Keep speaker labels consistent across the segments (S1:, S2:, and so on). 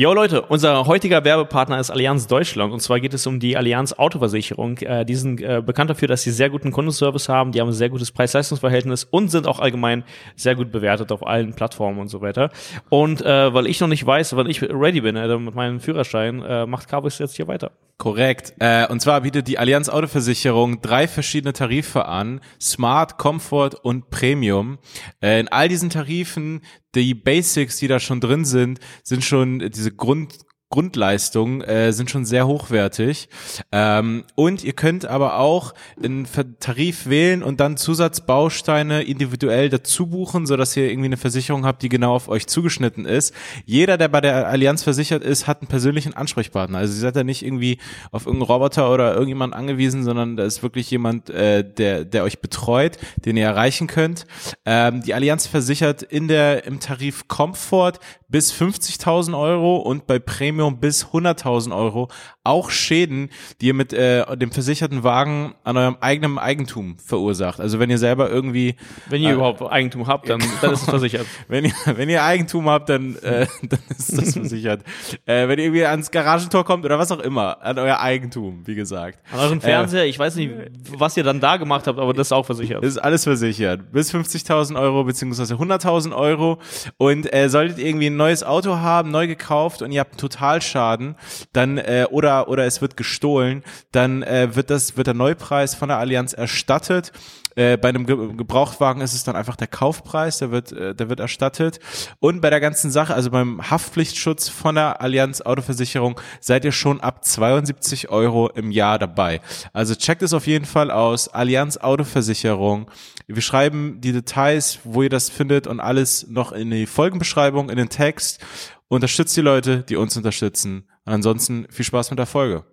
S1: Jo Leute, unser heutiger Werbepartner ist Allianz Deutschland und zwar geht es um die Allianz Autoversicherung. Äh, die sind äh, bekannt dafür, dass sie sehr guten Kundenservice haben, die haben ein sehr gutes Preis-Leistungs-Verhältnis und sind auch allgemein sehr gut bewertet auf allen Plattformen und so weiter. Und äh, weil ich noch nicht weiß, wann ich ready bin äh, mit meinem Führerschein, äh, macht Carbis jetzt hier weiter.
S2: Korrekt. Äh, und zwar bietet die Allianz Autoversicherung drei verschiedene Tarife an. Smart, Comfort und Premium. Äh, in all diesen Tarifen, die Basics, die da schon drin sind, sind schon diese Grund, Grundleistungen äh, sind schon sehr hochwertig. Ähm, und ihr könnt aber auch einen Tarif wählen und dann Zusatzbausteine individuell dazu buchen, sodass ihr irgendwie eine Versicherung habt, die genau auf euch zugeschnitten ist. Jeder, der bei der Allianz versichert ist, hat einen persönlichen Ansprechpartner. Also ihr seid da nicht irgendwie auf irgendeinen Roboter oder irgendjemand angewiesen, sondern da ist wirklich jemand, äh, der, der euch betreut, den ihr erreichen könnt. Ähm, die Allianz versichert in der im Tarif Comfort bis 50.000 Euro und bei Premium bis 100.000 Euro auch Schäden, die ihr mit äh, dem versicherten Wagen an eurem eigenen Eigentum verursacht. Also wenn ihr selber irgendwie
S1: wenn ihr äh, überhaupt Eigentum habt, dann, dann ist es versichert.
S2: wenn ihr wenn ihr Eigentum habt, dann äh, dann ist das versichert. äh, wenn ihr irgendwie ans Garagentor kommt oder was auch immer, an euer Eigentum, wie gesagt.
S1: An euren Fernseher, äh, ich weiß nicht, was ihr dann da gemacht habt, aber das ist auch versichert.
S2: Das ist alles versichert. Bis 50.000 Euro beziehungsweise 100.000 Euro und äh, solltet ihr irgendwie ein neues Auto haben, neu gekauft und ihr habt einen Totalschaden, dann äh, oder oder es wird gestohlen, dann äh, wird das wird der Neupreis von der Allianz erstattet. Äh, bei einem Ge Gebrauchtwagen ist es dann einfach der Kaufpreis, der wird äh, der wird erstattet. Und bei der ganzen Sache, also beim Haftpflichtschutz von der Allianz Autoversicherung, seid ihr schon ab 72 Euro im Jahr dabei. Also checkt es auf jeden Fall aus. Allianz Autoversicherung. Wir schreiben die Details, wo ihr das findet und alles noch in die Folgenbeschreibung, in den Text. Unterstützt die Leute, die uns unterstützen. Und ansonsten viel Spaß mit der Folge.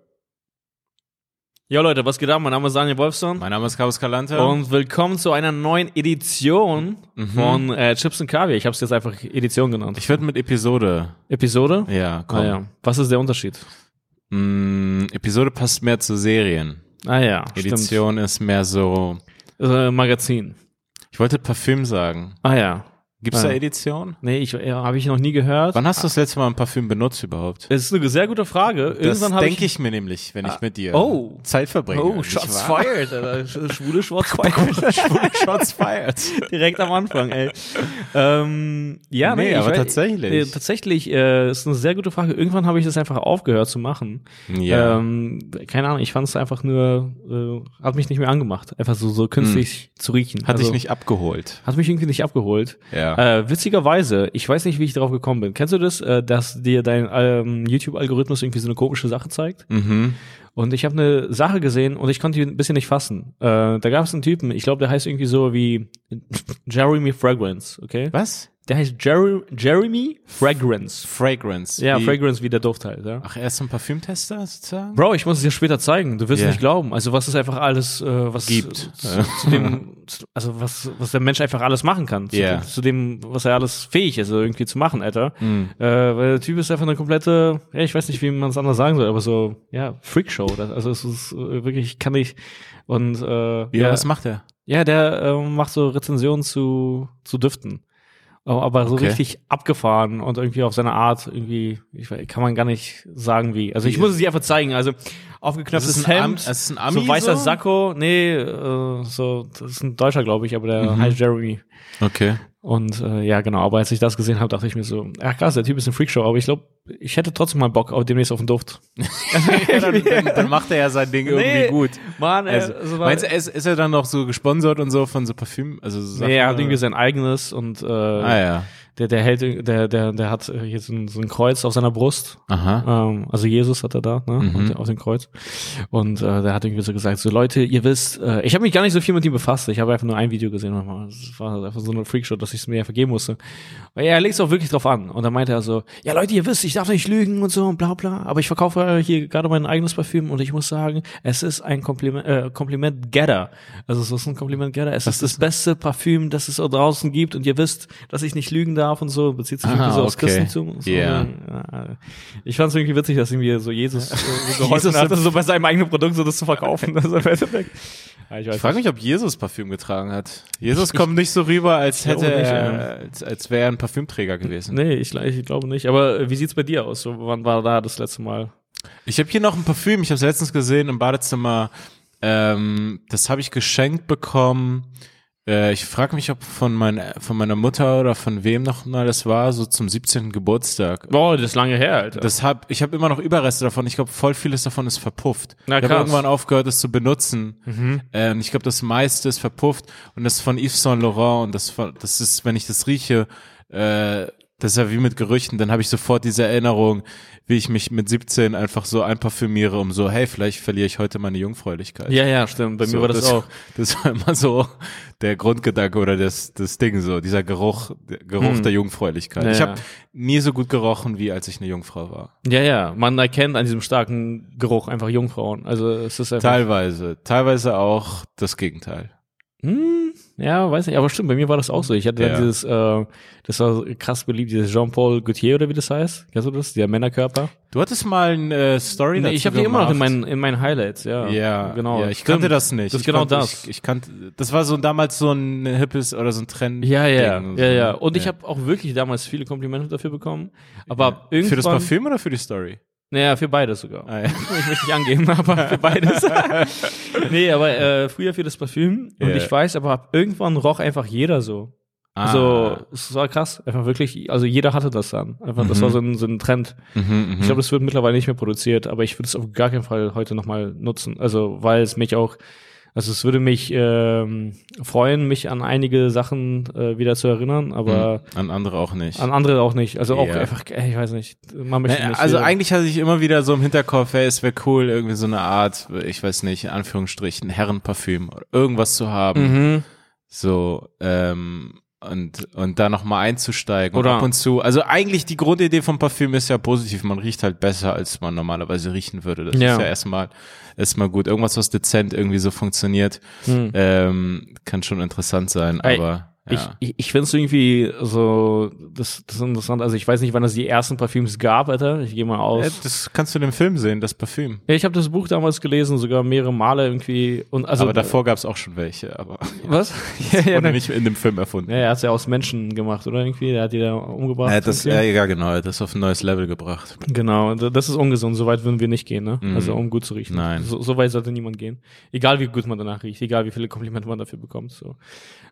S1: Ja Leute, was geht ab? Mein Name ist Daniel Wolfson.
S2: Mein Name ist Carlos Calante.
S1: Und willkommen zu einer neuen Edition mhm. von äh, Chips und Kaviar. Ich habe es jetzt einfach Edition genannt.
S2: Ich würde mit Episode.
S1: Episode?
S2: Ja, komm. Ah, ja.
S1: Was ist der Unterschied?
S2: Mm, Episode passt mehr zu Serien.
S1: Ah ja,
S2: Edition
S1: stimmt.
S2: ist mehr so...
S1: Äh, Magazin.
S2: Ich wollte Parfüm sagen.
S1: Ah ja.
S2: Gibt's ja. da Edition?
S1: Nee, ich, ja, habe ich noch nie gehört.
S2: Wann hast du das letzte Mal ein Parfüm benutzt überhaupt?
S1: Das ist eine sehr gute Frage.
S2: Irgendwann das denke ich, ich, mir nämlich, wenn ah, ich mit dir
S1: oh,
S2: Zeit verbringe.
S1: Oh, Shots fired. Schwule Shots fired. Schwule Shots fired. Direkt am Anfang, ey. Ähm, ja, nee,
S2: nee aber
S1: weiß,
S2: tatsächlich.
S1: Äh, tatsächlich äh, ist eine sehr gute Frage. Irgendwann habe ich das einfach aufgehört zu machen. Ja. Ähm, keine Ahnung, ich fand es einfach nur, äh, hat mich nicht mehr angemacht. Einfach so, so künstlich hm. zu riechen.
S2: Hat also, dich nicht abgeholt.
S1: Hat mich irgendwie nicht abgeholt.
S2: Ja.
S1: Äh, witzigerweise ich weiß nicht, wie ich darauf gekommen bin. Kennst du das, äh, dass dir dein ähm, YouTube-Algorithmus irgendwie so eine komische Sache zeigt?
S2: Mhm.
S1: Und ich habe eine Sache gesehen und ich konnte die ein bisschen nicht fassen. Äh, da gab es einen Typen, ich glaube, der heißt irgendwie so wie Jeremy Fragrance, okay?
S2: Was?
S1: Der heißt Jer Jeremy Fragrance.
S2: Fragrance.
S1: Ja, wie? Fragrance wie der Duft halt. Ja.
S2: Ach, er ist ein Parfümtester sozusagen?
S1: Bro, ich muss es dir später zeigen. Du wirst yeah. nicht glauben. Also was es einfach alles, äh, was
S2: gibt,
S1: zu, zu dem, also was was der Mensch einfach alles machen kann. Zu,
S2: yeah.
S1: dem, zu dem, was er alles fähig ist, irgendwie zu machen, Alter.
S2: Mm.
S1: Äh, weil der Typ ist einfach eine komplette, ja, ich weiß nicht, wie man es anders sagen soll, aber so, ja, Freakshow. Also es ist äh, wirklich, kann ich und äh, ja,
S2: ja, was macht er?
S1: Ja, der äh, macht so Rezensionen zu zu Düften. Aber so okay. richtig abgefahren und irgendwie auf seine Art irgendwie, ich, kann man gar nicht sagen wie. Also ich muss es dir einfach zeigen. Also aufgeknöpftes Hemd, Am,
S2: ist ein Ami
S1: so weißer
S2: so?
S1: Sakko, nee, äh, so das ist ein Deutscher, glaube ich, aber der mhm. heißt Jeremy.
S2: Okay.
S1: Und äh, ja, genau, aber als ich das gesehen habe, dachte ich mir so, ja krass, der Typ ist ein Freakshow, aber ich glaube, ich hätte trotzdem mal Bock auf demnächst auf den Duft.
S2: ja, dann, dann, dann, macht er ja sein Ding irgendwie nee, gut.
S1: Mann,
S2: also, also meinst du, ist, ist er dann noch so gesponsert und so von so Parfüm? Also so
S1: Sachen, nee, er hat irgendwie sein eigenes und äh,
S2: ah, ja
S1: der, der hält, der, der, der hat hier so ein, so ein Kreuz auf seiner Brust.
S2: Aha.
S1: Ähm, also Jesus hat er da, ne? Mhm. auf dem Kreuz. Und äh, der hat irgendwie so gesagt, so Leute, ihr wisst, äh, ich habe mich gar nicht so viel mit ihm befasst. Ich habe einfach nur ein Video gesehen. Das war einfach so eine Freakshow, dass ich es mir ja vergeben musste. Weil er legt es auch wirklich drauf an. Und dann meinte er so, ja Leute, ihr wisst, ich darf nicht lügen und so und bla bla. Aber ich verkaufe hier gerade mein eigenes Parfüm und ich muss sagen, es ist ein Kompliment, äh, Kompliment Getter. Also es ist ein Kompliment Getter. Es Was ist das beste Parfüm, das es da draußen gibt. Und ihr wisst, dass ich nicht lügen darf darf und so, bezieht sich irgendwie
S2: Ah,
S1: so aufs
S2: okay.
S1: Christentum. So.
S2: Ja.
S1: Ja. Ich fand es irgendwie witzig, dass irgendwie so Jesus so, so geholfen hat, so bei seinem eigenen Produkt so das zu verkaufen. Also im Endeffekt. Ich
S2: Ich frage mich, ob Jesus Parfüm getragen hat. Jesus kommt nicht so rüber, als hätte
S1: nicht,
S2: er, als, als wäre er ein Parfümträger gewesen.
S1: Nee, ich, ich glaube nicht. Aber äh, wie sieht's bei dir aus? So, wann war da das letzte Mal?
S2: Ich habe hier noch ein Parfüm, ich habe es letztens gesehen im Badezimmer. Ähm, das habe ich geschenkt bekommen. Äh, ich frage mich, ob von, mein, von meiner Mutter oder von wem noch mal das war, so zum 17. Geburtstag.
S1: Boah, das ist lange her, Alter.
S2: Das hab, ich habe immer noch Überreste davon. Ich glaube, voll vieles davon ist verpufft.
S1: Na,
S2: ich habe irgendwann aufgehört, es zu benutzen.
S1: Mhm.
S2: Ähm, ich glaube, das meiste ist verpufft und das ist von Yves Saint Laurent und das, das ist, wenn ich das rieche, äh, das ist ja wie mit Gerüchten, dann habe ich sofort diese Erinnerung, wie ich mich mit 17 einfach so einparfümiere, um so, hey, vielleicht verliere ich heute meine Jungfräulichkeit.
S1: ja, ja, stimmt. Bei
S2: So,
S1: mir war das, auch.
S2: Das war immer so der Grundgedanke oder das, das Ding so, dieser Geruch, der Geruch
S1: Hm.
S2: der Jungfräulichkeit.
S1: Ja,
S2: ich
S1: ja.
S2: habe nie so gut gerochen, wie als ich eine Jungfrau war.
S1: Ja, ja. Man erkennt an diesem starken Geruch einfach Jungfrauen. Also es ist einfach.
S2: Teilweise, teilweise auch das Gegenteil.
S1: Hm, ja, weiß nicht, aber stimmt, bei mir war das auch so. Ich hatte
S2: Ja.
S1: dann dieses, äh, das war krass beliebt, dieses Jean-Paul Gaultier oder wie das heißt. Kennst du das? Der Männerkörper.
S2: Du hattest mal eine äh, Story
S1: Nee,
S2: dazu
S1: ich habe die immer noch in meinen, in meinen Highlights, ja.
S2: Ja,
S1: genau.
S2: Ja, ich
S1: Stimmt.
S2: kannte das nicht.
S1: Das ist genau
S2: konnte,
S1: das.
S2: Ich, ich kannte, das war so damals so ein hippes oder so ein Trend.
S1: Ja, ja,
S2: Ding,
S1: ja,
S2: so.
S1: ja. Und ich habe auch wirklich damals viele Komplimente dafür bekommen. Aber ab irgendwann.
S2: Für das Parfüm oder für die Story?
S1: Naja, für beides sogar.
S2: Ah, ja.
S1: Ich möchte nicht angeben, aber für beides. nee, aber äh, früher für das Parfüm. Und
S2: Ja.
S1: ich weiß, aber ab irgendwann roch einfach jeder so. Also,
S2: Ah.
S1: es war krass. Einfach wirklich, also jeder hatte das dann. Einfach, das
S2: Mhm.
S1: war so ein, so ein Trend.
S2: Mhm, mhm.
S1: Ich glaube, das wird mittlerweile nicht mehr produziert, aber ich würde es auf gar keinen Fall heute nochmal nutzen. Also, weil es mich auch, also es würde mich ähm, freuen, mich an einige Sachen äh, wieder zu erinnern, aber
S2: Mhm. an andere auch nicht.
S1: an andere auch nicht. Also auch
S2: Ja.
S1: einfach, ey, ich weiß nicht, man möchte
S2: Naja,
S1: nicht.
S2: also
S1: äh,
S2: eigentlich hatte ich immer wieder so im Hinterkopf, hey, es wäre cool, irgendwie so eine Art, ich weiß nicht, in Anführungsstrichen, Herrenparfüm oder irgendwas zu haben.
S1: Mhm.
S2: So, ähm, und, und da nochmal einzusteigen.
S1: Oder-
S2: und ab und zu. Also eigentlich die Grundidee vom Parfüm ist ja positiv. Man riecht halt besser, als man normalerweise riechen würde. Das
S1: Ja.
S2: ist ja erstmal, erstmal gut. Irgendwas, was dezent irgendwie so funktioniert,
S1: Hm.
S2: ähm, kann schon interessant sein, aber ja.
S1: ich, ich finde es irgendwie so, das, das ist interessant. Also ich weiß nicht, wann es die ersten Parfüms gab, Alter. Ich gehe mal aus.
S2: Äh, das kannst du in dem Film sehen, das Parfüm.
S1: ja, ich habe das Buch damals gelesen, sogar mehrere Male irgendwie. Und also
S2: aber davor gab es auch schon welche, aber
S1: was? ja, ja,
S2: wurde
S1: ne-
S2: nicht in dem Film erfunden.
S1: ja, er hat es ja aus Menschen gemacht, oder irgendwie? Der hat die da umgebracht.
S2: Hat das, ja, ja, genau, er hat das auf ein neues Level gebracht.
S1: Genau, das ist ungesund. So weit würden wir nicht gehen, ne?
S2: Mhm.
S1: Also um gut zu riechen.
S2: Nein.
S1: So, so weit sollte niemand gehen. Egal wie gut man danach riecht, egal wie viele Komplimente man dafür bekommt. So.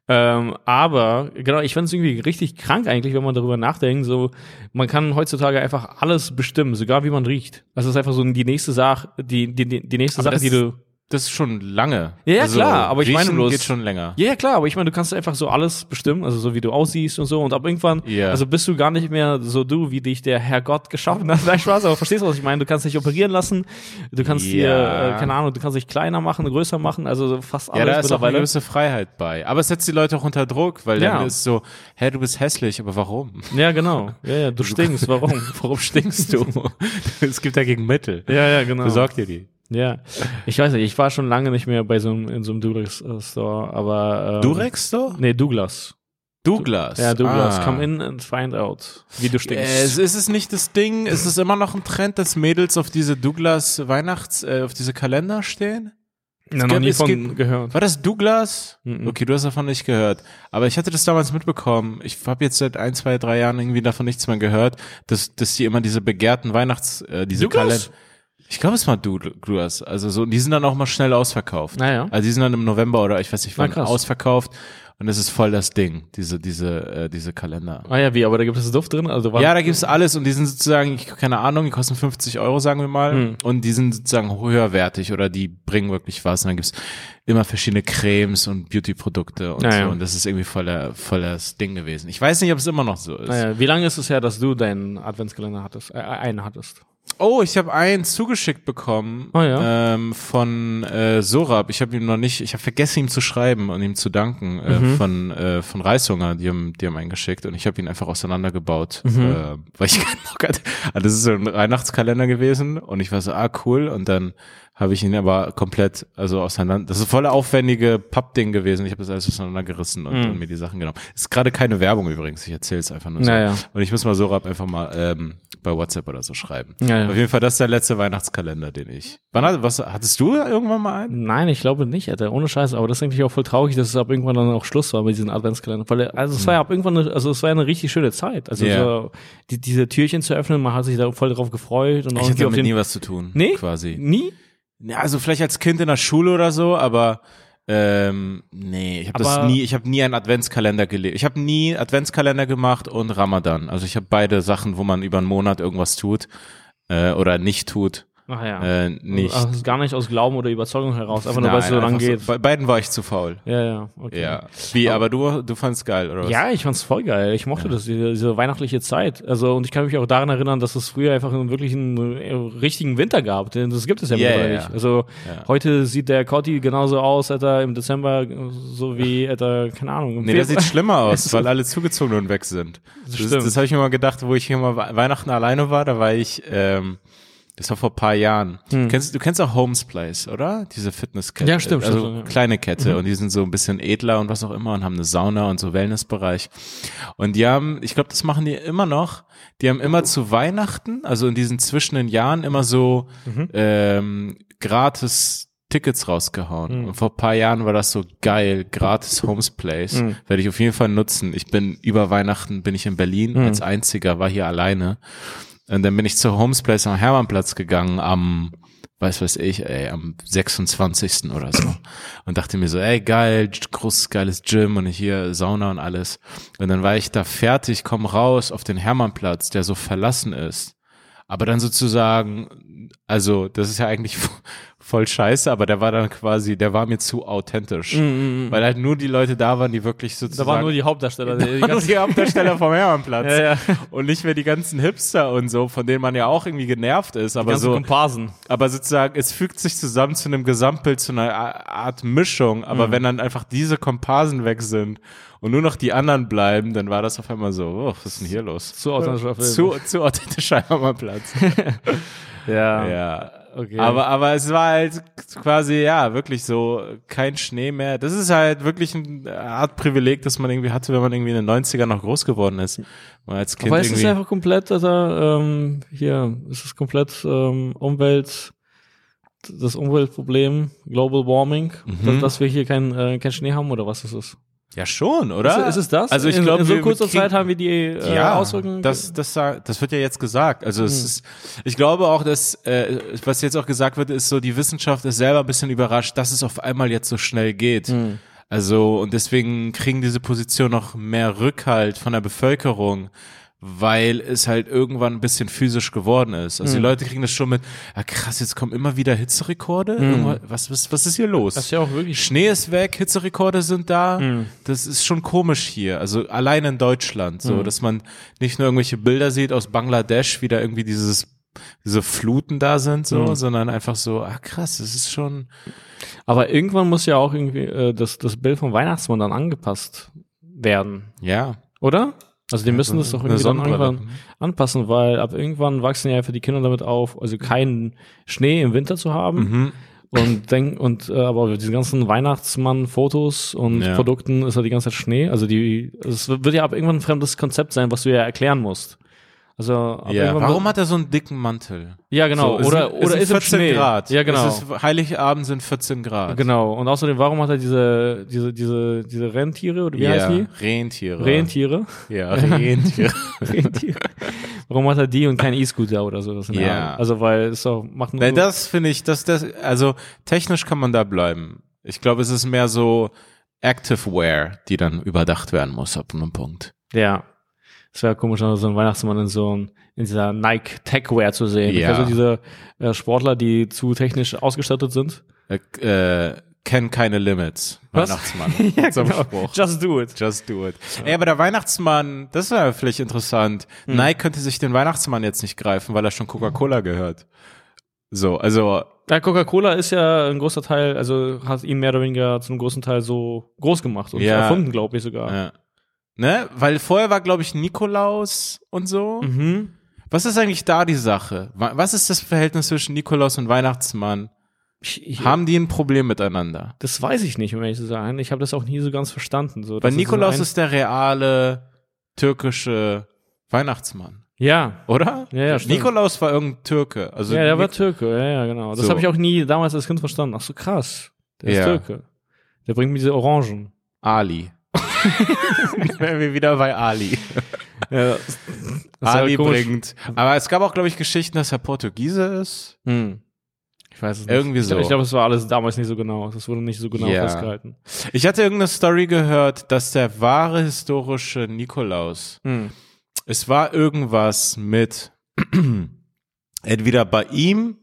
S1: Ähm, aber genau, ich finde es irgendwie richtig krank eigentlich, wenn man darüber nachdenkt. So, man kann heutzutage einfach alles bestimmen, sogar wie man riecht. Das ist einfach so die nächste Sache, die die die, nächste
S2: Aber
S1: Sache, die du
S2: Das ist schon lange.
S1: Ja, ja, klar, aber ich meine bloß-
S2: geht schon länger.
S1: Ja, ja, klar, aber ich meine, du kannst einfach so alles bestimmen, also so wie du aussiehst und so. Und ab irgendwann,
S2: Ja.
S1: also bist du gar nicht mehr so du, wie dich der Herrgott geschaffen hat. Nein, Spaß, aber verstehst du, was ich meine? Du kannst dich operieren lassen, du kannst dir,
S2: Ja.
S1: äh, keine Ahnung, du kannst dich kleiner machen, größer machen, also fast alles
S2: Ja, da ist auch eine gewisse Freiheit bei. Aber es setzt die Leute auch unter Druck, weil
S1: Ja.
S2: dann ist so, hä, du bist hässlich, aber warum?
S1: Ja, genau. Ja, ja, du stinkst, warum?
S2: Warum stinkst du? es gibt dagegen Mittel.
S1: Ja, ja, genau.
S2: Besorg dir die.
S1: Ja. Ich weiß nicht, ich war schon lange nicht mehr bei so einem, in so einem Durex-Store, aber. Ähm,
S2: Durex Store?
S1: Nee, Douglas.
S2: Douglas.
S1: Ja, Douglas.
S2: Ah.
S1: Come in and find out, wie du stinkst.
S2: Äh, es ist es nicht das Ding, ist es immer noch ein Trend, dass Mädels auf diese Douglas Weihnachts, äh, auf diese Kalender stehen?
S1: Na, noch nie von
S2: gibt-
S1: gehört.
S2: War das Douglas?
S1: Mhm.
S2: Okay, du hast davon nicht gehört. Aber ich hatte das damals mitbekommen. Ich habe jetzt seit ein, zwei, drei Jahren irgendwie davon nichts mehr gehört, dass, dass die immer diese begehrten Weihnachts, äh, diese? Kalender. Ich glaube, es war Douglas. Also so, die sind dann auch mal schnell ausverkauft.
S1: Naja.
S2: Also die sind dann im November oder ich weiß nicht wann ausverkauft. Und das ist voll das Ding, diese, diese, äh, diese Kalender.
S1: Ah ja, wie, aber da gibt es Duft drin? Also
S2: Ja, da gibt's alles und die sind sozusagen, ich keine Ahnung, die kosten 50 Euro, sagen wir mal.
S1: Hm.
S2: Und die sind sozusagen höherwertig oder die bringen wirklich was. Und dann gibt's immer verschiedene Cremes und Beauty-Produkte und
S1: Ja,
S2: so. Und das ist irgendwie voll, der, voll das Ding gewesen. Ich weiß nicht, ob es immer noch so ist.
S1: Naja, wie lange ist es her, dass du deinen Adventskalender hattest? Äh, einen hattest?
S2: Oh, ich habe einen zugeschickt bekommen
S1: Oh ja.
S2: ähm, von äh, Sorab. Ich habe ihm noch nicht, ich habe vergessen ihm zu schreiben und ihm zu danken äh,
S1: Mhm.
S2: von äh, von Reishunger. Die haben, die haben einen geschickt und ich habe ihn einfach auseinandergebaut,
S1: Mhm.
S2: äh, weil ich keinen Bock hatte. Also das ist so ein Weihnachtskalender gewesen und ich war so, ah cool und dann habe ich ihn aber komplett, also auseinander. Das ist voll aufwendige Pappding gewesen. Ich habe das alles auseinandergerissen und,
S1: Mhm.
S2: und mir die Sachen genommen. Ist gerade keine Werbung übrigens. Ich erzähle es einfach nur so.
S1: Naja.
S2: Und ich muss mal Sorab einfach mal ähm, bei WhatsApp oder so schreiben.
S1: Ja, ja.
S2: Auf jeden Fall, das ist der letzte Weihnachtskalender, den ich. Wann hat, was, hattest du irgendwann mal einen?
S1: Nein, ich glaube nicht, Alter. Ohne Scheiß. Aber das ist eigentlich auch voll traurig, dass es ab irgendwann dann auch Schluss war mit diesen Adventskalendern. Weil, also es war ja ab irgendwann, eine, also es war ja eine richtig schöne Zeit. Also
S2: Ja.
S1: so, die, diese Türchen zu öffnen, man hat sich da voll drauf gefreut und
S2: Ich hatte damit
S1: den,
S2: nie was zu tun.
S1: Nee?
S2: Quasi.
S1: nie?
S2: Ja, also vielleicht als Kind in der Schule oder so, aber ähm, nee, ich habe das nie, ich habe nie einen Adventskalender gelebt. Ich habe nie Adventskalender gemacht und Ramadan. Also ich habe beide Sachen, wo man über einen Monat irgendwas tut äh, oder nicht tut,
S1: Ach ja.
S2: äh, nicht.
S1: Also, gar nicht aus Glauben oder Überzeugung heraus, einfach nur, weil es so lang geht.
S2: Bei beiden war ich zu faul.
S1: Ja, ja, okay.
S2: Ja. Wie, aber du, du fandst geil, oder was?
S1: Ja, ich fand's voll geil. Ich mochte das, diese, diese weihnachtliche Zeit. Also, und ich kann mich auch daran erinnern, dass es früher einfach einen wirklichen äh, richtigen Winter gab. Denn das gibt es ja
S2: Ja,
S1: mittlerweile
S2: ja,
S1: nicht.
S2: ja.
S1: Also,
S2: Ja.
S1: heute sieht der Cotti genauso aus, Alter, im Dezember, so wie, Alter, keine Ahnung.
S2: Nee, der sieht schlimmer aus, weil alle zugezogen und weg sind. Das, das, das habe ich mir mal gedacht, wo ich hier mal We- Weihnachten alleine war, da war ich, ähm, das war vor ein paar Jahren. Kennst, du kennst auch Homes Place, oder? Diese Fitnesskette.
S1: Hm. Ja, stimmt,
S2: Also
S1: stimmt,
S2: kleine Kette und die sind so ein bisschen edler und was auch immer und haben eine Sauna und so Wellnessbereich. Und die haben, ich glaube, das machen die immer noch. Die haben immer zu Weihnachten, also in diesen zwischen den Jahren immer so
S1: Mhm.
S2: ähm, gratis Tickets rausgehauen.
S1: Mhm.
S2: Und vor ein paar Jahren war das so geil, gratis Homes Place.
S1: Mhm.
S2: Werde ich auf jeden Fall nutzen. Ich bin über Weihnachten bin ich in Berlin
S1: Mhm.
S2: als einziger, war hier alleine. Und dann bin ich zur Homes Place am Hermannplatz gegangen am weiß weiß ich, ey, am 26. oder so. Und dachte mir so, ey, geil, großes, geiles Gym und hier Sauna und alles. Und dann war ich da fertig, komm raus auf den Hermannplatz, der so verlassen ist. Aber dann sozusagen, also das ist ja eigentlich voll scheiße, aber der war dann quasi, der war mir zu authentisch. Weil halt nur die Leute da waren, die wirklich
S1: Mhm, Da
S2: sozusagen
S1: waren nur die Hauptdarsteller. Die, die
S2: die Hauptdarsteller vom Hermannplatz.
S1: ja, ja.
S2: Und nicht mehr die ganzen Hipster und so, von denen man ja auch irgendwie genervt ist.
S1: Die
S2: Aber so,
S1: Komparsen.
S2: aber sozusagen, es fügt sich zusammen zu einem Gesamtbild, zu einer Art Mischung. Aber wenn dann einfach diese Komparsen weg sind und nur noch die anderen bleiben, dann war das auf einmal so, oh, was ist denn hier los?
S1: Zu authentischer Film.
S2: Zu, zu authentischer Hermannplatz.
S1: Ja.
S2: ja.
S1: Okay.
S2: Aber, aber es war halt quasi, ja, wirklich so kein Schnee mehr. Das ist halt wirklich eine Art Privileg, das man irgendwie hatte, wenn man irgendwie in den 90ern noch groß geworden ist. Man als Kind
S1: Aber es ist
S2: irgendwie.
S1: einfach komplett, Alter, ähm, hier, es ist komplett ähm, Umwelt, das Umweltproblem, Global Warming,
S2: Mhm.
S1: dass, dass wir hier kein, äh, kein Schnee haben oder was ist es?
S2: Ja, schon, oder?
S1: Ist, ist es das?
S2: Also ich glaube,
S1: in so kurzer Zeit haben wir die äh,
S2: ja,
S1: Auswirkungen.
S2: das, das, das wird ja jetzt gesagt. Also es
S1: Hm.
S2: ist, ich glaube auch, dass, äh, was jetzt auch gesagt wird, ist so, die Wissenschaft ist selber ein bisschen überrascht, dass es auf einmal jetzt so schnell geht.
S1: Hm.
S2: Also, und deswegen kriegen diese Position noch mehr Rückhalt von der Bevölkerung, weil es halt irgendwann ein bisschen physisch geworden ist. Also die
S1: Hm.
S2: Leute kriegen das schon mit, ja krass, jetzt kommen immer wieder Hitzerekorde. Irgendwas- Was, was, was ist hier los?
S1: Hm. das ist ja auch wirklich
S2: Schnee ist weg, Hitzerekorde sind da.
S1: Mhm.
S2: Das ist schon komisch hier. Also allein in Deutschland, so,
S1: Mhm.
S2: dass man nicht nur irgendwelche Bilder sieht aus Bangladesch, wie da irgendwie dieses diese Fluten da sind, so,
S1: Mhm.
S2: sondern einfach so, ah krass, das ist schon.
S1: Aber irgendwann muss ja auch irgendwie äh, das, das Bild vom Weihnachtsmann dann angepasst werden,
S2: Ja.
S1: oder? Also die müssen das doch irgendwie dann irgendwann anpassen, weil ab irgendwann wachsen ja für die Kinder damit auf, also keinen Schnee im Winter zu haben.
S2: Mhm.
S1: Und denk, und äh, aber diese ganzen Weihnachtsmann-Fotos und
S2: Ja.
S1: Produkten ist ja die ganze Zeit Schnee. Also die, es wird ja ab irgendwann ein fremdes Konzept sein, was du ja erklären musst. Also
S2: Ja, warum hat er so einen dicken Mantel?
S1: ja genau
S2: So,
S1: oder
S2: es
S1: oder ist im
S2: 14
S1: Schnee.
S2: Grad.
S1: Ja genau.
S2: Ist, Heiligabend sind 14 Grad.
S1: Genau. Und außerdem, warum hat er diese diese diese diese Rentiere oder wie
S2: ja,
S1: heißt die?
S2: Rentiere.
S1: Rentiere.
S2: Ja, Rentiere.
S1: Rentiere. Warum hat er die und kein E-Scooter oder so?
S2: Ja.
S1: Also weil es doch macht nur
S2: Nein, das finde ich, das, das, also technisch kann man da bleiben. Ich glaube, es ist mehr so Active Wear, die dann überdacht werden muss ab einem Punkt.
S1: Ja. Es wäre komisch, so einen Weihnachtsmann in so ein, in dieser Nike Techwear zu sehen.
S2: Ja.
S1: Also diese äh, Sportler, die zu technisch ausgestattet sind.
S2: Äh, äh, kennt keine Limits.
S1: Was?
S2: Weihnachtsmann.
S1: ja,
S2: Zum
S1: genau.
S2: Spruch.
S1: Just do it.
S2: Just do it. Ey, aber der Weihnachtsmann, das wäre vielleicht interessant.
S1: Hm.
S2: Nike könnte sich den Weihnachtsmann jetzt nicht greifen, weil er schon Coca-Cola gehört. So, also,
S1: Ja, Coca-Cola ist ja ein großer Teil, also hat ihn mehr oder weniger zum großen Teil so groß gemacht und
S2: Ja.
S1: erfunden, glaube ich sogar.
S2: ja. Ne? Weil vorher war, glaube ich, Nikolaus und so.
S1: Mhm.
S2: Was ist eigentlich da die Sache? Wa- Was ist das Verhältnis zwischen Nikolaus und Weihnachtsmann?
S1: Ich, ich,
S2: Haben die ein Problem miteinander?
S1: das weiß ich nicht, um ehrlich zu sein. Ich habe das auch nie so ganz verstanden. So,
S2: Weil
S1: ist
S2: Nikolaus
S1: ein-
S2: ist der reale türkische Weihnachtsmann,
S1: Ja,
S2: oder?
S1: Ja, ja, stimmt.
S2: Nikolaus war irgendein Türke. Also
S1: ja, der war
S2: Nik-
S1: Türke, ja, ja, genau. Das
S2: So.
S1: habe ich auch nie damals als Kind verstanden. Ach so, krass. Der ist
S2: Ja.
S1: Türke. Der bringt mir diese Orangen.
S2: Ali. Wären wir wieder bei Ali.
S1: Ja,
S2: Ali bringt. Aber es gab auch, glaube ich, Geschichten, dass er Portugiese ist.
S1: Hm. Ich weiß es nicht.
S2: Irgendwie so.
S1: Ich glaube, es war alles damals nicht so genau. Das wurde nicht so genau
S2: Ja.
S1: festgehalten.
S2: Ich hatte irgendeine Story gehört, dass der wahre historische Nikolaus,
S1: Hm.
S2: es war irgendwas mit entweder bei ihm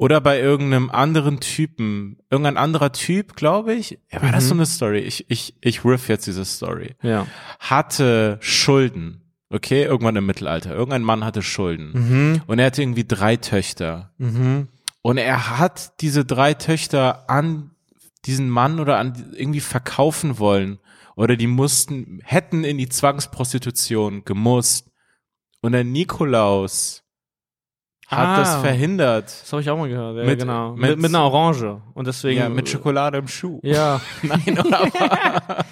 S2: oder bei irgendeinem anderen Typen, irgendein anderer Typ, glaube ich. Ja, war das
S1: Mhm.
S2: so eine Story? Ich, ich, ich riff jetzt diese Story.
S1: Ja.
S2: Hatte Schulden. Okay, irgendwann im Mittelalter. Irgendein Mann hatte Schulden.
S1: Mhm.
S2: Und er hatte irgendwie drei Töchter.
S1: Mhm.
S2: Und er hat diese drei Töchter an diesen Mann oder an irgendwie verkaufen wollen. Oder die mussten, hätten in die Zwangsprostitution gemusst. Und der Nikolaus hat
S1: Ah.
S2: das verhindert.
S1: Das habe ich auch mal gehört. Ja,
S2: Mit-
S1: genau.
S2: mit-
S1: Mit, einer Orange. Und deswegen.
S2: Ja, mit Schokolade im Schuh.
S1: Ja.
S2: Nein, oder? aber,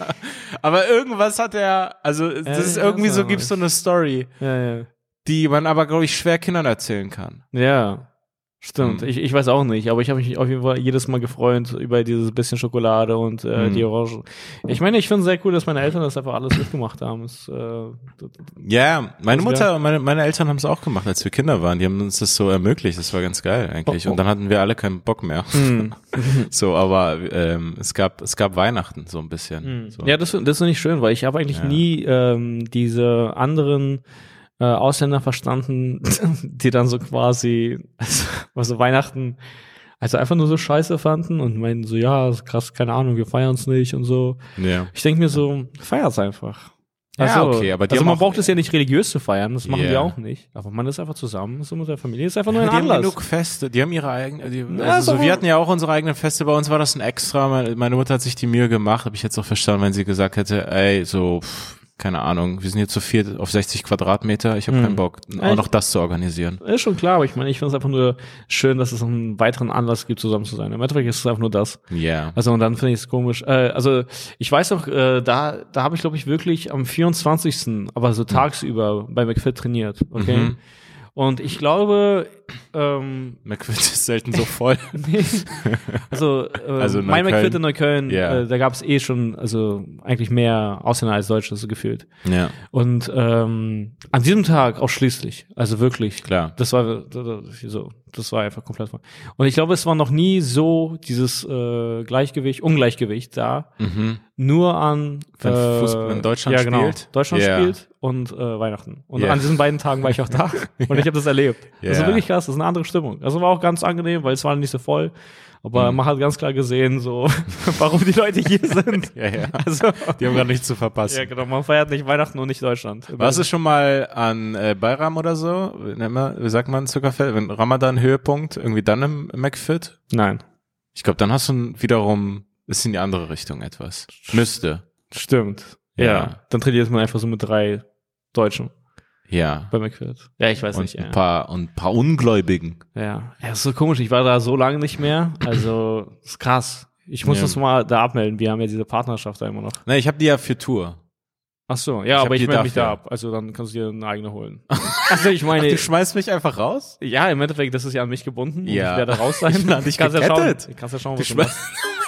S2: aber irgendwas hat er, also das ist
S1: ich
S2: irgendwie so,
S1: auch
S2: gibt's so eine Story,
S1: Ja, ja.
S2: die man aber, glaube ich, schwer Kindern erzählen kann.
S1: Ja. Stimmt,
S2: Hm.
S1: ich, ich weiß auch nicht, aber ich habe mich auf jeden Fall jedes Mal gefreut über dieses bisschen Schokolade und äh,
S2: Hm.
S1: die Orange. Ich meine, ich finde es sehr cool, dass meine Eltern das einfach alles mitgemacht haben. Es, äh, das-
S2: Ja, meine
S1: Das
S2: Mutter und meine, meine Eltern haben es auch gemacht, als wir Kinder waren. Die haben uns das so ermöglicht. Das war ganz geil eigentlich.
S1: Oh, oh.
S2: Und dann hatten wir alle keinen Bock mehr.
S1: Hm.
S2: So, aber ähm, es gab es gab Weihnachten so ein bisschen. So.
S1: Ja, das, das finde ich schön, weil ich habe eigentlich
S2: Ja.
S1: nie ähm, diese anderen äh, Ausländer verstanden, die dann so quasi, also, also Weihnachten, also einfach nur so scheiße fanden und meinen so, ja, ist krass, keine Ahnung, wir feiern es nicht und so.
S2: ja.
S1: Ich denke mir so, feiert's einfach.
S2: Ja, okay, aber die
S1: also
S2: haben
S1: man
S2: auch-
S1: braucht es ja nicht religiös zu feiern, das machen
S2: Ja.
S1: die auch nicht. Aber man ist einfach zusammen, so mit der Familie, ist einfach nur ein
S2: die haben
S1: Anlass.
S2: genug Feste, die haben ihre eigenen, die,
S1: Ja,
S2: also so,
S1: so-
S2: wir hatten ja auch unsere eigenen Feste, bei uns war das ein extra, meine, meine Mutter hat sich die Mühe gemacht, habe ich jetzt auch verstanden, wenn sie gesagt hätte, ey, so, pff, keine Ahnung, wir sind jetzt zu viert auf 60 Quadratmeter, ich habe
S1: Hm.
S2: keinen Bock, auch noch das zu organisieren.
S1: Ist schon klar, aber ich meine, ich finde es einfach nur schön, dass es einen weiteren Anlass gibt, zusammen zu sein. Im Endeffekt ist es einfach nur das.
S2: Ja.
S1: Also und dann finde ich es komisch. Äh, also ich weiß noch, äh, da, da habe ich glaube ich wirklich am 24. aber so tagsüber bei McFit trainiert, okay?
S2: Mhm.
S1: Und ich glaube, ähm,
S2: McFit ist selten so voll.
S1: nee, also, äh,
S2: Also
S1: mein. McFit in Neukölln,
S2: Ja.
S1: äh, da gab es eh schon, also eigentlich mehr Ausländer als Deutsche so gefühlt.
S2: ja,
S1: Und ähm, an diesem Tag ausschließlich, also wirklich,
S2: klar.
S1: das war so, das war einfach komplett. Und ich glaube, es war noch nie so dieses äh, Gleichgewicht, Ungleichgewicht da,
S2: Mhm.
S1: nur an
S2: Wenn
S1: äh,
S2: Fußball in Deutschland
S1: ja, genau,
S2: spielt?
S1: Deutschland
S2: Ja.
S1: spielt und äh, Weihnachten. Und
S2: Ja.
S1: an diesen beiden Tagen war ich auch da und ich habe das erlebt. Das ist wirklich krass, das ist eine andere Stimmung. Also war auch ganz angenehm, weil es war nicht so voll. Aber
S2: Mhm.
S1: man hat ganz klar gesehen, so warum die Leute hier sind.
S2: Ja, ja.
S1: Also
S2: Die haben gar nichts zu verpassen.
S1: ja, genau, man feiert nicht Weihnachten und nicht Deutschland.
S2: Warst du schon mal an äh, Bayram oder so? Wie sagt man Zuckerfeld? Wenn Ramadan Höhepunkt, irgendwie dann im McFit?
S1: Nein,
S2: Ich glaube, dann hast du wiederum, ist in die andere Richtung etwas. Müsste.
S1: stimmt. Ja.
S2: Ja.
S1: dann trainiert man einfach so mit drei Deutschen
S2: Ja.
S1: bei McFit. Ja, ich weiß
S2: Und
S1: nicht.
S2: ein
S1: Ja.
S2: paar, und ein paar Ungläubigen.
S1: ja, ja, ist so komisch. Ich war da so lange nicht mehr. Also ist krass. Ich muss
S2: Ja.
S1: das mal da abmelden. Wir haben ja diese Partnerschaft da immer noch.
S2: Ne, ich habe die ja für Tour.
S1: Ach so,
S2: Ich
S1: ja,
S2: hab
S1: aber ich melde mich da ab. Also dann kannst du dir eine eigene holen. also ich meine,
S2: Du schmeißt mich einfach raus?
S1: ja, im Endeffekt, das ist ja an mich gebunden. und
S2: Ja.
S1: Ich werde raus sein.
S2: Ich dich
S1: kannst ja schauen,
S2: gekettet.
S1: kannst ja schauen,
S2: Du
S1: was du machst.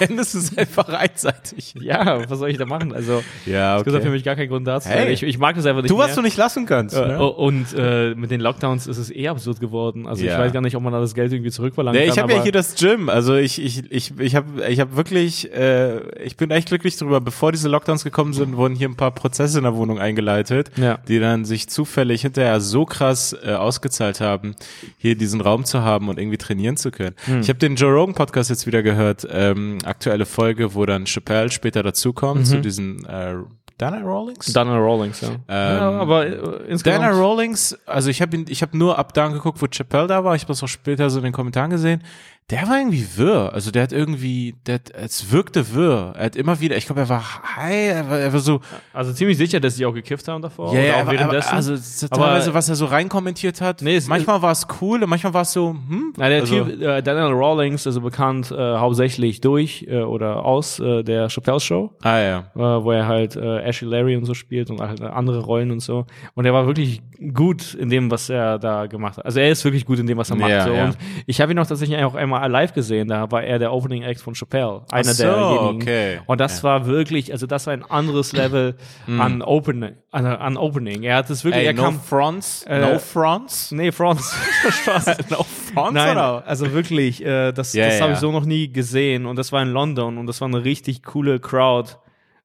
S2: schmeißt, endest es einfach einseitig.
S1: Ja, was soll ich da machen? Also,
S2: Ja,
S1: es gibt für mich gar keinen Grund dazu.
S2: Hey.
S1: Ich, ich mag das einfach nicht
S2: Du, was
S1: mehr.
S2: du nicht lassen kannst.
S1: Äh,
S2: ne?
S1: Und äh, mit den Lockdowns ist es eh absurd geworden. Also
S2: Ja.
S1: ich weiß gar nicht, ob man da das Geld irgendwie zurückverlangen
S2: Ja,
S1: kann.
S2: ich habe ja hier das Gym. Also ich ich ich ich habe ich habe wirklich äh, ich bin echt glücklich drüber. Bevor diese Lockdowns gekommen sind, wurden hier ein paar Prozesse in der Wohnung eingeleitet,
S1: Ja.
S2: die dann sich zufällig hinterher so krass äh, ausgezahlt haben, hier diesen Raum zu haben und irgendwie trainieren zu können.
S1: Hm.
S2: Ich habe den Joe Rogan Podcast jetzt wieder gehört, ähm, aktuelle Folge, wo dann Chappelle später dazukommt, mhm. zu diesen äh, Dana Rawlings?
S1: Dana Rawlings, ja.
S2: Ähm, ja aber äh, insgesamt. Dana Rawlings, also ich habe ihn, ich habe nur ab da geguckt, wo Chappelle da war. Ich habe das auch später so in den Kommentaren gesehen der war irgendwie wirr. Also der hat irgendwie, der hat, es wirkte wirr. Er hat immer wieder, ich glaube, er war high, er war, er war so.
S1: Also ziemlich sicher, dass sie auch gekifft haben davor.
S2: Ja, ja, aber, aber, also teilweise, was er so reinkommentiert hat. Nee, manchmal war es cool und manchmal war es so, hm.
S1: Na, der also, Typ, äh, Daniel Rawlings, also bekannt äh, hauptsächlich durch äh, oder aus äh, der Chappelle Show.
S2: Ah ja.
S1: Äh, wo er halt äh, Ashley Larry und so spielt und halt andere Rollen und so. Und er war wirklich gut in dem, was er da gemacht hat. Also er ist wirklich gut in dem, was er macht. Ja, so. ja. Und ich habe ihn auch tatsächlich auch einmal live gesehen, da war er der Opening Act von Chappelle, einer so, derjenigen.
S2: Okay.
S1: Und das ja. war wirklich, also das war ein anderes Level mm. an Opening, an, an, Opening. Er hat es wirklich,
S2: Ey,
S1: er
S2: no
S1: kam,
S2: fronts, äh, no fronts?
S1: Nee, fronts.
S2: Spaß. no fronts
S1: Nein, oder? also wirklich, äh, das, yeah, das yeah. habe ich so noch nie gesehen und das war in London und das war eine richtig coole Crowd.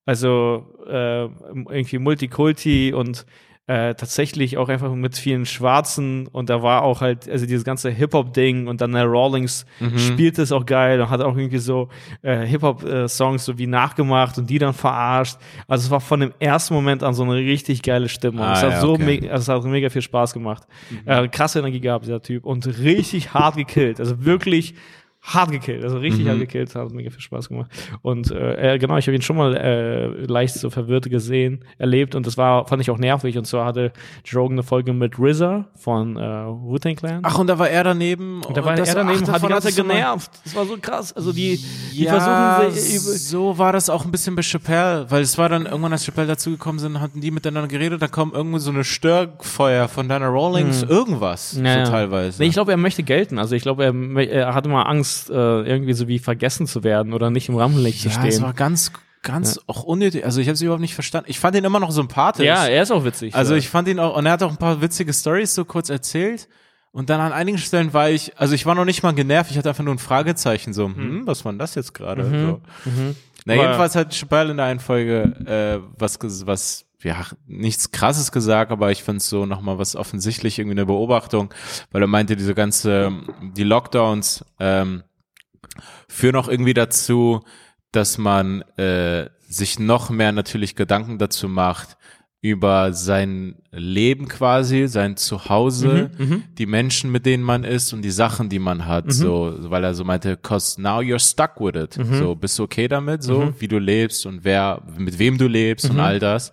S1: Also äh, irgendwie Multikulti und äh, tatsächlich auch einfach mit vielen Schwarzen und da war auch halt, also dieses ganze Hip-Hop-Ding und dann der Rawlings mhm. spielt es auch geil und hat auch irgendwie so äh, Hip-Hop-Songs so wie nachgemacht und die dann verarscht. Also es war von dem ersten Moment an so eine richtig geile Stimme. Ah, es hat ja, so okay. also es hat mega viel Spaß gemacht. Mhm. Äh, krasse Energie gehabt, dieser Typ und richtig hart gekillt. Also wirklich hart gekillt, also richtig mhm. hart gekillt, hat mega viel Spaß gemacht. Und äh, genau, ich habe ihn schon mal äh, leicht so verwirrt gesehen, erlebt und das war, fand ich auch nervig. Und zwar hatte Joe eine Folge mit RZA von äh, Wu-Tang Clan.
S2: Ach, und da war er daneben.
S1: Und da war er daneben, ach, hat die ganze genervt. Das war so krass. Also die, die ja, versuchen sich.
S2: So war das auch ein bisschen bei Chappelle, weil es war dann irgendwann, als Chappelle dazugekommen sind, hatten die miteinander geredet, da kommt irgendwie so eine Störfeuer von Dana Rawlings, hm. irgendwas,
S1: ja,
S2: so teilweise.
S1: Nee, ich glaube, er möchte gelten. Also ich glaube, er, er hatte mal Angst, Angst, äh, irgendwie so wie vergessen zu werden oder nicht im Rampenlicht ja, zu stehen. Ja,
S2: es war ganz ganz ja. auch unnötig. Also ich habe es überhaupt nicht verstanden. Ich fand ihn immer noch sympathisch.
S1: Ja, er ist auch witzig.
S2: Also ja. ich fand ihn auch und er hat auch ein paar witzige Stories so kurz erzählt. Und dann an einigen Stellen war ich, also ich war noch nicht mal genervt, ich hatte einfach nur ein Fragezeichen, so, hm, hm was war denn das jetzt gerade? Mhm. So. Mhm. Na, jedenfalls hat Chappelle in der einen Folge äh, was, was ja, nichts krasses gesagt, aber ich fand es so nochmal was offensichtlich irgendwie eine Beobachtung, weil er meinte, diese ganze, die Lockdowns ähm, führen auch irgendwie dazu, dass man äh, sich noch mehr natürlich Gedanken dazu macht, über sein Leben quasi, sein Zuhause, mhm, mhm, die Menschen, mit denen man ist und die Sachen, die man hat, mhm. so, weil er so meinte, cause now you're stuck with it. Mhm. So, bist du okay damit, so, mhm. wie du lebst und wer, mit wem du lebst und mhm. all das.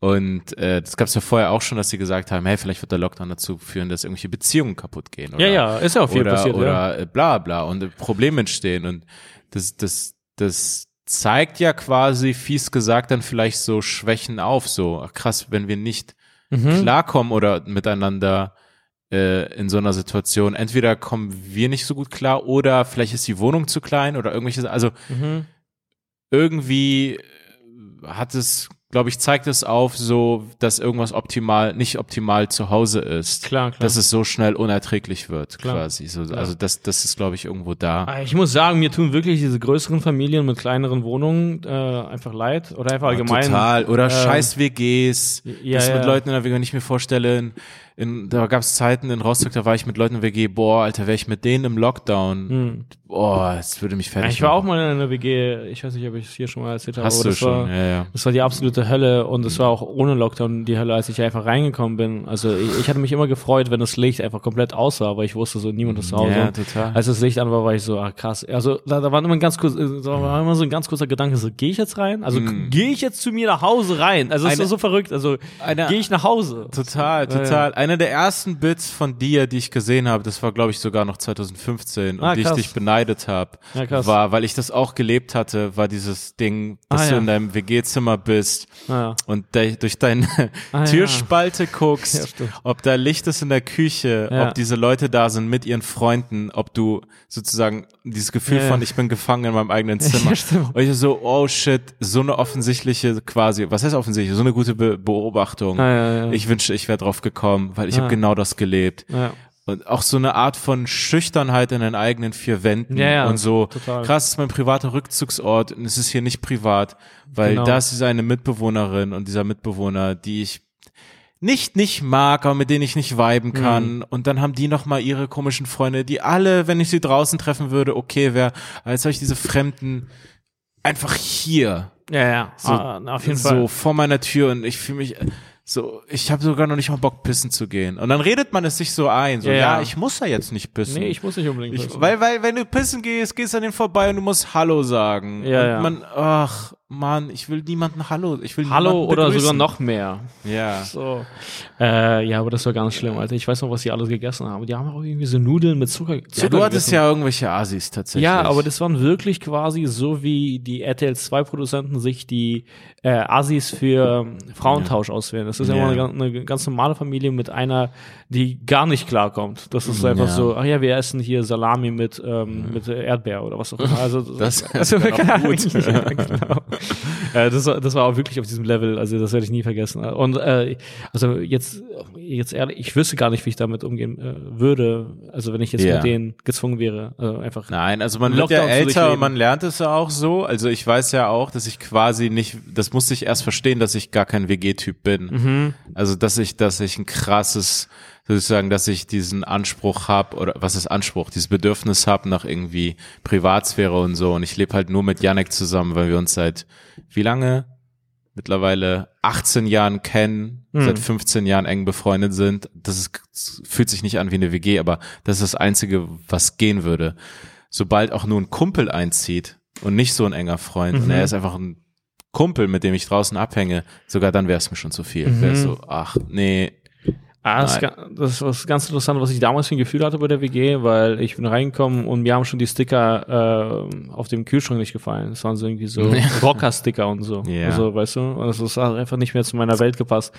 S2: Und äh, das gab es ja vorher auch schon, dass sie gesagt haben, hey, vielleicht wird der Lockdown dazu führen, dass irgendwelche Beziehungen kaputt gehen. Oder,
S1: ja, ja, ist ja auch viel
S2: oder,
S1: passiert.
S2: Oder
S1: ja.
S2: Äh, bla bla und Probleme entstehen. Und das, das, das zeigt ja quasi, fies gesagt, dann vielleicht so Schwächen auf. So, krass, wenn wir nicht mhm. klarkommen oder miteinander äh, in so einer Situation, entweder kommen wir nicht so gut klar oder vielleicht ist die Wohnung zu klein oder irgendwelche, also mhm. irgendwie hat es glaube ich, zeigt es auf, so, dass irgendwas optimal, nicht optimal zu Hause ist.
S1: Klar, klar.
S2: Dass es so schnell unerträglich wird, klar. quasi. So, ja. Also das, das ist, glaube ich, irgendwo da.
S1: Ah, ich muss sagen, mir tun wirklich diese größeren Familien mit kleineren Wohnungen äh, einfach leid. Oder einfach allgemein.
S2: Total. Oder äh, scheiß WGs. Ja, das ja. mit Leuten in der WG nicht mehr vorstellen in, da gab es Zeiten in Rostock, da war ich mit Leuten in WG, boah, Alter, wäre ich mit denen im Lockdown, hm. boah, es würde mich fertig
S1: Ich war auch mal in einer WG, ich weiß nicht, ob ich es hier schon mal erzählt habe,
S2: Hast aber das,
S1: schon?
S2: War, ja, ja.
S1: das war die absolute Hölle und es war auch ohne Lockdown die Hölle, als ich einfach reingekommen bin. Also ich, ich hatte mich immer gefreut, wenn das Licht einfach komplett aus war, weil ich wusste so, niemand ist zu Hause.
S2: Ja, total.
S1: Als das Licht an war, war ich so, ah krass. Also da, da war immer ein ganz kurz, da war immer so ein ganz kurzer Gedanke, so, gehe ich jetzt rein? Also mm. gehe ich jetzt zu mir nach Hause rein? Also es ist so verrückt, also gehe ich nach Hause?
S2: Total, total. Ja, Einer der ersten Bits von dir, die ich gesehen habe, das war glaube ich sogar noch 2015 ah, und die ich dich beneidet habe, ja, war, weil ich das auch gelebt hatte, war dieses Ding, dass ah, du ja. in deinem WG-Zimmer bist ah, und de durch deine ah, Türspalte guckst, ob da Licht ist in der Küche, ob diese Leute da sind mit ihren Freunden, ob du sozusagen dieses Gefühl von ich bin gefangen in meinem eigenen Zimmer. und ich so, oh shit, so eine offensichtliche quasi, was heißt offensichtlich, so eine gute Be Beobachtung. Ich wünsche, ich wäre drauf gekommen, weil ich habe genau das gelebt. Ja. Und auch so eine Art von Schüchternheit in den eigenen vier Wänden
S1: ja, ja,
S2: und so.
S1: Total.
S2: Krass, ist mein privater Rückzugsort und es ist hier nicht privat, weil genau. da ist eine Mitbewohnerin und dieser Mitbewohner, die ich nicht nicht mag, aber mit denen ich nicht viben
S1: Mhm.
S2: kann. Und dann haben die noch mal ihre komischen Freunde, die alle, wenn ich sie draußen treffen würde, okay wäre. Aber jetzt habe ich diese Fremden einfach hier,
S1: Ja, ja,
S2: so,
S1: ah, auf jeden
S2: so
S1: Fall.
S2: vor meiner Tür und ich fühle mich so, ich habe sogar noch nicht mal Bock pissen zu gehen. Und dann redet man es sich so ein, so
S1: Ja,
S2: ja,
S1: ja.
S2: ich muss da jetzt nicht pissen.
S1: Nee, ich muss nicht unbedingt.
S2: Ich,
S1: pissen.
S2: weil, weil, wenn du pissen gehst, gehst du an den vorbei und du musst Hallo sagen.
S1: Ja,
S2: und
S1: ja.
S2: man, ach, Mann, ich will niemanden Hallo, ich will
S1: Hallo oder
S2: begrüßen.
S1: sogar noch mehr.
S2: Ja.
S1: So. Äh, ja, aber das war ganz schlimm, Alter. Ich weiß noch, was die alles gegessen haben. Die haben auch irgendwie so Nudeln mit Zucker.
S2: ja
S1: Zucker
S2: du hattest
S1: gegessen.
S2: ja irgendwelche Asis tatsächlich.
S1: Ja, aber das waren wirklich quasi so, wie die RTL 2 Produzenten sich die äh, Assis für Frauentausch auswählen. Das ist ja
S2: Ja.
S1: immer eine, eine ganz normale Familie mit einer, die gar nicht klarkommt. Das ist einfach
S2: Ja.
S1: so, ach ja, wir essen hier Salami mit, ähm, mit Erdbeer oder was auch immer. Also,
S2: Das-
S1: also,
S2: das wäre auch gut.
S1: ja, genau. äh, das, war, das war auch wirklich auf diesem Level, also das werde ich nie vergessen. Und äh, also jetzt, jetzt ehrlich, ich wüsste gar nicht, wie ich damit umgehen äh, würde, also wenn ich jetzt
S2: Ja.
S1: mit denen gezwungen wäre, also einfach
S2: Nein, also man wird ja älter und man lernt es ja auch so. Also ich weiß ja auch, dass ich quasi nicht, das musste ich erst verstehen, dass ich gar kein WG-Typ bin.
S1: Mhm.
S2: Also dass ich, dass ich ein krasses, sozusagen, dass ich diesen Anspruch habe oder was ist Anspruch, dieses Bedürfnis habe nach irgendwie Privatsphäre und so. Und ich lebe halt nur mit Janek zusammen, weil wir uns seit wie lange? Mittlerweile 18 Jahren kennen,
S1: Mhm.
S2: seit 15 Jahren eng befreundet sind. Das ist, fühlt sich nicht an wie eine WG, aber das ist das Einzige, was gehen würde. Sobald auch nur ein Kumpel einzieht und nicht so ein enger Freund und
S1: Mhm.
S2: er ist einfach ein Kumpel, mit dem ich draußen abhänge, sogar dann wäre es mir schon zu viel. Wäre
S1: Mhm.
S2: so, ach, nee,
S1: Ah, das, das ist was ganz interessant, was ich damals für ein Gefühl hatte bei der WG, weil ich bin reingekommen und mir haben schon die Sticker äh, auf dem Kühlschrank nicht gefallen. Das waren so irgendwie so Rocker-Sticker und so.
S2: Ja.
S1: Also, weißt du, und das ist einfach nicht mehr zu meiner Welt gepasst.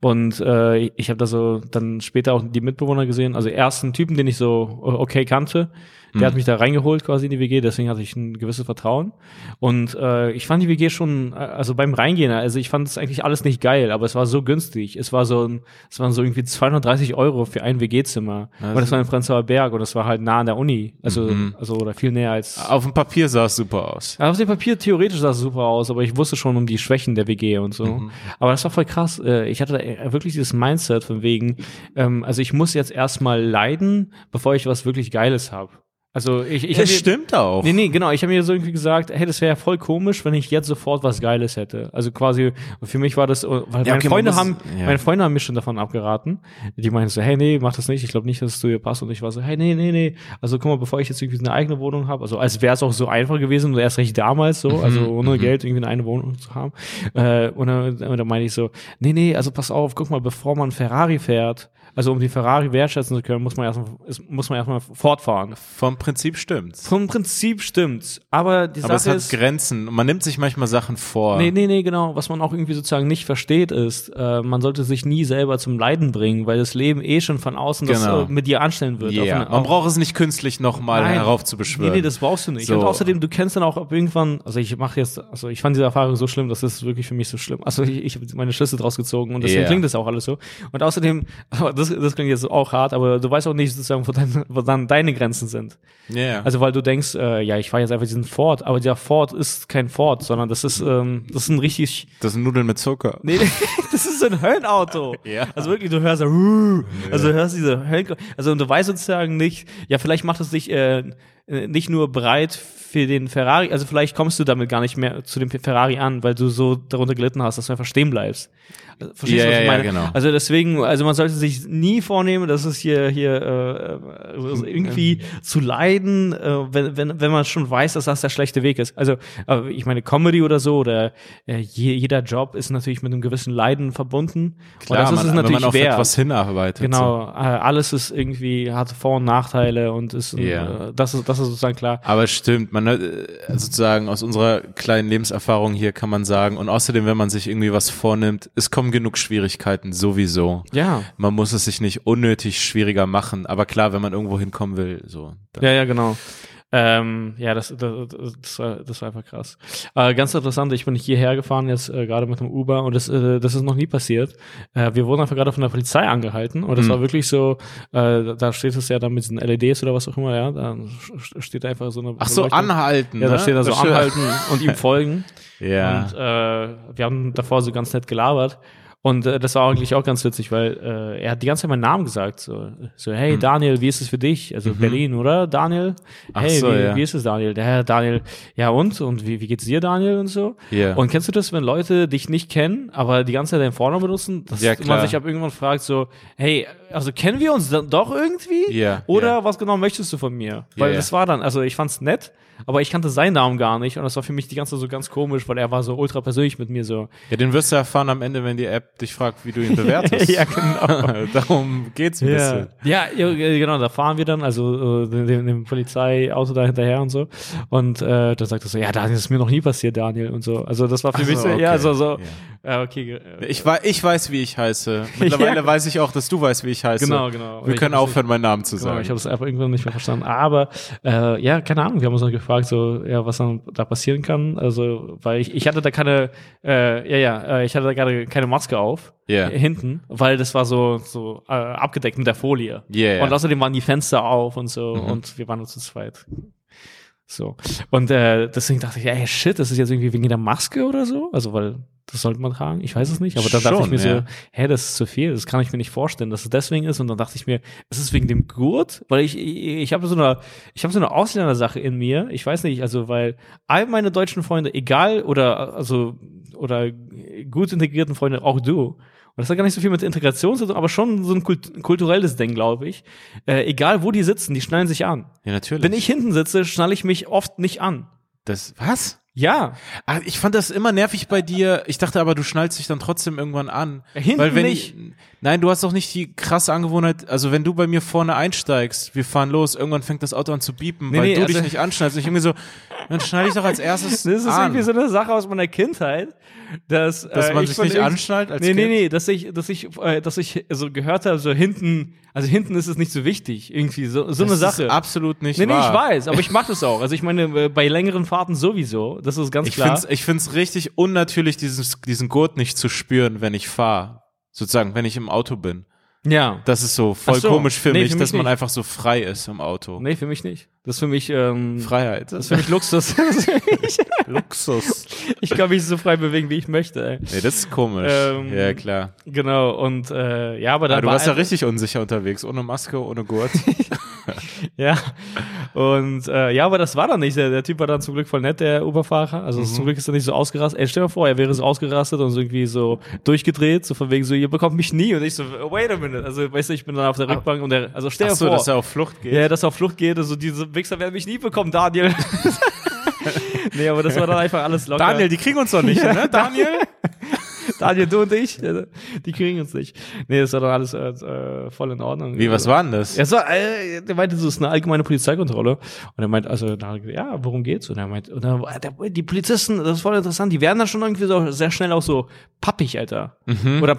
S1: Und äh, ich habe da so dann später auch die Mitbewohner gesehen. Also erst einen Typen, den ich so okay kannte, der hat mich da reingeholt quasi in die WG, deswegen hatte ich ein gewisses Vertrauen. Und äh, ich fand die WG schon, äh, also beim Reingehen, also ich fand es eigentlich alles nicht geil, aber es war so günstig. Es war so ein, es waren so irgendwie 230 Euro für ein WG-Zimmer. Und das war in Prenzlauer Berg und das war halt nah an der Uni. Also, also oder viel näher als.
S2: auf dem Papier sah es super aus.
S1: Auf dem Papier theoretisch sah es super aus, aber ich wusste schon um die Schwächen der WG und so. Aber das war voll krass. Äh, Ich hatte da wirklich dieses Mindset von wegen, ähm, also ich muss jetzt erstmal leiden, bevor ich was wirklich Geiles habe. Also ich, ich mir-
S2: stimmt auch.
S1: Nee, nee, genau. Ich habe mir so irgendwie gesagt, hey, das wäre ja voll komisch, wenn ich jetzt sofort was Geiles hätte. Also quasi, für mich war das, äh, weil
S2: Ja,
S1: meine
S2: okay,
S1: Freunde
S2: muss-
S1: haben,
S2: ja.
S1: meine Freunde haben mich schon davon abgeraten. Die meinten so, hey, nee, mach das nicht. Ich glaube nicht, dass es zu dir passt. Und ich war so, hey, nee, nee, nee. Also guck mal, bevor ich jetzt irgendwie eine eigene Wohnung habe, also als wäre es auch so einfach gewesen und erst recht damals so, also
S2: Mhm,
S1: ohne Geld irgendwie eine eigene Wohnung zu haben. Äh, und dann, und dann meinte ich so, nee, nee, also pass auf, guck mal, bevor man Ferrari fährt, also um die Ferrari wertschätzen zu können, muss man erstmal, muss man erstmal fortfahren.
S2: Vom Prinzip stimmt's.
S1: Vom Prinzip stimmt's, aber die
S2: Aber es hat
S1: ist,
S2: Grenzen. Man nimmt sich manchmal Sachen vor.
S1: nee, nee, nee, genau, was man auch irgendwie sozusagen nicht versteht ist, äh, man sollte sich nie selber zum Leiden bringen, weil das Leben eh schon von außen
S2: Genau.
S1: das äh, mit dir anstellen wird. Auf eine-
S2: man braucht es nicht künstlich nochmal heraufzubeschwören.
S1: Nee, nee, das brauchst du nicht.
S2: So.
S1: Und außerdem, du kennst dann auch ab irgendwann, also ich mache jetzt, also ich fand diese Erfahrung so schlimm, das ist wirklich für mich so schlimm. Also ich, ich habe meine Schlüsse draus gezogen und deswegen
S2: Ja.
S1: klingt das auch alles so. Und außerdem, aber das, das klingt jetzt auch hart, aber du weißt auch nicht sozusagen, wo, dein, wo dann deine Grenzen sind.
S2: Ja.
S1: Also weil du denkst, äh, ja, ich fahre jetzt einfach diesen Ford, aber der Ford ist kein Ford, sondern das ist, ähm, das ist ein richtig,
S2: das sind Nudeln mit Zucker.
S1: nee, das ist ein Höllenauto.
S2: Ja.
S1: Also wirklich, du hörst "Ruh", also du hörst diese Höllen, also und du weißt sozusagen nicht, ja, vielleicht macht es dich äh, äh, nicht nur bereit für den Ferrari, also vielleicht kommst du damit gar nicht mehr zu dem Ferrari an, weil du so darunter gelitten hast, dass du einfach stehen bleibst. Also, Verstehst
S2: Ja,
S1: du, was
S2: ja,
S1: ich
S2: ja,
S1: meine?
S2: genau.
S1: Also deswegen, also man sollte sich nie vornehmen, dass es hier hier äh, also irgendwie zu leiden, äh, wenn, wenn, wenn man schon weiß, dass das der schlechte Weg ist. Also äh, ich meine Comedy oder so oder äh, je, jeder Job ist natürlich mit einem gewissen Leiden verbunden.
S2: Klar,
S1: und das ist
S2: man,
S1: es
S2: wenn
S1: natürlich
S2: man auf
S1: wert.
S2: etwas hinarbeitet.
S1: Genau, äh, alles ist irgendwie, hat Vor- und Nachteile und ist,
S2: Ja.
S1: äh, das ist, das ist sozusagen klar.
S2: Aber es stimmt, man äh, sozusagen aus unserer kleinen Lebenserfahrung hier kann man sagen, und außerdem, wenn man sich irgendwie was vornimmt, es kommen genug Schwierigkeiten sowieso.
S1: Ja.
S2: Man muss es sich nicht unnötig schwieriger machen, aber klar, wenn man irgendwo hinkommen will, so. dann-
S1: Ja, ja, genau. Ähm, ja, das, das, das, war, das war einfach krass. Äh, ganz interessant, ich bin hierher gefahren jetzt äh, gerade mit dem Uber und das, äh, das ist noch nie passiert. Äh, wir wurden einfach gerade von der Polizei angehalten und das
S2: Mhm.
S1: war wirklich so, äh, da steht es ja dann mit diesen LEDs oder was auch immer, ja, da steht einfach so eine
S2: Ach so,
S1: Beleuchtung.
S2: anhalten.
S1: Ja, da
S2: ne?
S1: steht da so anhalten und ihm folgen.
S2: Ja.
S1: Und äh, wir haben davor so ganz nett gelabert. Und äh, das war eigentlich auch ganz witzig, weil äh, er hat die ganze Zeit meinen Namen gesagt. So, so hey Daniel, wie ist es für dich? Also Berlin, oder? Daniel?
S2: Ach
S1: Hey,
S2: so,
S1: wie,
S2: ja.
S1: wie ist es, Daniel? Der Herr Daniel, ja und? Und wie, wie geht's dir, Daniel? Und so.
S2: Ja.
S1: Und kennst du das, wenn Leute dich nicht kennen, aber die ganze Zeit deinen Vornamen benutzen? Dass
S2: Ja,
S1: man
S2: klar.
S1: sich ab irgendwann fragt, so, hey, also kennen wir uns dann doch irgendwie?
S2: Ja,
S1: Oder
S2: ja.
S1: was genau möchtest du von mir? Weil
S2: ja.
S1: das war dann, also ich fand's nett, aber ich kannte seinen Namen gar nicht und das war für mich die ganze Zeit so ganz komisch, weil er war so ultra persönlich mit mir so.
S2: Ja, den wirst du erfahren am Ende, wenn die App dich fragt, wie du ihn bewertest.
S1: Ja, genau.
S2: Darum geht's ein bisschen.
S1: Ja, genau, da fahren wir dann, also äh, dem, dem Polizeiauto da hinterher und so. Und äh, da sagt er so, ja, Daniel, das ist mir noch nie passiert, Daniel und so. Also das war für
S2: Ach
S1: mich
S2: so,
S1: so, ja,
S2: okay.
S1: so, so,
S2: Ja.
S1: okay.
S2: Ich, ich weiß, wie ich heiße. Mittlerweile weiß ich auch, dass du weißt, wie ich heiße.
S1: Genau, genau.
S2: Wir
S1: Ich
S2: können aufhören, meinen Namen zu
S1: Genau,
S2: sagen.
S1: ich habe es einfach irgendwann nicht mehr verstanden. Aber äh, ja, keine Ahnung, wir haben uns dann gefragt, so, ja, was dann da passieren kann. Also, weil ich, ich hatte da keine, äh, ja, ja, äh, ich hatte da gerade keine Maske auf. Äh, Hinten, weil das war so, so äh, abgedeckt mit der Folie.
S2: Ja.
S1: Und außerdem waren die Fenster auf und so
S2: Mhm.
S1: und wir waren nur zu zweit. So. Und äh, deswegen dachte ich, ey, shit, das ist jetzt irgendwie wegen der Maske oder so? Also, weil das sollte man tragen, ich weiß es nicht. Aber dann dachte ich
S2: Schon,
S1: mir so,
S2: ja.
S1: hä, das ist zu viel, das kann ich mir nicht vorstellen, dass es deswegen ist. Und dann dachte ich mir, ist es wegen dem Gurt? Weil ich, ich, ich habe so eine, ich habe so eine Ausländersache in mir. Ich weiß nicht, also weil all meine deutschen Freunde, egal oder also oder gut integrierten Freunde, auch du. Und das hat gar nicht so viel mit Integration zu tun, aber schon so ein kult kulturelles Ding, glaube ich. Äh, egal wo die sitzen, die schnallen sich an.
S2: ja, natürlich.
S1: Wenn ich hinten sitze, schnalle ich mich oft nicht an.
S2: das, was?
S1: Ja,
S2: Ah, ich fand das immer nervig bei dir. Ich dachte aber, du schnallst dich dann trotzdem irgendwann an.
S1: Hinten
S2: Weil wenn
S1: nicht.
S2: Ich, nein, du hast doch nicht die krasse Angewohnheit, also wenn du bei mir vorne einsteigst, wir fahren los, irgendwann fängt das Auto an zu biepen,
S1: Nee,
S2: weil
S1: nee,
S2: du
S1: also-
S2: dich nicht anschnallst. Und ich irgendwie so, dann schneide ich doch als erstes
S1: Das ist
S2: an.
S1: irgendwie so eine Sache aus meiner Kindheit, dass,
S2: Dass
S1: äh,
S2: man
S1: ich
S2: sich nicht anschnallt als
S1: nee, nee,
S2: Kind?
S1: nee, dass ich, dass ich, äh, dass ich so gehört habe, so hinten, also hinten ist es nicht so wichtig, irgendwie so, so eine
S2: das
S1: Sache.
S2: Ist absolut nicht
S1: nee, nee,
S2: wahr.
S1: ich weiß, aber ich mache das auch. Also ich meine, äh, bei längeren Fahrten sowieso, das ist ganz
S2: Ich
S1: klar.
S2: find's, ich find's richtig unnatürlich, dieses, diesen Gurt nicht zu spüren, wenn ich fahre. Sozusagen, wenn ich im Auto bin.
S1: ja.
S2: Das ist so voll
S1: so.
S2: komisch für
S1: Nee,
S2: mich,
S1: für mich
S2: dass man einfach so frei ist im Auto.
S1: Nee, für mich nicht. Das ist für mich, ähm,
S2: Freiheit.
S1: das ist für mich Luxus.
S2: Luxus.
S1: ich kann mich so frei bewegen, wie ich möchte. Ey.
S2: Nee, das ist komisch.
S1: Ähm,
S2: ja, klar.
S1: Genau, und äh, ja, aber da
S2: Aber du
S1: war
S2: warst ja richtig unsicher unterwegs, ohne Maske, ohne Gurt.
S1: Ja, und äh, ja, aber das war dann nicht. Der, der Typ war dann zum Glück voll nett, der Uberfahrer. Also zum Glück ist er nicht so ausgerastet. Ey, stell dir mal vor, er wäre so ausgerastet und so irgendwie so durchgedreht, so von wegen so, ihr bekommt mich nie. Und ich so, wait a minute. Also, weißt du, ich bin dann auf der Rückbank und der, also stell dir
S2: so,
S1: vor.
S2: dass er auf Flucht geht.
S1: ja, dass er auf Flucht geht, also diese Wichser werden mich nie bekommen, Daniel. nee, aber das war dann einfach alles locker.
S2: Daniel, die kriegen uns doch nicht, ne? Daniel?
S1: Daniel, du und ich, äh, die kriegen uns nicht. Nee, das war dann alles äh, äh, voll in Ordnung.
S2: Wie, was war denn das?
S1: Ja, so, äh, der meinte, das ist eine allgemeine Polizeikontrolle. Und er meint, also, da, ja, worum geht's? Und er meint, und dann, der, die Polizisten, das ist voll interessant, die werden dann schon irgendwie so sehr schnell auch so pappig, Alter. Oder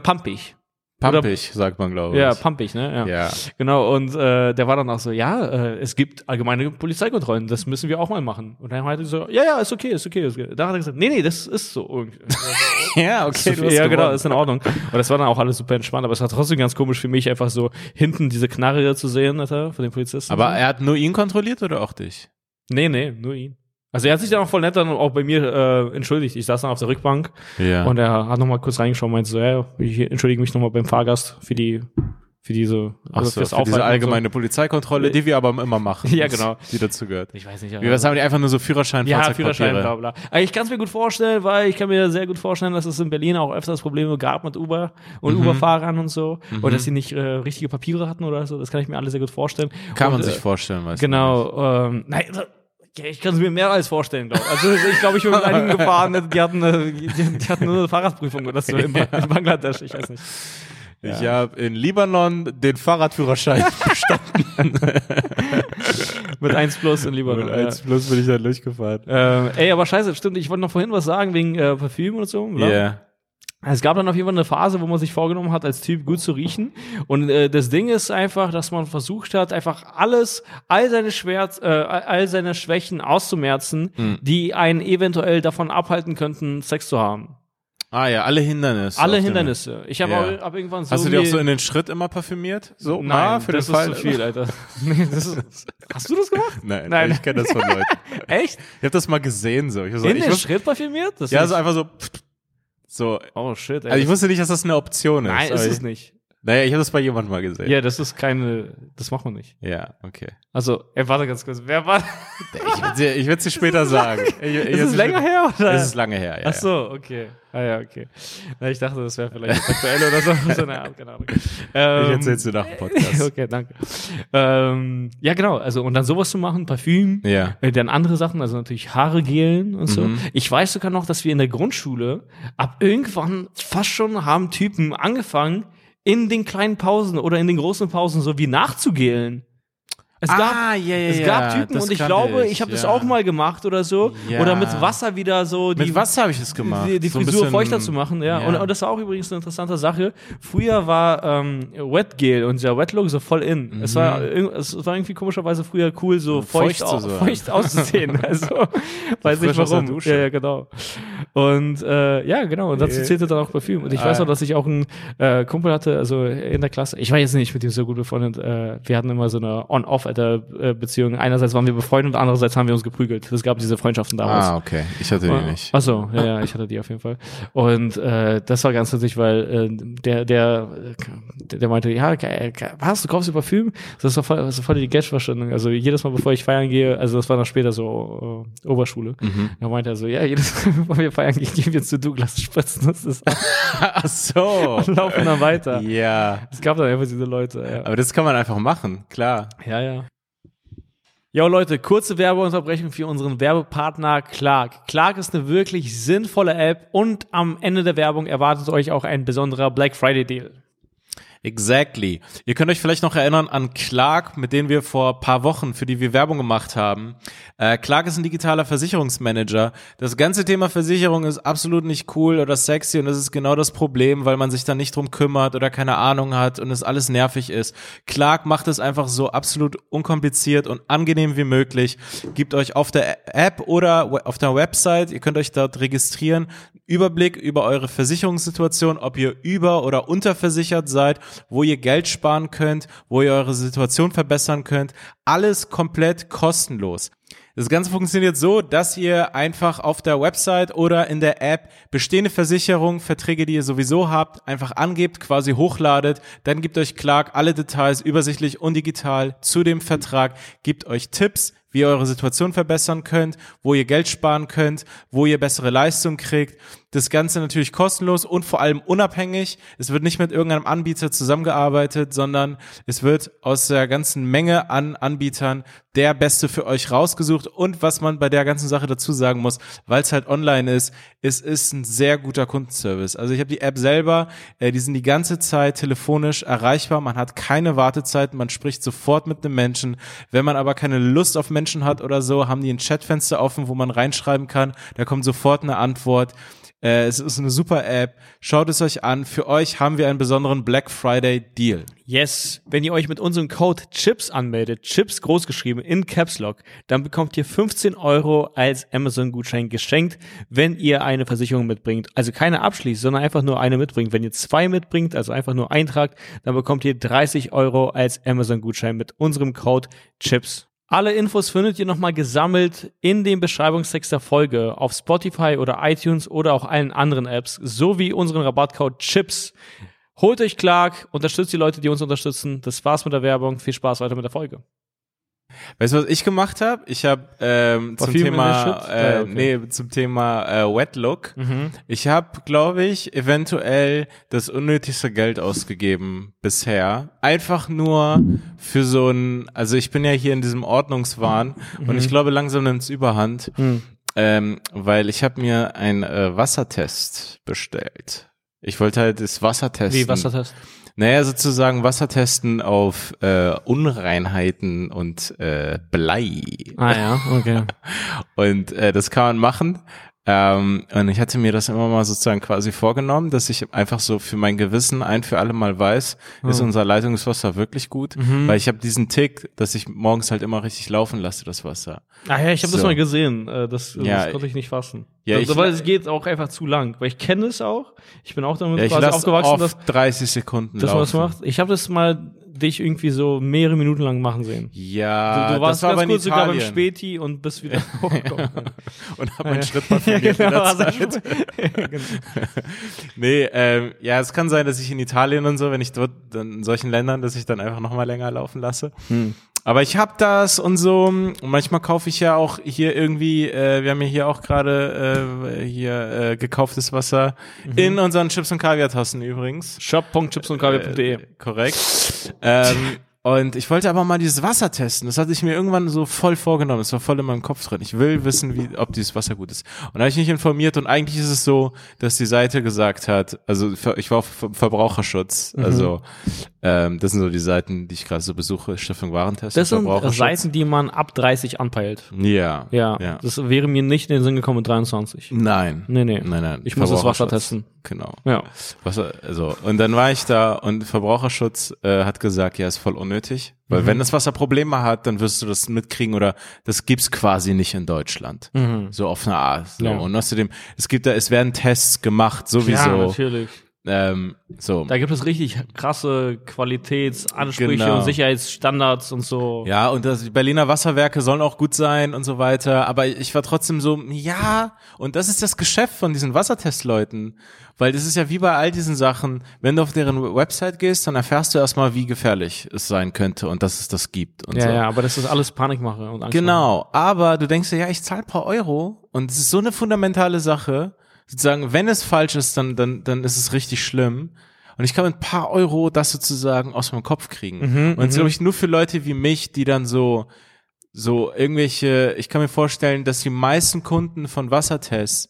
S1: pumpig.
S2: Pampig, sagt man, glaube ich.
S1: Ja, pumpig, ne? Ja.
S2: Ja.
S1: Genau, und äh, der war dann auch so, ja, äh, es gibt allgemeine Polizeikontrollen, das müssen wir auch mal machen. Und dann meinte er so, ja, ja, ist okay, ist okay. Ist okay. Da hat er gesagt, nee, nee, das ist so.
S2: Ja,
S1: Ist so
S2: okay.
S1: viel- ja, genau, ist in Ordnung. Und das war dann auch alles super entspannt, aber es war trotzdem ganz komisch für mich, einfach so hinten diese Knarre zu sehen, Alter, von den Polizisten.
S2: Aber er hat nur ihn kontrolliert oder auch dich?
S1: Nee, nee, nur ihn. Also er hat sich dann auch voll nett dann auch bei mir äh, entschuldigt. Ich saß dann auf der Rückbank
S2: Ja.
S1: und er hat nochmal kurz reingeschaut und meinte so, ja, ich entschuldige mich nochmal beim Fahrgast für die, für diese,
S2: Ach so, für diese
S1: Aufhalten und
S2: allgemeine Polizeikontrolle, die wir aber immer machen.
S1: Ja, genau.
S2: Die dazu gehört.
S1: So. Ich weiß nicht.
S2: Wie, was haben die einfach nur so Führerschein,
S1: ja? Führerschein, bla bla. Aber ich kann es mir gut vorstellen, weil ich kann mir sehr gut vorstellen, dass es in Berlin auch öfters Probleme gab mit Uber und
S2: Mhm.
S1: Uber-Fahrern und so. Oder dass sie nicht äh, richtige Papiere hatten oder so. Das kann ich mir alles sehr gut vorstellen.
S2: Kann
S1: und,
S2: man sich
S1: äh,
S2: vorstellen, weißt du.
S1: Genau. Ähm, nein, also, ich kann es mir mehr als vorstellen, glaube ich. Also ich glaube, ich bin mit einigen gefahren, die hatten, äh, die, die hatten nur eine Fahrradprüfung oder so in, Ba- in Bangladesch, ich weiß nicht.
S2: Ich habe in Libanon den Fahrradführerschein bestanden.
S1: Mit 1 plus in Libanon.
S2: Mit
S1: ja.
S2: 1 plus bin ich dann durchgefahren.
S1: Ähm, ey, aber scheiße, stimmt, ich wollte noch vorhin was sagen wegen äh, Parfüm und so.
S2: Ja.
S1: oder? Es gab dann auf jeden Fall eine Phase, wo man sich vorgenommen hat, als Typ gut zu riechen. Und äh, das Ding ist einfach, dass man versucht hat, einfach alles, all seine Schmerz, äh, all seine Schwächen auszumerzen,
S2: Hm.
S1: die einen eventuell davon abhalten könnten, Sex zu haben.
S2: Ah ja, alle Hindernisse.
S1: Alle Hindernisse. Ich habe
S2: Ja.
S1: auch hab irgendwann so.
S2: Hast du die auch so in den Schritt immer parfümiert? So,
S1: Nein,
S2: mal für
S1: das
S2: den Fall.
S1: ist zu viel, Alter. Nee, das ist, hast du das gemacht?
S2: Nein,
S1: Nein.
S2: ich kenne das von Leuten.
S1: Echt?
S2: Ich habe das mal gesehen so. Ich, so,
S1: In
S2: ich
S1: den
S2: muss,
S1: Schritt parfümiert? Das
S2: ja,
S1: ist-
S2: so einfach so. So.
S1: Oh shit.
S2: Ey, also ich wusste nicht, dass das eine Option ist.
S1: Nein, ist es nicht.
S2: Naja, ich habe das bei jemandem mal gesehen.
S1: Ja, das ist keine, das macht man nicht.
S2: Ja, okay.
S1: Also, ey, warte ganz kurz. Wer war?
S2: ich werde es dir später sagen.
S1: Ich, ich ist es länger her oder?
S2: Es ist lange her, ja.
S1: Ach so, okay. Ah ja, okay. Na, ich dachte, das wäre vielleicht aktuell oder so. so eine keine Ahnung.
S2: Ähm, ich erzähl's dir nach dem Podcast.
S1: okay, danke. Ähm, ja, genau. Also, und dann sowas zu machen, Parfüm.
S2: Ja.
S1: Äh, dann andere Sachen, also natürlich Haare gelen und so.
S2: Mhm.
S1: Ich weiß sogar noch, dass wir in der Grundschule ab irgendwann fast schon haben Typen angefangen, in den kleinen Pausen oder in den großen Pausen so wie nachzugelen. Es gab,
S2: ah, ja, ja,
S1: es gab Typen und ich glaube, ich, ich habe ja. das auch mal gemacht oder so. Ja. Oder mit Wasser wieder so
S2: die, Mit Wasser habe ich das gemacht.
S1: Die, die so Frisur feuchter zu machen, ja. Und, und, das war auch übrigens eine interessante Sache. Früher war ähm, Wetgel und der Wetlook so voll in. Mhm. Es, war, es war irgendwie komischerweise früher cool, so feucht, feucht, au feucht auszusehen. also, weiß nicht warum. Ja, ja, genau. Und äh, ja, genau. Und dazu zählte dann auch Parfüm. Und ich weiß
S2: Ah.
S1: auch, dass ich auch einen äh, Kumpel hatte, also in der Klasse. Ich war jetzt nicht mit ihm so gut befreundet. Äh, wir hatten immer so eine On-Off alter äh. Einerseits waren wir befreundet und andererseits haben wir uns geprügelt. Es gab diese Freundschaften damals.
S2: Ah, okay. Ich hatte die nicht.
S1: Achso, ja, ja, ich hatte die auf jeden Fall. Und äh, das war ganz witzig, weil äh, der, der, der, der meinte, ja, was, du kaufst dir Parfüm? Das ist doch voll, das ist voll die Geldverschwendung. Also jedes Mal, bevor ich feiern gehe, also das war dann später so äh, Oberschule,
S2: Mhm.
S1: da meinte er so, ja, jedes Mal, bevor wir feiern gehen, gehen wir zu Douglas spritzen. Das ist
S2: Ach so.
S1: und laufen dann weiter.
S2: Ja.
S1: Es gab dann einfach diese Leute, ja.
S2: Aber das kann man einfach machen, klar.
S1: Ja, ja. Jo Leute, kurze Werbeunterbrechung für unseren Werbepartner Clark. Clark ist eine wirklich sinnvolle App und am Ende der Werbung erwartet euch auch ein besonderer Black Friday Deal.
S2: Exactly. Ihr könnt euch vielleicht noch erinnern an Clark, mit denen wir vor paar Wochen, für die wir Werbung gemacht haben. Äh, Clark ist ein digitaler Versicherungsmanager. Das ganze Thema Versicherung ist absolut nicht cool oder sexy und das ist genau das Problem, weil man sich da nicht drum kümmert oder keine Ahnung hat und es alles nervig ist. Clark macht es einfach so absolut unkompliziert und angenehm wie möglich. Gibt euch auf der App oder auf der Website, ihr könnt euch dort registrieren, Überblick über eure Versicherungssituation, ob ihr über- oder unterversichert seid, wo ihr Geld sparen könnt, wo ihr eure Situation verbessern könnt. Alles komplett kostenlos. Das Ganze funktioniert so, dass ihr einfach auf der Website oder in der App bestehende Versicherungen, Verträge, die ihr sowieso habt, einfach angebt, quasi hochladet. Dann gibt euch Clark alle Details übersichtlich und digital zu dem Vertrag, gibt euch Tipps, wie ihr eure Situation verbessern könnt, wo ihr Geld sparen könnt, wo ihr bessere Leistung kriegt. Das Ganze natürlich kostenlos und vor allem unabhängig. Es wird nicht mit irgendeinem Anbieter zusammengearbeitet, sondern es wird aus der ganzen Menge an Anbietern der Beste für euch rausgesucht. Und was man bei der ganzen Sache dazu sagen muss, weil es halt online ist, es ist ein sehr guter Kundenservice. Also ich habe die App selber, äh, die sind die ganze Zeit telefonisch erreichbar. Man hat keine Wartezeit, man spricht sofort mit einem Menschen. Wenn man aber keine Lust auf Menschen hat oder so, haben die ein Chatfenster offen, wo man reinschreiben kann. Da kommt sofort eine Antwort. Äh, es ist eine super App. Schaut es euch an. Für euch haben wir einen besonderen Black Friday Deal.
S1: Yes, wenn ihr euch mit unserem Code CHIPS anmeldet, CHIPS großgeschrieben in Caps Lock, dann bekommt ihr 15 Euro als Amazon-Gutschein geschenkt, wenn ihr eine Versicherung mitbringt. Also keine abschließt, sondern einfach nur eine mitbringt. Wenn ihr zwei mitbringt, also einfach nur eintragt, dann bekommt ihr 30 Euro als Amazon-Gutschein mit unserem Code CHIPS. Alle Infos findet ihr nochmal gesammelt in dem Beschreibungstext der Folge auf Spotify oder iTunes oder auch allen anderen Apps, sowie unseren Rabattcode CHIPS. Holt euch Clark, unterstützt die Leute, die uns unterstützen. Das war's mit der Werbung. Viel Spaß weiter mit der Folge.
S2: Weißt du, was ich gemacht habe? Ich habe ähm, zum Thema, äh,
S1: Ah, okay.
S2: nee, zum Thema äh, Wet Look.
S1: Mhm.
S2: Ich habe, glaube ich, eventuell das unnötigste Geld ausgegeben bisher. Einfach nur für so ein, also ich bin ja hier in diesem Ordnungswahn und ich glaube langsam nimmt es überhand,
S1: Mhm.
S2: ähm, weil ich habe mir einen äh, Wassertest bestellt. Ich wollte halt das Wasser testen.
S1: Wie Wassertest?
S2: Naja, sozusagen Wasser testen auf äh, Unreinheiten und äh, Blei.
S1: Ah ja, okay.
S2: Und äh, das kann man machen. Ähm, und ich hatte mir das immer mal sozusagen quasi vorgenommen, dass ich einfach so für mein Gewissen ein für alle Mal weiß, ist
S1: Oh.
S2: unser Leitungswasser wirklich gut?
S1: Mhm.
S2: Weil ich habe diesen Tick, dass ich morgens halt immer richtig laufen lasse, das Wasser.
S1: Ah ja, ich habe das
S2: So.
S1: mal gesehen. Äh, Das,
S2: Ja,
S1: das konnte ich nicht fassen.
S2: Ja,
S1: also,
S2: ich-
S1: weil es geht auch einfach zu lang. Weil ich kenne es auch. Ich bin auch damit
S2: Ja,
S1: quasi aufgewachsen, dass,
S2: oft 30 Sekunden
S1: dass man das
S2: laufen.
S1: macht. Ich habe das mal dich irgendwie so mehrere Minuten lang machen sehen.
S2: Ja,
S1: Du, du warst
S2: das war
S1: ganz kurz sogar beim. Späti und bist wieder hochgekommen.
S2: und hab meinen Schritt parfümiert in der
S1: also
S2: Zeit.
S1: genau.
S2: Nee, ähm, ja, es kann sein, dass ich in Italien und so, wenn ich dort dann in solchen Ländern, dass ich dann einfach noch mal länger laufen lasse.
S1: Hm.
S2: Aber ich hab das und so. Und manchmal kaufe ich ja auch hier irgendwie, äh, wir haben ja hier auch gerade äh, hier äh, gekauftes Wasser
S1: Mhm.
S2: in unseren Chips und Kaviar Tassen übrigens.
S1: Shop.chipsundkaviar.de
S2: Äh, korrekt. Ähm, und ich wollte aber mal dieses Wasser testen. Das hatte ich mir irgendwann so voll vorgenommen. Das war voll in meinem Kopf drin. Ich will wissen, wie, ob dieses Wasser gut ist. Und da habe ich mich informiert und eigentlich ist es so, dass die Seite gesagt hat, also ich war auf Ver- Verbraucherschutz.
S1: Mhm.
S2: Also ähm, das sind so die Seiten, die ich gerade so besuche. Stiftung Warentest.
S1: Das sind. Seiten, die man ab 30 anpeilt.
S2: Ja.
S1: Ja,
S2: ja.
S1: das wäre mir nicht in den Sinn gekommen mit 23.
S2: Nein.
S1: Nee, nee.
S2: Nein, nein.
S1: Ich muss das Wasser testen.
S2: Genau.
S1: Ja.
S2: Wasser, also, und dann war ich da und Verbraucherschutz äh, hat gesagt, ja, ist voll unnötig. Weil
S1: Mhm.
S2: wenn das Wasser Probleme hat, dann wirst du das mitkriegen oder das gibt's quasi nicht in Deutschland. So auf eine Art. So.
S1: Mhm. Ja.
S2: Und außerdem, es gibt da, es werden Tests gemacht,
S1: Ja,
S2: sowieso.
S1: natürlich.
S2: Ähm, so.
S1: Da gibt es richtig krasse Qualitätsansprüche
S2: Genau.
S1: und Sicherheitsstandards und so.
S2: Ja, und das, die Berliner Wasserwerke sollen auch gut sein und so weiter. Aber ich war trotzdem so, ja, und das ist das Geschäft von diesen Wassertestleuten. Weil das ist ja wie bei all diesen Sachen, wenn du auf deren Website gehst, dann erfährst du erstmal, wie gefährlich es sein könnte und dass es das gibt. Und
S1: Ja,
S2: so.
S1: ja, aber das ist alles Panikmache und Angst.
S2: Genau, aber du denkst dir, ja, ich zahle paar Euro und es ist so eine fundamentale Sache. Sozusagen, wenn es falsch ist, dann, dann, dann ist es richtig schlimm. Und ich kann mit ein paar Euro das sozusagen aus meinem Kopf kriegen.
S1: Mhm,
S2: und glaube ich nur für Leute wie mich, die dann so, so irgendwelche, ich kann mir vorstellen, dass die meisten Kunden von Wassertests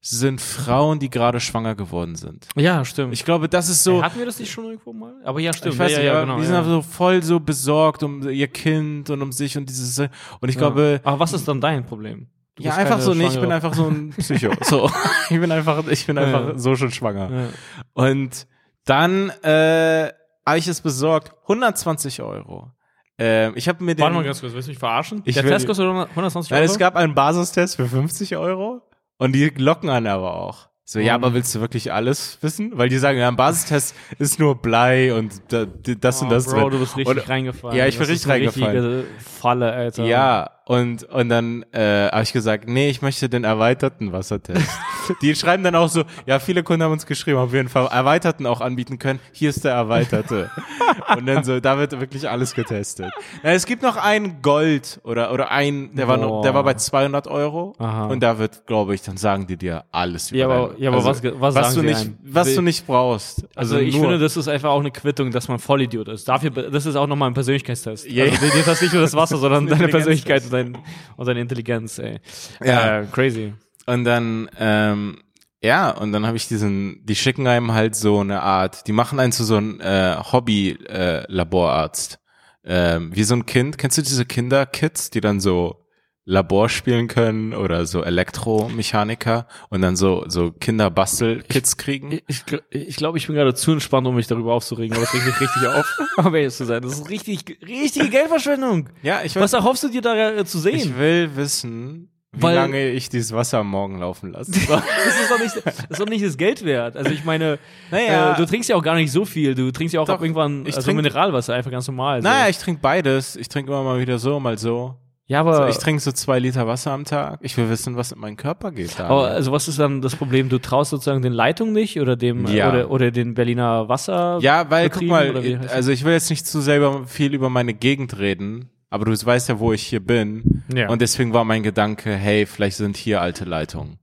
S2: sind Frauen, die gerade schwanger geworden sind.
S1: Ja, stimmt.
S2: Ich glaube, das ist so,
S1: Hatten wir das nicht schon irgendwo mal? Aber ja, stimmt.
S2: ich weiß
S1: ja,
S2: nicht,
S1: ja,
S2: aber
S1: genau,
S2: die sind
S1: ja.
S2: aber so voll so besorgt um ihr Kind und um sich und dieses, und ich glaube,
S1: Aber was ist dann dein Problem? Du
S2: Ja, einfach so, nee, ich bin einfach so ein Psycho. So, ich bin einfach, ich bin einfach
S1: Ja.
S2: so schon schwanger.
S1: Ja.
S2: Und dann äh, habe ich es besorgt, 120 Euro. Ähm, ich habe mir den,
S1: Warte mal ganz kurz, willst du mich verarschen?
S2: Ich
S1: Der Test kostet 100 120
S2: Nein,
S1: Euro?
S2: es gab einen Basistest für 50 Euro und die locken einen aber auch. So, ja, aber willst du wirklich alles wissen? Weil die sagen, ja, ein Basistest ist nur Blei und da, das und
S1: Oh,
S2: das
S1: Bro,
S2: drin.
S1: du bist richtig
S2: Und-
S1: reingefallen.
S2: Ja, ich bin richtig reingefallen.
S1: Falle, Alter.
S2: Ja, und, und dann äh, habe ich gesagt, nee, ich möchte den erweiterten Wassertest. Die schreiben dann auch so, ja, viele Kunden haben uns geschrieben, ob wir einen erweiterten auch anbieten können. Hier ist der erweiterte. und dann so, da wird wirklich alles getestet. Ja, es gibt noch einen Gold oder oder ein, der war noch, der war bei 200 Euro
S1: Aha.
S2: und da wird, glaube ich, dann sagen die dir alles über
S1: Ja, aber- ja, aber was ge- was
S2: was
S1: sagen
S2: du nicht,
S1: einem?
S2: was du nicht brauchst.
S1: Also, ich
S2: nur,
S1: finde, das ist einfach auch eine Quittung, dass man Vollidiot ist. Dafür, das ist auch nochmal ein Persönlichkeitstest.
S2: Ja,
S1: also, dir ist das nicht nur das Wasser, sondern
S2: Das
S1: deine Persönlichkeit und, dein, und deine Intelligenz, ey.
S2: Ja.
S1: Äh, crazy.
S2: Und dann, ähm, ja, und dann habe ich diesen, die schicken einem halt so eine Art, die machen einen zu so einem äh, Hobby-Laborarzt. ähm, wie so ein Kind. Kennst du diese Kinder-Kids, die dann so Labor spielen können oder so Elektromechaniker und dann so, so Kinder-Bastel-Kits kriegen?
S1: Ich, ich, ich glaube, ich bin gerade zu entspannt, um mich darüber aufzuregen, aber das regt mich richtig auf, um ehrlich zu sein. Das ist richtig, richtige Geldverschwendung.
S2: Ja, ich will,
S1: Was erhoffst du dir da äh, zu sehen?
S2: ich will wissen, wie
S1: Weil-
S2: lange ich dieses Wasser am Morgen laufen lasse.
S1: das ist doch nicht, das ist doch nicht das Geld wert. Also ich meine,
S2: Naja.
S1: äh, du trinkst ja auch gar nicht so viel. Du trinkst ja auch
S2: Doch,
S1: irgendwann
S2: ich
S1: also
S2: trink-
S1: Mineralwasser, einfach ganz normal. So.
S2: naja, ich trinke beides. Ich trinke immer mal wieder so, mal so.
S1: Ja,
S2: Also
S1: aber,
S2: ich trinke so zwei Liter Wasser am Tag. Ich will wissen, was in meinen Körper geht. Daniel.
S1: aber also was ist dann das Problem? Du traust sozusagen den Leitungen nicht oder dem
S2: Ja.
S1: oder, oder den Berliner Wasser?
S2: Ja, weil, guck mal, also ich will jetzt nicht zu selber viel über meine Gegend reden, aber du weißt ja, wo ich hier bin.
S1: Ja.
S2: Und deswegen war mein Gedanke, hey, vielleicht sind hier alte Leitungen.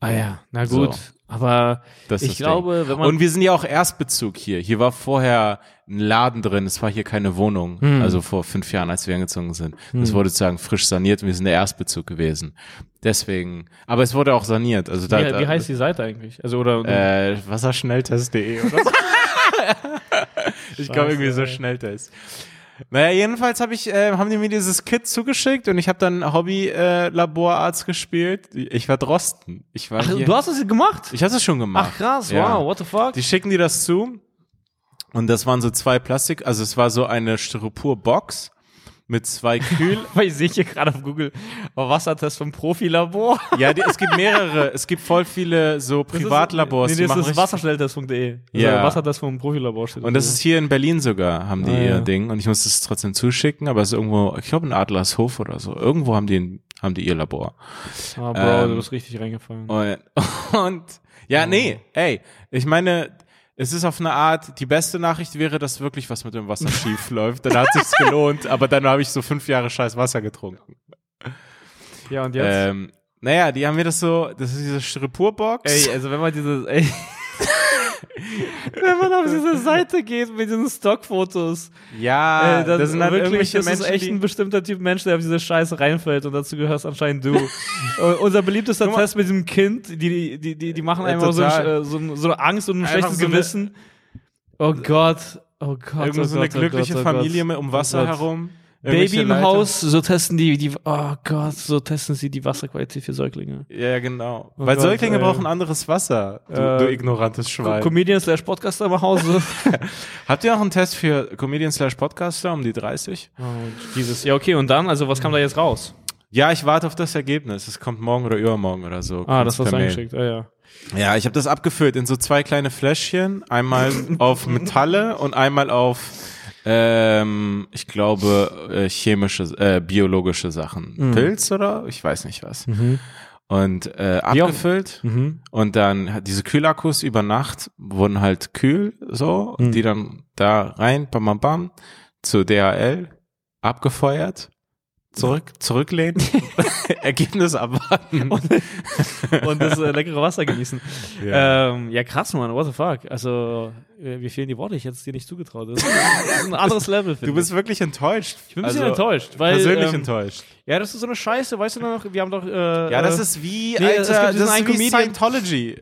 S1: ah ja, na gut.
S2: So.
S1: Aber
S2: Das
S1: ich glaube,
S2: Ding.
S1: wenn man
S2: Und wir sind ja auch Erstbezug hier. Hier war vorher ein Laden drin, es war hier keine Wohnung.
S1: Hm.
S2: Also vor fünf Jahren, als wir angezogen sind. Das wurde sozusagen frisch saniert und wir sind der Erstbezug gewesen. Deswegen, aber es wurde auch saniert. Also da,
S1: wie,
S2: da,
S1: wie heißt die Seite eigentlich? Also oder
S2: Äh, wasserschnelltest.de oder so. ich glaube irgendwie so. Schnelltest. Naja, jedenfalls hab ich, äh, haben die mir dieses Kit zugeschickt und ich habe dann Hobby-Laborarzt gespielt. Ich war Drosten. Ich war
S1: Ach,
S2: hier.
S1: du hast es gemacht?
S2: ich hatte es schon gemacht.
S1: Ach krass,
S2: Ja.
S1: wow, what the fuck?
S2: Die schicken dir das zu und das waren so zwei Plastik, also es war so eine Styropor-Box mit zwei Kühl.
S1: Weil ich sehe hier gerade auf Google oh, Wassertest vom Profilabor.
S2: ja, die, es gibt mehrere. Es gibt voll viele so Privatlabors.
S1: Das ist, nee, das ist wasserschnelltest.de.
S2: Ja.
S1: Also Wassertest vom Profilabor steht.
S2: Und das ist hier in Berlin sogar, haben die
S1: Ah,
S2: ihr
S1: ja.
S2: Ding. Und ich muss das trotzdem zuschicken, aber es ist irgendwo, ich glaube in Adlershof oder so. Irgendwo haben die, haben die ihr Labor.
S1: Ah, Bro,
S2: ähm,
S1: du bist richtig reingefallen.
S2: Und, und ja, nee, ey, ich meine, es ist auf eine Art, die beste Nachricht wäre, dass wirklich was mit dem Wasser schief läuft. Dann hat sich's gelohnt, aber dann habe ich so fünf Jahre scheiß Wasser getrunken.
S1: Ja, und jetzt?
S2: Ähm, naja, die haben mir das so, das ist diese Styroporbox.
S1: Ey, also wenn man dieses, ey, wenn man auf diese Seite geht mit diesen Stockfotos,
S2: ja,
S1: dann
S2: das sind halt
S1: wirklich,
S2: irgendwelche
S1: das
S2: Menschen,
S1: ist echt ein bestimmter Typ Mensch, der auf diese Scheiße reinfällt und dazu gehörst anscheinend du. Unser beliebtester
S2: mal.
S1: Test mit diesem Kind, die, die, die, die machen
S2: Ja,
S1: einfach so,
S2: total.
S1: äh, so, so Angst und ein
S2: Einfach
S1: schlechtes
S2: so
S1: Gewissen. Oh Gott, oh Gott,
S2: irgendwo
S1: oh
S2: so eine
S1: Gott, oh
S2: glückliche
S1: Gott, oh Gott.
S2: Familie mit um Wasser
S1: Oh
S2: herum.
S1: Baby im
S2: Leute.
S1: Haus, so testen die, die, oh Gott, so testen sie die Wasserqualität für Säuglinge.
S2: Ja, genau.
S1: Oh
S2: Weil
S1: Gott,
S2: Säuglinge
S1: ey.
S2: brauchen anderes Wasser, du,
S1: Äh,
S2: du ignorantes Schwein.
S1: Comedian slash Podcaster im Hause.
S2: Habt ihr auch einen Test für Comedian slash Podcaster um die 30?
S1: Oh, dieses. Ja, okay, und dann, also was kam da jetzt raus?
S2: Ja, ich warte auf das Ergebnis. Es kommt morgen oder übermorgen oder so.
S1: Ah, das
S2: Mail.
S1: eingeschickt, ah, ja.
S2: Ja, ich habe das abgefüllt in so zwei kleine Fläschchen. Einmal auf Metalle und einmal auf, ähm, ich glaube, äh, chemische, äh, biologische Sachen.
S1: Mhm.
S2: Pilz oder? Ich weiß nicht was. Und äh, abgefüllt.
S1: Mhm.
S2: Und dann diese Kühlakkus über Nacht wurden halt kühl, so, und
S1: Mhm.
S2: die dann da rein, bam, bam, bam, zu DHL, abgefeuert, zurück, zurücklehnen, Ergebnis abwarten.
S1: Und das äh, leckere Wasser genießen.
S2: Ja.
S1: Ähm, ja, krass, Mann, what the fuck. Also, äh, mir fehlen die Worte, ich hätte es dir nicht zugetraut. Das ist, ein anderes Level,
S2: Du bist wirklich enttäuscht.
S1: Ich bin ein bisschen
S2: Also,
S1: enttäuscht, weil.
S2: Persönlich
S1: ähm,
S2: enttäuscht.
S1: Ja, das ist so eine Scheiße, weißt du noch? Wir haben doch. Äh,
S2: Ja, das
S1: äh,
S2: ist wie,
S1: nee,
S2: Alter, das ist wie Scientology.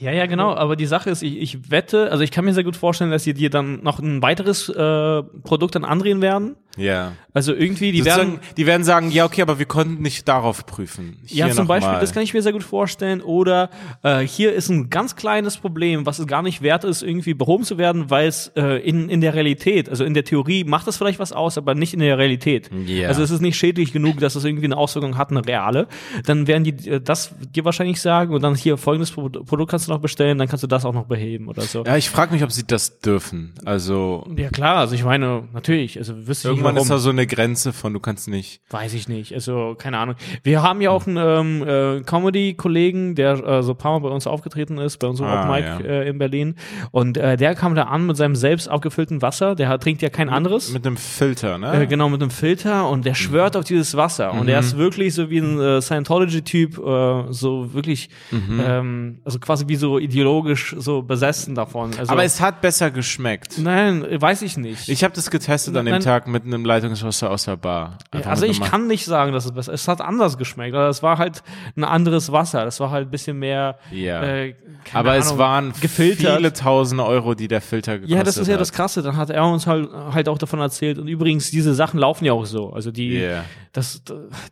S1: Ja, ja, genau. Aber die Sache ist, ich, ich wette, also ich kann mir sehr gut vorstellen, dass sie dir dann noch ein weiteres äh, Produkt dann andrehen werden.
S2: Ja.
S1: Also irgendwie, die
S2: Sozusagen,
S1: werden.
S2: die werden sagen, ja, okay, aber wir konnten nicht darauf prüfen.
S1: Ja,
S2: Hier
S1: zum
S2: noch
S1: Beispiel,
S2: mal.
S1: das kann ich mir sehr gut vorstellen. Oder äh, hier ist ein ganz kleines Problem, was es gar nicht wert ist, irgendwie behoben zu werden, weil es äh, in, in der Realität, also in der Theorie macht das vielleicht was aus, aber nicht in der Realität.
S2: Ja.
S1: Also es ist nicht schädlich genug, dass es irgendwie eine Auswirkung hat, eine reale. Dann werden die äh, das dir wahrscheinlich sagen und dann hier folgendes Pro Produkt kannst du noch bestellen, dann kannst du das auch noch beheben oder so.
S2: Ja, ich frage mich, ob sie das dürfen. Also,
S1: Ja klar, also ich meine, natürlich, also wüsste ich
S2: irgendwann ist da so eine Grenze von, du kannst nicht.
S1: Weiß ich nicht, also keine Ahnung. Wir haben ja auch einen ähm, äh, Comedy-Kollegen, der äh, so ein paar Mal bei uns aufgetreten ist, bei unserem
S2: Ah,
S1: Open Mic
S2: ja.
S1: äh, in Berlin. Und äh, der kam da an mit seinem selbst aufgefüllten Wasser, der hat, trinkt ja kein anderes.
S2: Mit einem Filter, ne?
S1: Äh, genau, mit einem Filter und der schwört auf dieses Wasser. Und
S2: Mhm.
S1: er ist wirklich so wie ein äh, Scientology-Typ, äh, so wirklich,
S2: Mhm.
S1: ähm, also quasi wie so ideologisch so besessen davon. Also,
S2: Aber es hat besser geschmeckt.
S1: nein, weiß ich nicht.
S2: Ich habe das getestet an dem
S1: Nein.
S2: Tag mit einem Leitungswasser aus der Bar. Einfach
S1: also ich kann nicht sagen, dass es besser ist. Es hat anders geschmeckt. aber Es war halt ein anderes Wasser. Das war halt ein bisschen mehr.
S2: Ja.
S1: Äh,
S2: Aber es
S1: Ahnung,
S2: waren
S1: gefiltert.
S2: viele tausend Euro, die der Filter gekostet
S1: Ja, das ist ja
S2: hat.
S1: das Krasse. Dann hat er uns halt, halt auch davon erzählt. Und übrigens, diese Sachen laufen ja auch so. Also die,
S2: Yeah.
S1: Das,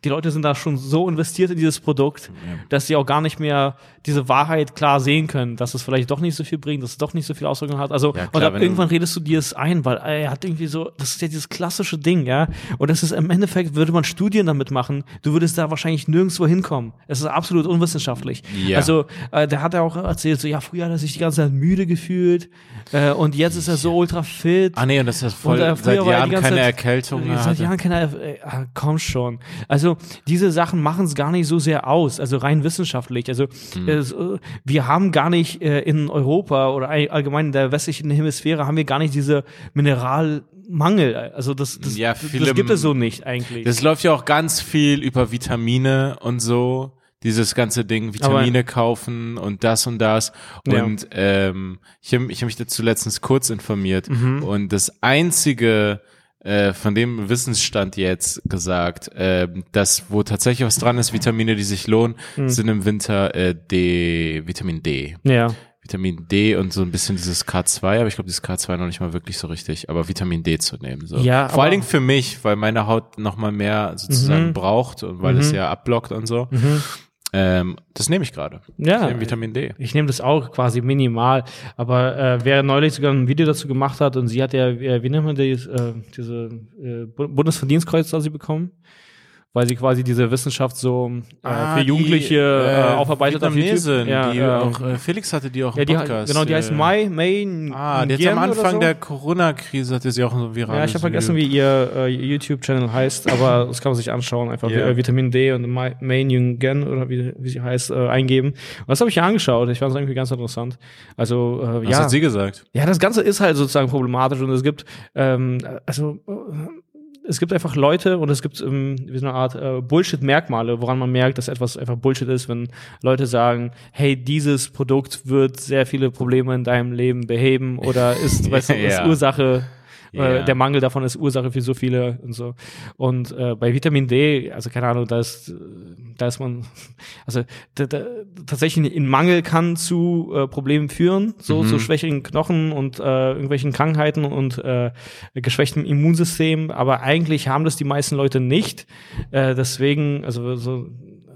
S1: die Leute sind da schon so investiert in dieses Produkt, dass sie auch gar nicht mehr diese Wahrheit klar sehen können, dass es vielleicht doch nicht so viel bringt, dass es doch nicht so viel Auswirkungen hat. Also,
S2: Ja, klar,
S1: und irgendwann redest du dir es ein, weil äh, er hat irgendwie so, das ist ja dieses klassische Ding, ja. Und das ist im Endeffekt, würde man Studien damit machen, du würdest da wahrscheinlich nirgendwo hinkommen. Es ist absolut unwissenschaftlich.
S2: Ja.
S1: Also, äh, der hat ja auch erzählt, so, ja, früher hat er sich die ganze Zeit müde gefühlt, äh, und jetzt ist er so ultra fit.
S2: Ah nee, und das ist voll
S1: Und, äh,
S2: seit Jahren keine
S1: Zeit-
S2: Erkältung mehr.
S1: Seit. Jahren keine, äh, ah, komm schon. Also diese Sachen machen es gar nicht so sehr aus, also rein wissenschaftlich. Also
S2: Hm.
S1: äh, wir haben gar nicht äh, in Europa oder all- allgemein in der westlichen Hemisphäre haben wir gar nicht diese Mineralmangel. Also das, das,
S2: Ja, viele-
S1: das gibt es so nicht eigentlich.
S2: Das läuft ja auch ganz viel über Vitamine und so. Dieses ganze Ding, Vitamine kaufen und das und das.
S1: Ja.
S2: Und ähm, ich habe ich hab mich dazu letztens kurz informiert.
S1: Mhm.
S2: Und das einzige, äh, von dem Wissensstand jetzt gesagt, äh, das, wo tatsächlich was dran ist, Vitamine, die sich lohnen,
S1: Mhm.
S2: sind im Winter äh, D, Vitamin D.
S1: ja.
S2: Vitamin D und so ein bisschen dieses K2, aber ich glaube, dieses K2 noch nicht mal wirklich so richtig, aber Vitamin D zu nehmen. So.
S1: Ja,
S2: Vor allen Dingen für mich, weil meine Haut noch mal mehr sozusagen
S1: Mhm.
S2: braucht und weil es ja abblockt und so. Ähm, das nehme ich gerade.
S1: Ja.
S2: Ich nehme Vitamin D.
S1: Ich nehme das auch quasi minimal. Aber äh, wer neulich sogar ein Video dazu gemacht hat und sie hat ja, äh, wie nennt man das, äh, diese äh, Bu- Bundesverdienstkreuz da sie bekommen? Weil sie quasi diese Wissenschaft so äh,
S2: Ah,
S1: für Jugendliche äh, aufarbeitet auf YouTube. Ja,
S2: die
S1: äh,
S2: auch, äh, Felix hatte die auch im
S1: ja, die,
S2: Podcast.
S1: genau, die heißt
S2: äh,
S1: Mai, May.
S2: Ah, die hat am Anfang
S1: so.
S2: der Corona-Krise hatte sie auch so viral.
S1: Ja, ich habe vergessen, wie ihr äh, YouTube-Channel heißt, aber das kann man sich anschauen. Einfach
S2: Ja.
S1: äh, Vitamin D und Mai Main Yungen oder wie, wie sie heißt, äh, eingeben. Und das habe ich ja angeschaut. Ich fand es irgendwie ganz interessant. Also, äh,
S2: Was
S1: ja.
S2: hat sie gesagt?
S1: Ja, das Ganze ist halt sozusagen problematisch und es gibt, ähm, also äh, es gibt einfach Leute und es gibt ähm, wie so eine Art äh, Bullshit-Merkmale, woran man merkt, dass etwas einfach Bullshit ist, wenn Leute sagen, hey, dieses Produkt wird sehr viele Probleme in deinem Leben beheben oder ist, weißt du, ist
S2: Ja.
S1: Ursache Äh, der Mangel davon ist Ursache für so viele und so. Und äh, bei Vitamin D, also keine Ahnung, da ist, da ist man, also da, da, tatsächlich ein Mangel kann zu äh, Problemen führen, so
S2: Mhm.
S1: zu schwächeren Knochen und äh, irgendwelchen Krankheiten und äh, geschwächtem Immunsystem. Aber eigentlich haben das die meisten Leute nicht. Äh, deswegen, also so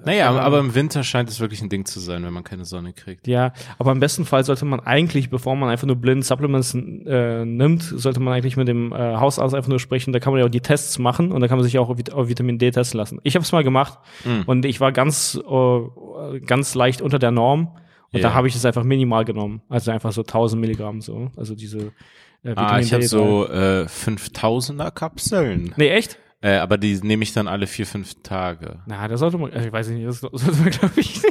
S2: Naja, aber im Winter scheint es wirklich ein Ding zu sein, wenn man keine Sonne kriegt.
S1: Ja, aber im besten Fall sollte man eigentlich, bevor man einfach nur blind Supplements äh, nimmt, sollte man eigentlich mit dem äh, Hausarzt einfach nur sprechen. Da kann man ja auch die Tests machen und da kann man sich auch auf, Vit- auf Vitamin D testen lassen. Ich habe es mal gemacht
S2: Mhm.
S1: und ich war ganz, äh, ganz leicht unter der Norm und
S2: Ja.
S1: da habe ich es einfach minimal genommen. Also einfach so 1000 Milligramm so. Also diese äh, Vitamin
S2: Ah, ich habe so äh, 5000er Kapseln.
S1: Nee, echt?
S2: Äh, aber die nehme ich dann alle vier, fünf Tage.
S1: Na, das sollte man, äh, ich weiß nicht, das sollte man, glaube ich,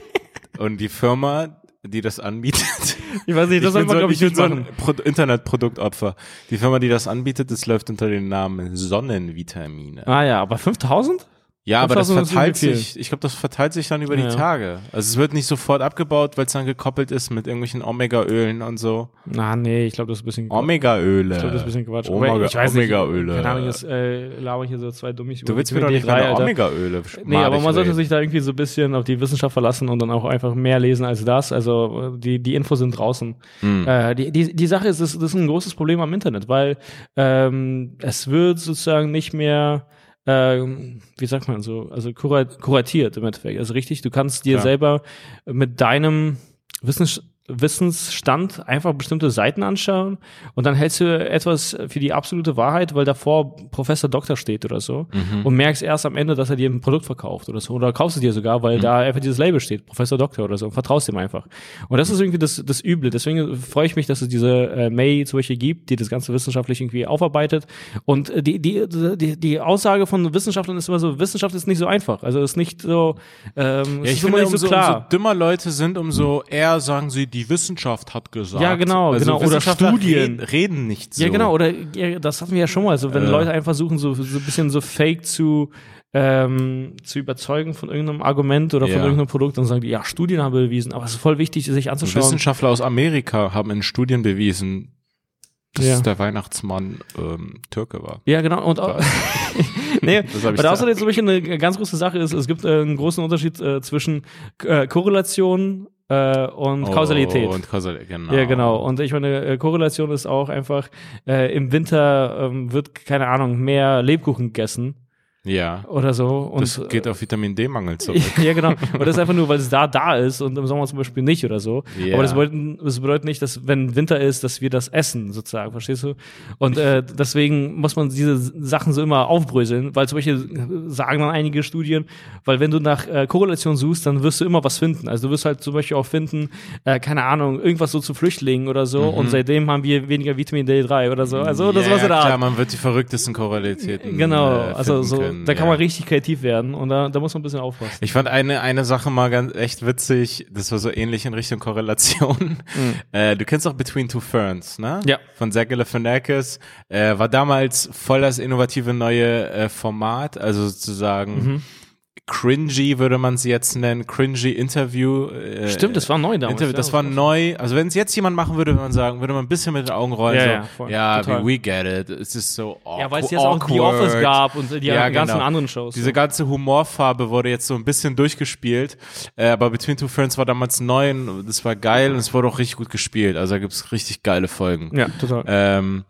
S2: Und die Firma, die das anbietet,
S1: ich weiß nicht, das sollte man,
S2: so,
S1: glaube
S2: ich
S1: ich,
S2: bin so ein Internetproduktopfer. Die Firma, die das anbietet, das läuft unter dem Namen Sonnenvitamine.
S1: Ah ja, aber 5000?
S2: Ja, aber das
S1: 5000 ist
S2: verteilt sich, ich glaube, das verteilt sich dann über
S1: Ja.
S2: die Tage. Also es wird nicht sofort abgebaut, weil es dann gekoppelt ist mit irgendwelchen Omega-Ölen und so.
S1: Na, nee, ich glaube, das ist ein bisschen
S2: Omega-Öle.
S1: Ich glaube, das ist ein bisschen Quatsch.
S2: Omega-
S1: ich weiß nicht,
S2: Omega-Öle.
S1: Keine Ahnung, jetzt äh, laber ich hier so zwei Dummis
S2: Du willst mir doch nicht
S1: Vitamin D3,
S2: meine
S1: Alter.
S2: Omega-Öle
S1: Nee, aber man
S2: madig
S1: sollte
S2: reden.
S1: sich da irgendwie so ein bisschen auf die Wissenschaft verlassen und dann auch einfach mehr lesen als das. Also die, die Infos sind draußen.
S2: Hm.
S1: Äh, die, die, die Sache ist, das, das ist ein großes Problem am Internet, weil ähm, es wird sozusagen nicht mehr ähm, wie sagt man so, also kurat, kuratiert im Endeffekt. Also richtig, du kannst dir
S2: Klar.
S1: selber mit deinem Wissens Wissensstand einfach bestimmte Seiten anschauen und dann hältst du etwas für die absolute Wahrheit, weil davor Professor Doktor steht oder so
S2: Mhm.
S1: und merkst erst am Ende, dass er dir ein Produkt verkauft oder so oder kaufst du dir sogar,
S2: Mhm.
S1: weil da einfach dieses Label steht, Professor Doktor oder so und vertraust ihm einfach. Und das ist irgendwie das, das Üble. Deswegen freue ich mich, dass es diese äh, May zum Beispiel gibt, die das Ganze wissenschaftlich irgendwie aufarbeitet und die, die, die, die Aussage von Wissenschaftlern ist immer so, Wissenschaft ist nicht so einfach. Also ist nicht so, ähm,
S2: Ja, ich
S1: ist immer
S2: finde,
S1: nicht
S2: umso,
S1: so klar.
S2: umso dümmer Leute sind, umso eher sagen sie, die Wissenschaft hat gesagt.
S1: Ja, genau,
S2: also
S1: genau. Oder Studien.
S2: Reden, nicht so.
S1: Ja, genau, oder ja, das hatten wir ja schon mal. So, wenn
S2: Äh.
S1: Leute einfach versuchen, so, so ein bisschen so fake zu, ähm, zu überzeugen von irgendeinem Argument oder von
S2: Ja.
S1: irgendeinem Produkt, dann sagen die, ja, Studien haben bewiesen, aber es ist voll wichtig, sich anzuschauen.
S2: Wissenschaftler aus Amerika haben in Studien bewiesen, dass
S1: Ja.
S2: der Weihnachtsmann ähm, Türke war.
S1: Ja, genau. Und auch, nee,
S2: Das
S1: weil
S2: da-
S1: außerdem zum Beispiel eine ganz große Sache ist, es gibt äh, einen großen Unterschied äh, zwischen äh, Korrelation äh, und Kausalität.
S2: Oh, und Kausalität, genau.
S1: Ja, genau. Und ich meine, äh, Korrelation ist auch einfach, äh, im Winter ähm, wird, keine Ahnung, mehr Lebkuchen gegessen
S2: Ja.
S1: oder so. Und,
S2: Das geht auf Vitamin D-Mangel zurück.
S1: ja, genau. Und das ist einfach nur, weil es da da ist und im Sommer zum Beispiel nicht oder so.
S2: Ja.
S1: Aber das bedeutet, das bedeutet nicht, dass wenn Winter ist, dass wir das essen, sozusagen, verstehst du? Und äh, deswegen muss man diese Sachen so immer aufbröseln, weil zum Beispiel sagen dann einige Studien, weil wenn du nach äh, Korrelation suchst, dann wirst du immer was finden. Also du wirst halt zum Beispiel auch finden, äh, keine Ahnung, irgendwas so zu Flüchtlingen oder so. Und seitdem haben wir weniger Vitamin D3 oder so. Also das
S2: Mhm. ja,
S1: was in der
S2: klar, man wird die verrücktesten Korrelitäten
S1: Genau,
S2: äh,
S1: also so,
S2: können,
S1: da kann
S2: ja.
S1: man richtig kreativ werden und da, da muss man ein bisschen aufpassen.
S2: Ich fand eine, eine Sache mal ganz echt witzig, das war so ähnlich in Richtung Korrelation. Äh, du kennst auch Between Two Ferns, ne?
S1: Mhm. Ja.
S2: Von Zach Galifianakis. Äh, war damals voll das innovative neue äh, Format, also sozusagen
S1: Mhm.
S2: Cringy würde man sie jetzt nennen, cringy Interview. Äh,
S1: Stimmt, das war neu damals.
S2: Interview,
S1: ja,
S2: das war neu. Also wenn es jetzt jemand machen würde, würde man sagen, würde man ein bisschen mit den Augen rollen.
S1: Ja,
S2: so,
S1: ja,
S2: ja we, get it. Es ist so awkward.
S1: Ja, weil es jetzt auch The Office gab und die
S2: Ja,
S1: ganzen
S2: genau.
S1: anderen Shows.
S2: Diese ganze Humorfarbe wurde jetzt so ein bisschen durchgespielt, äh, aber Between Two Ferns war damals neu und das war geil und es wurde auch richtig gut gespielt. Also da gibt's richtig geile Folgen.
S1: ja, total.
S2: Ähm,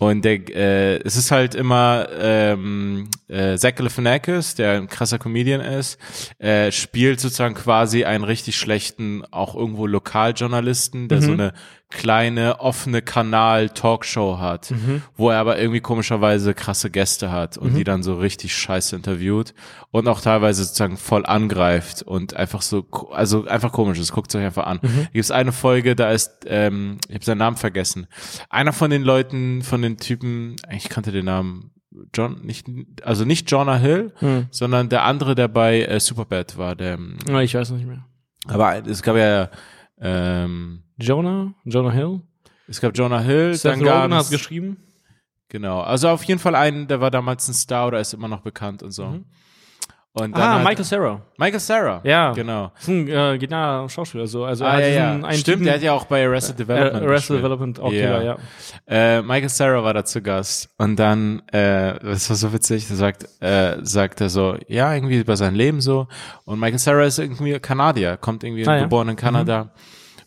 S2: Und der, äh, es ist halt immer ähm, äh, Zach Galifianakis, der ein krasser Comedian ist, äh, spielt sozusagen quasi einen richtig schlechten, auch irgendwo Lokaljournalisten, der mhm. so eine kleine offene Kanal-Talkshow hat, mhm. wo er aber irgendwie komischerweise krasse Gäste hat und mhm. die dann so richtig scheiße interviewt und auch teilweise sozusagen voll angreift und einfach so, also einfach komisch, das guckt euch einfach an. Mhm. Gibt es eine Folge, da ist, ähm, ich habe seinen Namen vergessen, einer von den Leuten, von den Typen, ich kannte den Namen, John, nicht, also nicht Jonah Hill, mhm. sondern der andere, der bei äh, Superbad war, der.
S1: Ja, ich weiß nicht mehr.
S2: Aber es gab ja ähm,
S1: Jonah, Jonah Hill.
S2: Es gab Jonah Hill.
S1: Seth dann Rogen hat geschrieben.
S2: Genau, also auf jeden Fall einen, der war damals ein Star oder ist immer noch bekannt und so. Mhm.
S1: Und ah, hat, Michael Sarah.
S2: Michael Sarah.
S1: Ja.
S2: Genau.
S1: Das ist ein äh, genialer Schauspieler. So. Also
S2: ah, er ja, ja. Stimmt, Typen, der hat ja auch bei Arrested Development.
S1: Äh, Arrested Development auch
S2: ja. Killer, ja. Äh, Michael Sarah war da zu Gast. Und dann, äh, das war so witzig, da sagt, äh, sagt er so, ja, irgendwie über sein Leben so. Und Michael Sarah ist irgendwie Kanadier, kommt irgendwie ah, geboren in Kanada. Mhm.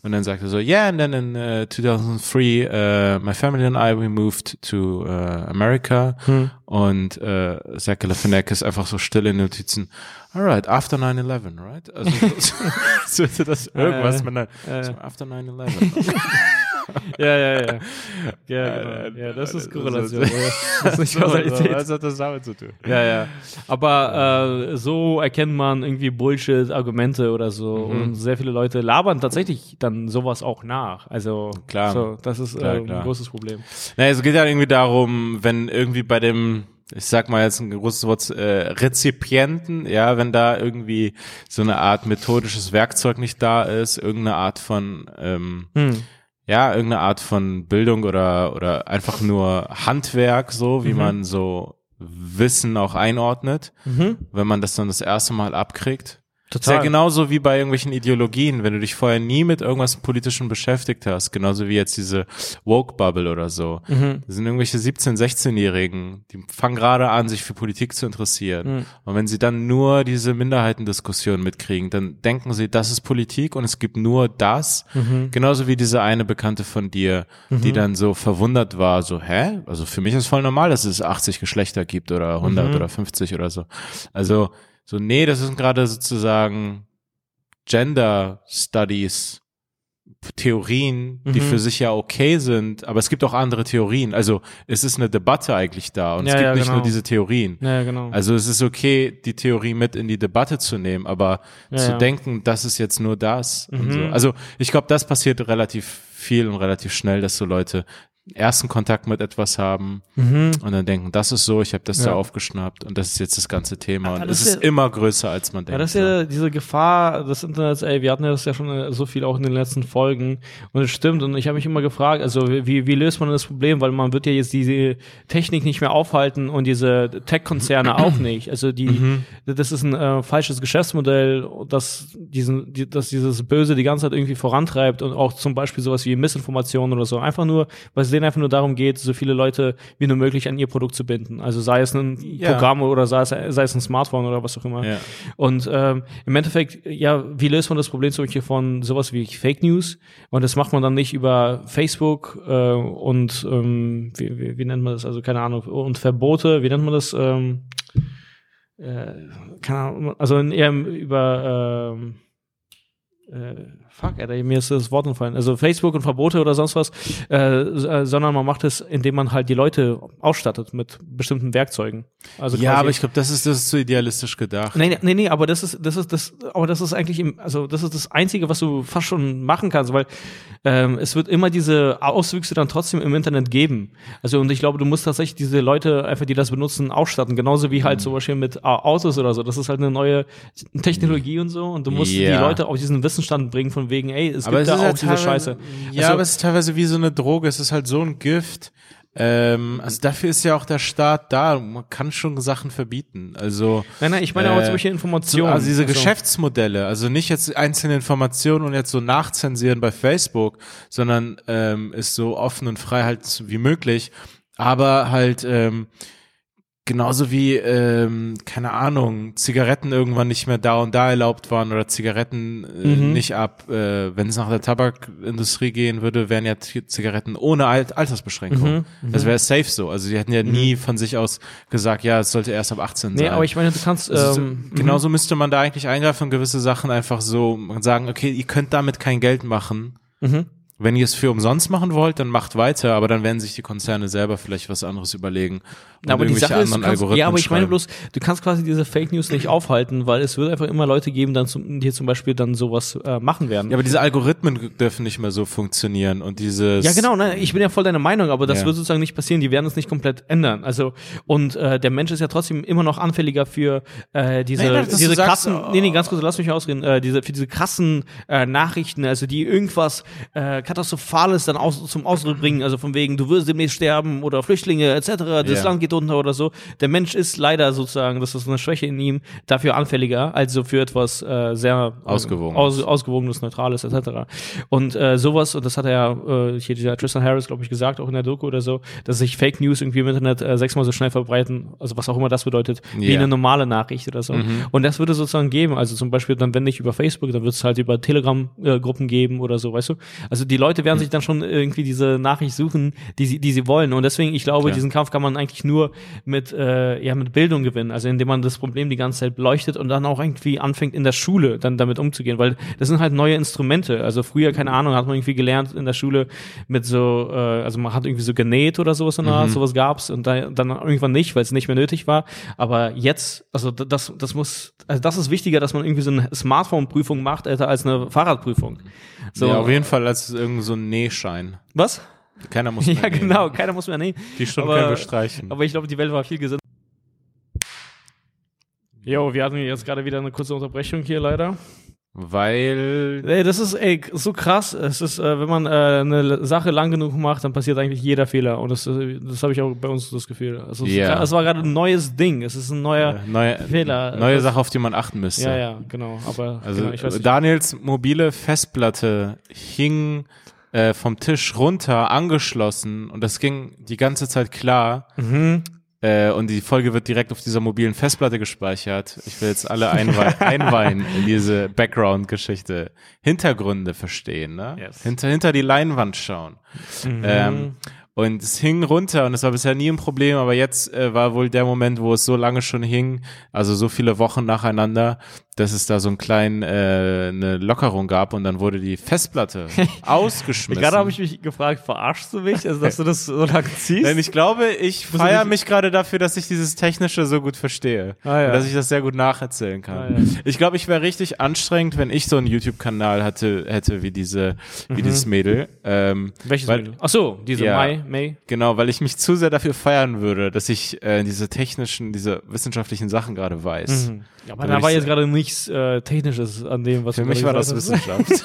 S2: Und dann sagte er so, yeah, and then in uh, 2003, uh, my family and I, we moved to uh, America. Hm. Und uh, Zach Galifianakis einfach so still in Notizen, alright, after 9-11, right? Also so, so das irgendwas, äh, man dann, äh, so after 9-11.
S1: ja, ja, ja. Ja, genau. ja das ist Korrelation. Das ist nicht Kausalität.
S2: Was hat das damit zu tun?
S1: Ja, ja. Aber äh, so erkennt man irgendwie Bullshit-Argumente oder so. Mhm. Und sehr viele Leute labern tatsächlich dann sowas auch nach. Also,
S2: klar.
S1: So, das ist
S2: klar,
S1: äh, ein klar. großes Problem.
S2: Naja, es geht ja irgendwie darum, wenn irgendwie bei dem ich sag mal jetzt ein großes Wort, äh, Rezipienten, ja, wenn da irgendwie so eine Art methodisches Werkzeug nicht da ist, irgendeine Art von ähm, hm ja, irgendeine Art von Bildung oder, oder einfach nur Handwerk, so wie mhm. man so Wissen auch einordnet, mhm. wenn man das dann das erste Mal abkriegt. Total. Ist ja genauso wie bei irgendwelchen Ideologien, wenn du dich vorher nie mit irgendwas Politischen beschäftigt hast, genauso wie jetzt diese Woke-Bubble oder so. Mhm. Das sind irgendwelche 17-, 16-Jährigen, die fangen gerade an, sich für Politik zu interessieren. Mhm. Und wenn sie dann nur diese Minderheitendiskussion mitkriegen, dann denken sie, das ist Politik und es gibt nur das. Mhm. Genauso wie diese eine Bekannte von dir, die mhm. dann so verwundert war, so, hä? Also für mich ist voll normal, dass es 80 Geschlechter gibt oder 100 mhm. oder 50 oder so. Also, so, nee, das sind gerade sozusagen Gender Studies Theorien, die mhm. für sich ja okay sind, aber es gibt auch andere Theorien. Also es ist eine Debatte eigentlich da und ja, es gibt ja, nicht genau. nur diese Theorien.
S1: Ja, genau.
S2: Also es ist okay, die Theorie mit in die Debatte zu nehmen, aber zu denken, das ist jetzt nur das. Mhm. So. Also ich glaube, das passiert relativ viel und relativ schnell, dass so Leute ersten Kontakt mit etwas haben mhm. und dann denken, das ist so, ich habe das ja. da aufgeschnappt und das ist jetzt das ganze Thema und es ist ja, immer größer, als man denkt.
S1: Ja, das ist ja diese Gefahr des Internets, ey, wir hatten ja das ja schon äh, so viel auch in den letzten Folgen und es stimmt und ich habe mich immer gefragt, also wie, wie löst man das Problem, weil man wird ja jetzt diese Technik nicht mehr aufhalten und diese Tech-Konzerne auch nicht, also die, mhm. das ist ein äh, falsches Geschäftsmodell, das diesen, die, das dieses Böse die ganze Zeit irgendwie vorantreibt und auch zum Beispiel sowas wie Missinformation oder so, einfach nur, weil denen einfach nur darum geht, so viele Leute wie nur möglich an ihr Produkt zu binden. Also sei es ein ja. Programm oder sei es, sei es ein Smartphone oder was auch immer. Ja. Und ähm, im Endeffekt, ja, wie löst man das Problem zum Beispiel von sowas wie Fake News? Und das macht man dann nicht über Facebook äh, und ähm, wie, wie, wie nennt man das? Also keine Ahnung, und Verbote, wie nennt man das? Ähm, äh, keine Ahnung, also eher über ähm, äh, fuck, Alter, mir ist das Wort entfallen. Also Facebook und Verbote oder sonst was, äh, äh, sondern man macht es, indem man halt die Leute ausstattet mit bestimmten Werkzeugen.
S2: Also ja, aber ich glaube, das ist das ist zu idealistisch gedacht.
S1: Nee, nee, nee, aber das ist das ist das, aber das ist eigentlich im, also das ist das einzige, was du fast schon machen kannst, weil ähm, es wird immer diese Auswüchse dann trotzdem im Internet geben. Also und ich glaube, du musst tatsächlich diese Leute einfach, die das benutzen, ausstatten, genauso wie halt mhm. zum Beispiel mit äh, Autos oder so. Das ist halt eine neue Technologie und so und du musst yeah. die Leute auf diesen Wissensstand bringen von wegen, ey, es aber gibt es da auch diese Scheiße.
S2: Ja, also, aber es ist teilweise wie so eine Droge, es ist halt so ein Gift. Ähm, also dafür ist ja auch der Staat da. Man kann schon Sachen verbieten. Also
S1: nein, nein, ich meine äh, auch zum Beispiel Informationen.
S2: also diese also. Geschäftsmodelle, also nicht jetzt einzelne Informationen und jetzt so nachzensieren bei Facebook, sondern ähm, ist so offen und frei halt wie möglich. Aber halt ähm, Genauso wie, ähm, keine Ahnung, Zigaretten irgendwann nicht mehr da und da erlaubt waren oder Zigaretten äh,
S1: Mhm.
S2: nicht ab, äh, wenn es nach der Tabakindustrie gehen würde, wären ja Zigaretten ohne Alt Altersbeschränkung.
S1: Mhm,
S2: Das wäre safe so. Also die hätten ja nie von sich aus gesagt, ja, es sollte erst ab 18
S1: Nee,
S2: sein.
S1: aber ich meine, du kannst,
S2: Also,
S1: ähm,
S2: genauso müsste man da eigentlich eingreifen und gewisse Sachen einfach so sagen, okay, ihr könnt damit kein Geld machen.
S1: Mhm.
S2: Wenn ihr es für umsonst machen wollt, dann macht weiter, aber dann werden sich die Konzerne selber vielleicht was anderes überlegen. und
S1: aber die Sache ist, kannst,
S2: Algorithmen
S1: ja, aber ich meine
S2: schreiben.
S1: bloß, du kannst quasi diese Fake News nicht aufhalten, weil es wird einfach immer Leute geben, dann zum, die zum Beispiel dann sowas äh, machen werden.
S2: Ja, aber diese Algorithmen dürfen nicht mehr so funktionieren und dieses.
S1: Ja, genau, ne, ich bin ja voll deiner Meinung, aber das
S2: Ja.
S1: wird sozusagen nicht passieren, die werden es nicht komplett ändern. Also, und äh, der Mensch ist ja trotzdem immer noch anfälliger für äh, diese,
S2: dass du
S1: diese
S2: sagst,
S1: krassen,
S2: oh.
S1: nee, nee, ganz kurz, lass mich ausreden, äh, diese, für diese krassen äh, Nachrichten, also die irgendwas äh, Katastrophales dann aus, zum Ausdruck bringen, also von wegen, du wirst demnächst sterben oder Flüchtlinge etc., das
S2: Ja.
S1: Land geht unter oder so. Der Mensch ist leider sozusagen, das ist eine Schwäche in ihm, dafür anfälliger, also für etwas äh, sehr äh,
S2: Ausgewogenes.
S1: Aus, ausgewogenes, neutrales etc. Und äh, sowas, und das hat er ja äh, hier dieser Tristan Harris, glaube ich, gesagt, auch in der Doku oder so, dass sich Fake News irgendwie im Internet äh, sechsmal so schnell verbreiten, also was auch immer das bedeutet, wie
S2: Ja.
S1: eine normale Nachricht oder so. Und das würde es sozusagen geben. Also zum Beispiel dann, wenn nicht über Facebook, dann wird es halt über Telegram-Gruppen geben oder so, weißt du? Also die Leute werden sich dann schon irgendwie diese Nachricht suchen, die sie, die sie wollen. Und deswegen, ich glaube,
S2: Klar.
S1: diesen Kampf kann man eigentlich nur mit, äh, ja, mit Bildung gewinnen. Also indem man das Problem die ganze Zeit beleuchtet und dann auch irgendwie anfängt in der Schule dann damit umzugehen, weil das sind halt neue Instrumente. Also früher, keine Ahnung, hat man irgendwie gelernt in der Schule mit so, äh, also man hat irgendwie so genäht oder sowas in der Art, sowas gab's und da, dann irgendwann nicht, weil es nicht mehr nötig war. Aber jetzt, also das, das muss, also das ist wichtiger, dass man irgendwie so eine Smartphone-Prüfung macht, Alter, als eine Fahrradprüfung. So,
S2: ja, auf jeden Fall als irgend so ein Nähschein.
S1: was?
S2: Keiner muss mehr
S1: Ja,
S2: nähen.
S1: genau, keiner muss mehr nähen.
S2: Die Stunden
S1: Aber-
S2: können wir streichen.
S1: Aber ich glaube, die Welt war viel gesünder. Jo, wir hatten jetzt gerade wieder eine kurze Unterbrechung hier leider.
S2: Weil
S1: Ey, das ist ey, so krass. Es ist, äh, wenn man äh, eine Sache lang genug macht, dann passiert eigentlich jeder Fehler. Und das, äh, das habe ich auch bei uns das Gefühl. Also, es
S2: Ja.
S1: gra- es war gerade ein neues Ding. Es ist ein neuer.
S2: äh, neue,
S1: Fehler.
S2: neue
S1: Das-
S2: Sache, auf die man achten müsste.
S1: Ja, ja, genau. Aber
S2: Also
S1: genau, ich weiß nicht.
S2: Daniels mobile Festplatte hing äh, vom Tisch runter, angeschlossen und das ging die ganze Zeit klar.
S1: Mhm.
S2: Äh, und die Folge wird direkt auf dieser mobilen Festplatte gespeichert. Ich will jetzt alle einwei einweihen in diese Background-Geschichte. Hintergründe verstehen, ne?
S1: Yes.
S2: Hinter, hinter die Leinwand schauen. Ähm, und es hing runter und es war bisher nie ein Problem, aber jetzt äh, war wohl der Moment, wo es so lange schon hing, also so viele Wochen nacheinander, dass es da so einen kleinen, äh, eine Lockerung gab und dann wurde die Festplatte ausgeschmissen.
S1: Gerade habe ich mich gefragt, verarschst du mich, also, dass du das so lange ziehst?
S2: Denn ich glaube, ich feiere mich gerade dafür, dass ich dieses Technische so gut verstehe.
S1: Ah, ja.
S2: Und dass ich das sehr gut nacherzählen kann.
S1: Ah, ja.
S2: Ich glaube, ich wäre richtig anstrengend, wenn ich so einen YouTube-Kanal hatte, hätte wie diese, wie dieses Mädel. Ähm,
S1: Welches
S2: weil,
S1: Mittel? Ach so, diese
S2: Ja.
S1: Mai, May.
S2: Genau, weil ich mich zu sehr dafür feiern würde, dass ich äh, diese technischen, diese wissenschaftlichen Sachen gerade weiß.
S1: Mhm. Ja, aber da war jetzt gerade nichts äh, Technisches an dem, was
S2: Für
S1: du
S2: mich war das. Wissenschaft.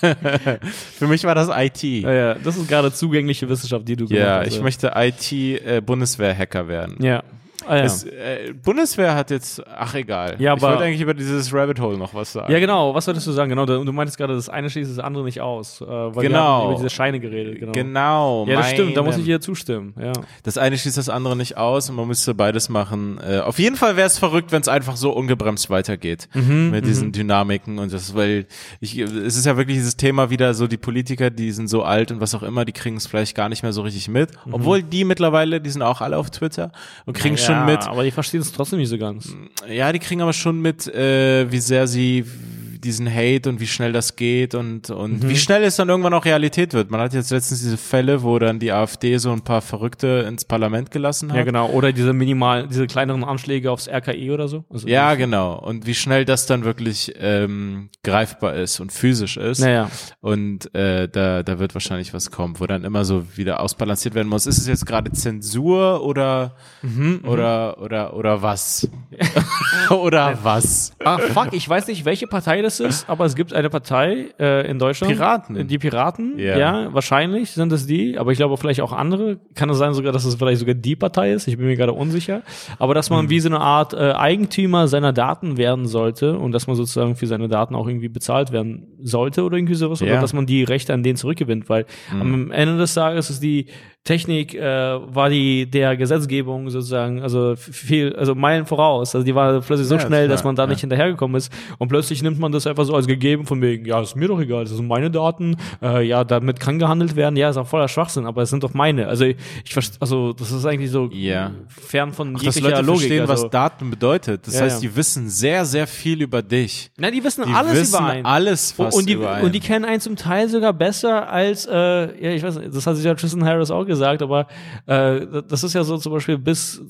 S2: Für mich war das IT.
S1: Ja, ja, das ist gerade zugängliche Wissenschaft, die du gemacht
S2: Ja,
S1: hast.
S2: ich möchte IT-Bundeswehr-Hacker werden.
S1: Ja. Ah, ja.
S2: Es, äh, Bundeswehr hat jetzt, ach egal.
S1: Ja,
S2: ich
S1: aber-
S2: wollte eigentlich über dieses Rabbit Hole noch was sagen.
S1: ja, genau. Was wolltest du sagen? Genau, du du meintest gerade, das eine schließt das andere nicht aus. Äh, weil wir
S2: Genau.
S1: haben über diese Scheine geredet. Genau.
S2: Genau.
S1: Ja, das stimmt. Da muss ich dir zustimmen. Ja.
S2: Das eine schließt das andere nicht aus und man müsste beides machen. Äh, auf jeden Fall wäre es verrückt, wenn es einfach so ungebremst weitergeht
S1: Mhm,
S2: mit diesen Dynamiken und das, weil ich, es ist ja wirklich dieses Thema wieder so, die Politiker, die sind so alt und was auch immer, die kriegen es vielleicht gar nicht mehr so richtig mit. Obwohl die mittlerweile, die sind auch alle auf Twitter und kriegen
S1: Mhm. ja,
S2: schon mit,
S1: Aber die verstehen es trotzdem nicht so ganz.
S2: Ja, die kriegen aber schon mit, äh, wie sehr sie diesen Hate und wie schnell das geht und, und
S1: Mhm.
S2: wie schnell es dann irgendwann auch Realität wird. Man hat jetzt letztens diese Fälle, wo dann die AfD so ein paar Verrückte ins Parlament gelassen hat.
S1: Ja, genau. Oder diese minimal, diese kleineren Anschläge aufs RKI oder so. Also,
S2: Ja, genau. Und wie schnell das dann wirklich ähm, greifbar ist und physisch ist.
S1: Naja.
S2: Und äh, da, da wird wahrscheinlich was kommen, wo dann immer so wieder ausbalanciert werden muss. Ist es jetzt gerade Zensur oder
S1: Mhm,
S2: oder oder oder was? oder was?
S1: Ah, fuck, ich weiß nicht, welche Partei das ist, aber es gibt eine Partei äh, in Deutschland.
S2: Piraten.
S1: Die Piraten,
S2: Ja.
S1: ja, wahrscheinlich sind es die, aber ich glaube vielleicht auch andere. Kann es sein sogar, dass es vielleicht sogar die Partei ist, ich bin mir gerade unsicher. Aber dass man wie so eine Art äh, Eigentümer seiner Daten werden sollte und dass man sozusagen für seine Daten auch irgendwie bezahlt werden sollte oder irgendwie sowas,
S2: Ja.
S1: oder dass man die Rechte an denen zurückgewinnt, weil am Ende des Tages ist die Technik äh, war die der Gesetzgebung sozusagen, also viel, also Meilen voraus. Also die war plötzlich so
S2: Ja,
S1: schnell,
S2: klar,
S1: dass man da
S2: ja.
S1: nicht hinterhergekommen ist. Und plötzlich nimmt man das einfach so als gegeben von wegen, ja, ist mir doch egal, das sind meine Daten, äh, ja, damit kann gehandelt werden, ja, ist auch voller Schwachsinn, aber es sind doch meine. Also ich, ich also das ist eigentlich so
S2: Ja.
S1: fern von
S2: Ach, dass
S1: jeglicher
S2: Leute
S1: Logik.
S2: verstehen,
S1: also,
S2: was Daten bedeutet. Das
S1: Ja,
S2: heißt, die wissen sehr, sehr viel über dich.
S1: Nein, die wissen
S2: Die
S1: alles
S2: wissen
S1: über einen.
S2: alles fast
S1: und die,
S2: über einen.
S1: und die kennen einen zum Teil sogar besser als, äh, ja, ich weiß nicht, das hat sich ja Tristan Harris auch gesagt, aber äh, das ist ja so zum Beispiel bis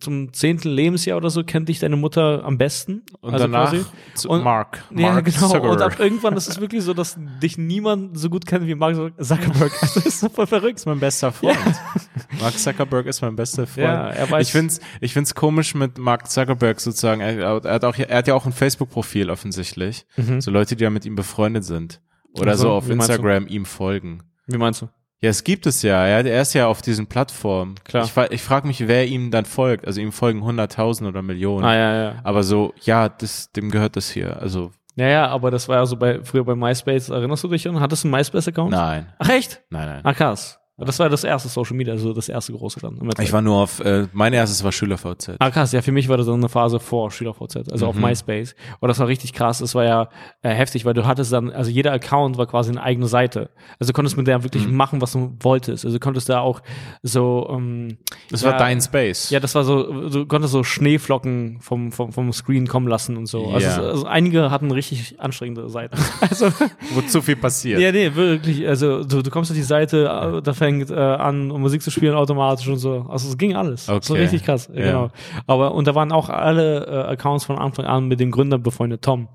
S1: zum zehnten Lebensjahr oder so kennt dich deine Mutter am besten.
S2: Und
S1: Also
S2: danach
S1: quasi.
S2: zu
S1: Und-
S2: Mark.
S1: Ja,
S2: Mark
S1: genau. Und
S2: Zuckerberg.
S1: ab irgendwann ist es wirklich so, dass dich niemand so gut kennt wie Mark Zuckerberg. Also, das ist so voll verrückt.
S2: ist mein bester Freund. Mark Zuckerberg ist mein bester Freund.
S1: Ja, er weiß-
S2: ich find's, ich find's komisch mit Mark Zuckerberg sozusagen. Er, er hat auch, er hat ja auch ein Facebook-Profil offensichtlich. So Leute, die ja mit ihm befreundet sind. Oder
S1: Ach so,
S2: auf? Instagram ihm folgen.
S1: Wie meinst du?
S2: Ja, es gibt es ja. Er, er ist ja auf diesen Plattformen.
S1: Klar.
S2: Ich, ich frage mich, wer ihm dann folgt. Also ihm folgen hunderttausend oder Millionen.
S1: Ah, ja, ja.
S2: Aber so, ja, das, dem gehört das hier. Also,
S1: Ja, ja, aber das war ja so bei, früher bei MySpace. Erinnerst du dich an? Hattest du einen MySpace-Account?
S2: nein.
S1: Ach, echt?
S2: Nein, nein.
S1: Ah, krass. Das war das erste Social Media, also das erste große dann.
S2: Ich war nur auf, äh, mein erstes war SchülerVZ.
S1: Ah, krass, ja, für mich war das dann eine Phase vor SchülerVZ, also auf
S2: Mhm.
S1: MySpace. Und das war richtig krass, das war ja äh, heftig, weil du hattest dann, also jeder Account war quasi eine eigene Seite. Also du konntest mit der wirklich
S2: Mhm.
S1: machen, was du wolltest. Also du konntest da auch so, ähm,
S2: Das
S1: ja,
S2: war dein Space.
S1: Ja, das war so, du konntest so Schneeflocken vom, vom, vom Screen kommen lassen und so. Also,
S2: Ja.
S1: es- also einige hatten richtig anstrengende Seiten. Also,
S2: Wo zu viel passiert.
S1: ja, nee, wirklich. Also du, du kommst auf die Seite, äh, da fängt äh, an, um Musik zu spielen automatisch und so. Also es ging alles. So
S2: Okay.
S1: richtig krass. Ja. Genau. Aber und da waren auch alle äh, Accounts von Anfang an mit dem Gründer befreundet, Tom.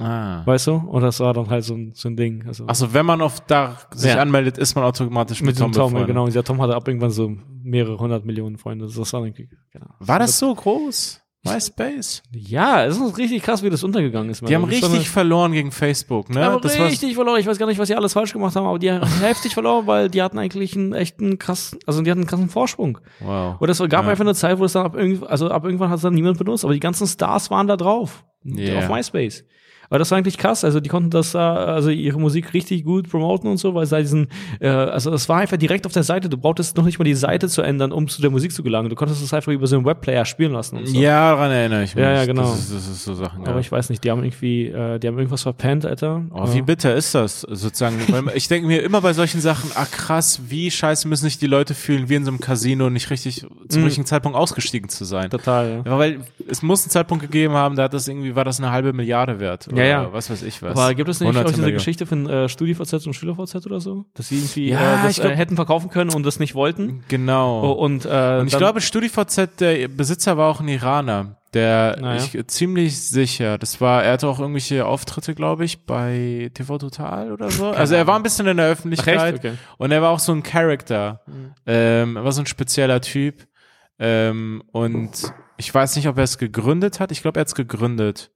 S2: Ah.
S1: Weißt du? Und das war dann halt so ein, so ein Ding. Also
S2: Achso, wenn man auf da sich
S1: Ja.
S2: anmeldet, ist man automatisch mit,
S1: mit
S2: Tom
S1: Tom, genau. Und dieser Tom hatte ab irgendwann so mehrere hundert Millionen Freunde. Das war dann, genau.
S2: War das so groß? MySpace?
S1: Ja, es ist richtig krass, wie das untergegangen ist.
S2: Die haben richtig verloren gegen Facebook, ne?
S1: eine, aber
S2: das war-
S1: richtig verloren. Ich weiß gar nicht, was sie alles falsch gemacht haben, aber die haben heftig verloren, weil die hatten eigentlich einen echten krassen, also die hatten einen krassen Vorsprung.
S2: Wow.
S1: Oder es gab
S2: Ja.
S1: einfach eine Zeit, wo es dann ab irgend, also ab irgendwann hat es dann niemand benutzt, aber die ganzen Stars waren da drauf.
S2: Yeah.
S1: Auf MySpace. Aber das war eigentlich krass. Also die konnten das da, also ihre Musik richtig gut promoten und so, weil es da diesen, äh, also es war einfach direkt auf der Seite. Du brauchtest noch nicht mal die Seite zu ändern, um zu der Musik zu gelangen. Du konntest es einfach über so einen Webplayer spielen lassen und so.
S2: Ja, daran erinnere ich mich.
S1: Ja, ja, genau.
S2: Das ist, das ist so Sachen.
S1: Aber
S2: ja.
S1: ich weiß nicht, die haben irgendwie, äh, die haben irgendwas verpennt, Alter.
S2: Oh, wie
S1: Ja.
S2: bitter ist das sozusagen? Ich denke mir immer bei solchen Sachen, ah krass, wie scheiße müssen sich die Leute fühlen, wie in so einem Casino nicht richtig zum
S1: Mhm.
S2: richtigen Zeitpunkt ausgestiegen zu sein.
S1: Total, ja.
S2: Ja, weil es muss einen Zeitpunkt gegeben haben, da hat das irgendwie, war das eine halbe Milliarde wert. Oder
S1: Ja, ja.
S2: was weiß ich was.
S1: Aber gibt es nicht auch diese
S2: Millionen.
S1: Geschichte von äh, StudiVZ und SchülerVZ oder so? Dass sie irgendwie
S2: Ja,
S1: äh, das
S2: ich glaub-
S1: äh, hätten verkaufen können und das nicht wollten?
S2: Genau.
S1: Oh, und äh,
S2: Und ich glaube, StudiVZ, der Besitzer war auch ein Iraner. Der,
S1: Na ja.
S2: ich, ziemlich sicher, das war, er hatte auch irgendwelche Auftritte, glaube ich, bei TV Total oder so. Also er war ein bisschen in der Öffentlichkeit?
S1: Okay.
S2: und er war auch so ein Character. Ähm, er war so ein spezieller Typ. Ähm, und ich weiß nicht, ob er es gegründet hat. Ich glaube, er hat es gegründet.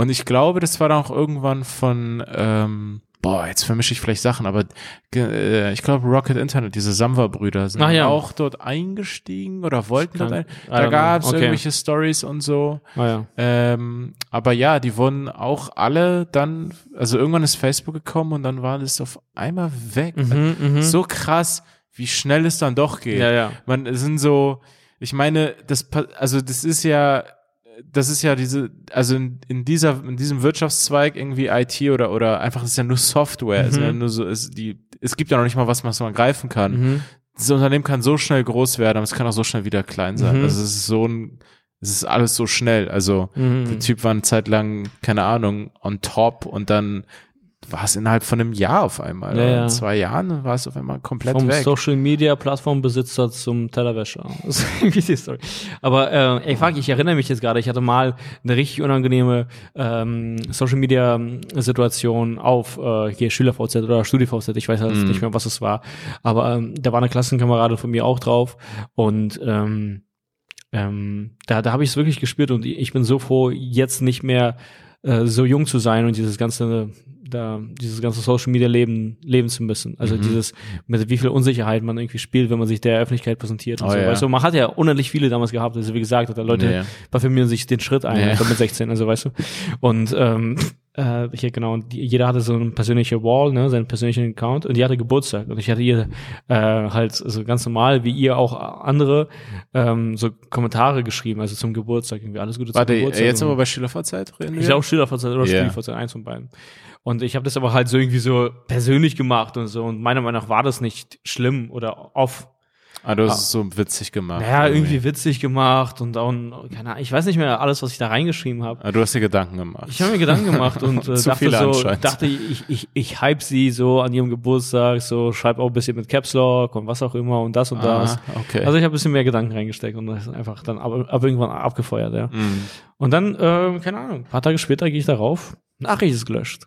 S2: Und ich glaube, das war dann auch irgendwann von, ähm, boah, jetzt vermische ich vielleicht Sachen, aber äh, ich glaube, Rocket Internet, diese Samwa-Brüder, sind
S1: ja.
S2: auch dort eingestiegen oder wollten dort
S1: Kann-
S2: ein.
S1: I don't
S2: Da gab es
S1: Okay.
S2: irgendwelche Stories und so.
S1: Ah, ja.
S2: Ähm, aber ja, die wurden auch alle dann, also irgendwann ist Facebook gekommen und dann war das auf einmal weg.
S1: Mhm, mhm.
S2: So krass, wie schnell es dann doch geht.
S1: Ja, ja.
S2: Man es sind so, ich meine, das, also das ist ja, das ist ja diese, also in, in dieser, in diesem Wirtschaftszweig irgendwie IT oder oder einfach ist ja nur Software, es ist
S1: Mhm.
S2: ja nur so, es, die, es gibt ja noch nicht mal was, was man greifen kann.
S1: Mhm.
S2: Das Unternehmen kann so schnell groß werden, aber es kann auch so schnell wieder klein sein.
S1: Mhm.
S2: Also es ist so ein, es ist alles so schnell. Also
S1: Mhm.
S2: der Typ war eine Zeit lang, keine Ahnung, on top und dann war es innerhalb von einem Jahr auf einmal.
S1: Ja,
S2: oder
S1: ja.
S2: Zwei Jahren war es auf einmal komplett
S1: Vom
S2: weg.
S1: Social Media Plattformbesitzer zum Tellerwäscher. Das ist irgendwie die Story. Aber äh, ey, fuck, ich erinnere mich jetzt gerade, ich hatte mal eine richtig unangenehme ähm, Social Media ähm, Situation auf äh, hier SchülerVZ oder StudiVZ, ich weiß jetzt
S2: Mhm.
S1: nicht mehr, was es war. Aber ähm, da war eine Klassenkameradin von mir auch drauf und ähm, ähm, da, da habe ich es wirklich gespürt und ich bin so froh, jetzt nicht mehr äh, so jung zu sein und dieses ganze da dieses ganze Social Media Leben leben zu müssen. Also
S2: Mhm.
S1: dieses mit wie viel Unsicherheit man irgendwie spielt, wenn man sich der Öffentlichkeit präsentiert und
S2: Oh
S1: so.
S2: ja.
S1: Weißt du, man hat ja unendlich viele damals gehabt, also wie gesagt, da Leute
S2: Nee.
S1: parfümieren sich den Schritt ein einfach mit 16, also weißt du. Und ähm, äh, hier genau, und die, jeder hatte so eine persönliche Wall, ne, seinen persönlichen Account und die hatte Geburtstag und ich hatte ihr äh, halt so ganz normal, wie ihr auch andere, ähm, so Kommentare geschrieben, also zum Geburtstag, irgendwie alles Gute
S2: Warte,
S1: zum Geburtstag.
S2: jetzt
S1: und-
S2: aber bei Schülervorzeit reden
S1: ich
S2: wir?
S1: glaube Schülervorzeit oder
S2: Ja.
S1: Spielvorzeit, eins von beiden. Und ich habe das aber halt so irgendwie so persönlich gemacht und so und meiner Meinung nach war das nicht schlimm oder off
S2: Ah, du hast es so witzig gemacht.
S1: naja, irgendwie witzig gemacht und auch, keine Ahnung, ich weiß nicht mehr alles, was ich da reingeschrieben habe.
S2: Ah, du hast dir Gedanken gemacht.
S1: Ich habe mir Gedanken gemacht und äh, dachte so, dachte ich, ich, ich hype sie so an ihrem Geburtstag, so schreib auch ein bisschen mit Caps Lock und was auch immer und das und das.
S2: Ah, okay.
S1: Also ich habe ein bisschen mehr Gedanken reingesteckt und das ist einfach dann ab, ab irgendwann abgefeuert, ja.
S2: Mhm.
S1: Und dann, ähm, keine Ahnung, ein paar Tage später gehe ich darauf, Nachricht ist gelöscht.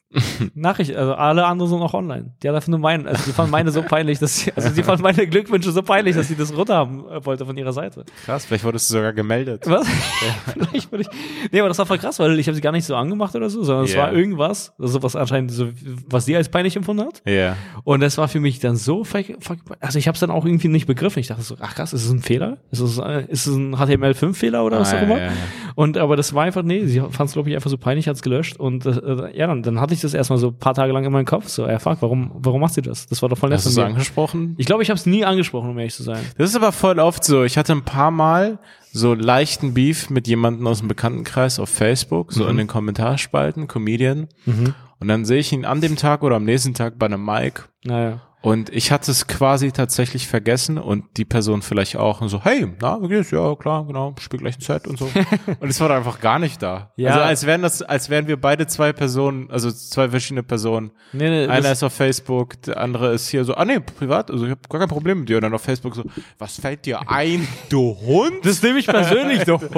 S1: Nachricht, also alle anderen sind auch online. Die hat einfach nur meinen, also die fanden meine so peinlich, dass sie, also die fanden meine Glückwünsche so peinlich, dass sie das runterhaben äh, wollte von ihrer Seite.
S2: Krass, vielleicht wurdest du sogar gemeldet.
S1: Was? Vielleicht würde ich. Nee, aber das war voll krass, weil ich habe sie gar nicht so angemacht oder so, sondern es
S2: Ja.
S1: war irgendwas, also was anscheinend so, was sie als peinlich empfunden hat.
S2: Ja.
S1: Und das war für mich dann so, also ich habe es dann auch irgendwie nicht begriffen. Ich dachte so, ach krass, ist es ein Fehler? Ist es, äh, ist es ein HTML5-Fehler oder was
S2: Ah,
S1: auch immer?
S2: ja, ja.
S1: Und aber das war einfach, nee, sie fand es, glaube ich, einfach so peinlich, hat es gelöscht. Und äh, ja, dann, dann hatte ich das erstmal so ein paar Tage lang in meinem Kopf. So, ja, fuck, warum, warum macht sie das? Das war doch voll nett
S2: Hast du es angesprochen?
S1: Ich glaube, ich habe es nie angesprochen, um ehrlich zu sein.
S2: Das ist aber voll oft so. Ich hatte ein paar Mal so leichten Beef mit jemandem aus dem Bekanntenkreis auf Facebook, so in den Kommentarspalten, Comedian. Und dann sehe ich ihn an dem Tag oder am nächsten Tag bei einem Mic.
S1: Naja.
S2: Und ich hatte es quasi tatsächlich vergessen und die Person vielleicht auch und so, hey, na, wie geht's? Ja, klar, genau, spiel gleich ein Set und so. und es war einfach gar nicht da.
S1: Ja.
S2: Also als wären das, als wären wir beide zwei Personen, also zwei verschiedene Personen.
S1: Nee, nee,
S2: Einer ist auf Facebook, der andere ist hier so, ah nee, privat, also ich habe gar kein Problem mit dir. Und dann auf Facebook so, was fällt dir ein, du Hund?
S1: Das nehme ich persönlich, doch.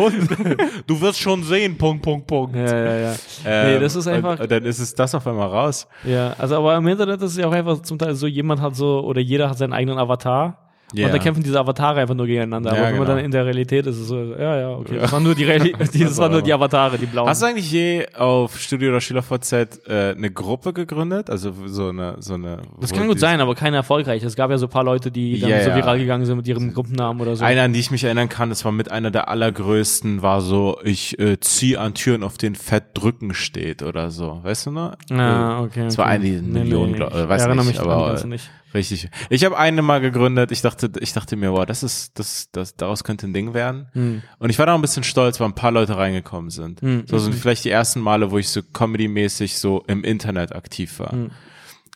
S2: Du wirst schon sehen, Punkt, Punkt, Punkt.
S1: Ja, ja, ja.
S2: Ähm,
S1: nee, das ist einfach.
S2: Und, und dann ist es das auf einmal raus.
S1: Ja, also aber im Internet ist es ja auch einfach zum Teil so, jemand hat so, oder jeder hat seinen eigenen Avatar.
S2: Ja.
S1: Und da kämpfen diese Avatare einfach nur gegeneinander.
S2: Ja,
S1: aber wenn man
S2: genau.
S1: dann in der Realität ist, ist es so, ja, ja, okay. Das waren nur die, Reali das waren nur die Avatare, die blauen.
S2: Hast du eigentlich je auf Studio oder SchülerVZ äh, eine Gruppe gegründet? Also so eine, so eine.
S1: das kann gut sein, aber keine erfolgreich. Es gab ja so ein paar Leute, die dann
S2: Ja,
S1: so viral gegangen sind mit ihrem Gruppennamen oder so.
S2: Eine, an die ich mich erinnern kann, das war mit einer der allergrößten, war so, ich äh, zieh an Türen, auf denen Fett drücken steht oder so. Weißt du noch?
S1: Ah, okay.
S2: Das war
S1: okay.
S2: eine Million, glaub- äh, weiß
S1: ich erinnere
S2: nicht,
S1: mich
S2: aber-
S1: nicht.
S2: Richtig. Ich habe eine mal gegründet. Ich dachte, ich dachte mir, wow, das ist, das, das, daraus könnte ein Ding werden.
S1: Hm.
S2: Und ich war da ein bisschen stolz, weil ein paar Leute reingekommen sind.
S1: Hm.
S2: So sind vielleicht die ersten Male, wo ich so comedy-mäßig so im Internet aktiv war.
S1: Hm.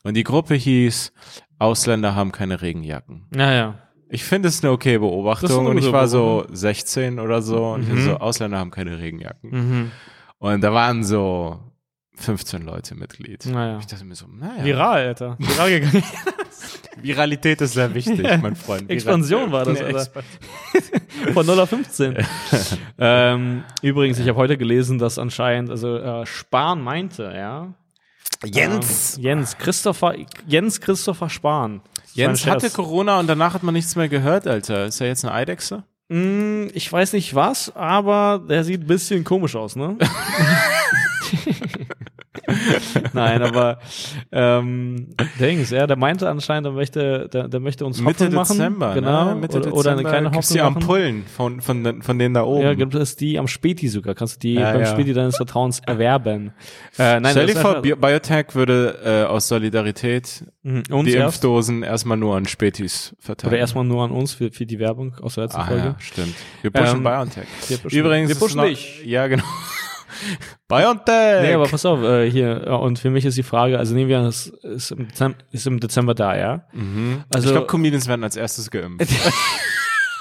S2: Und die Gruppe hieß Ausländer haben keine Regenjacken.
S1: Ja, ja.
S2: Ich finde es eine okay Beobachtung.
S1: eine
S2: Und ich war so 16 oder so und ich
S1: Mhm.
S2: so, Ausländer haben keine Regenjacken.
S1: Mhm.
S2: Und da waren so 15 Leute Mitglied.
S1: Naja.
S2: Ich dachte mir so, naja.
S1: Viral, Alter. Viral gegangen.
S2: Viralität ist sehr wichtig, mein Freund.
S1: Expansion war das?
S2: Expan-
S1: Von 0 auf 15. ähm, übrigens, ich habe heute gelesen, dass anscheinend, also äh, Spahn meinte, ja.
S2: Jens.
S1: Äh, Jens, Christopher, Jens Christopher Spahn.
S2: Jens hatte. Corona und danach hat man nichts mehr gehört, Alter. Ist er jetzt eine Eidechse?
S1: Mm, ich weiß nicht was, aber der sieht ein bisschen komisch aus, ne? Nein, aber ähm, Dings, ja, der meinte anscheinend, der möchte, der, der möchte uns
S2: Mitte
S1: Hoffnung machen.
S2: Dezember,
S1: genau,
S2: ne? Mitte
S1: oder,
S2: Dezember
S1: oder eine kleine Hoffnung
S2: die. Ampullen von, von, den- von denen da oben.
S1: Ja, gibt es die am Späti sogar. Kannst du die
S2: Ja,
S1: beim
S2: ja.
S1: Späti deines Vertrauens erwerben. Äh, nein,
S2: Stell dir vor, Biotech würde äh, aus Solidarität
S1: Mhm,
S2: die
S1: erst.
S2: Impfdosen erstmal nur an Spätis verteilen.
S1: Oder erstmal nur an uns für, für die Werbung aus der letzten
S2: Ah
S1: Folge.
S2: ja, stimmt. Wir pushen
S1: Ähm,
S2: Biotech.
S1: Wir pushen-
S2: Übrigens,
S1: wir pushen dich.
S2: Ja, genau. Biotech!
S1: Nee, aber pass auf, äh, hier, ja, und für mich ist die Frage, also nehmen wir an, es ist im Dezember, ist im Dezember da, ja?
S2: mhm.
S1: Also,
S2: ich glaube, Comedians werden als erstes geimpft.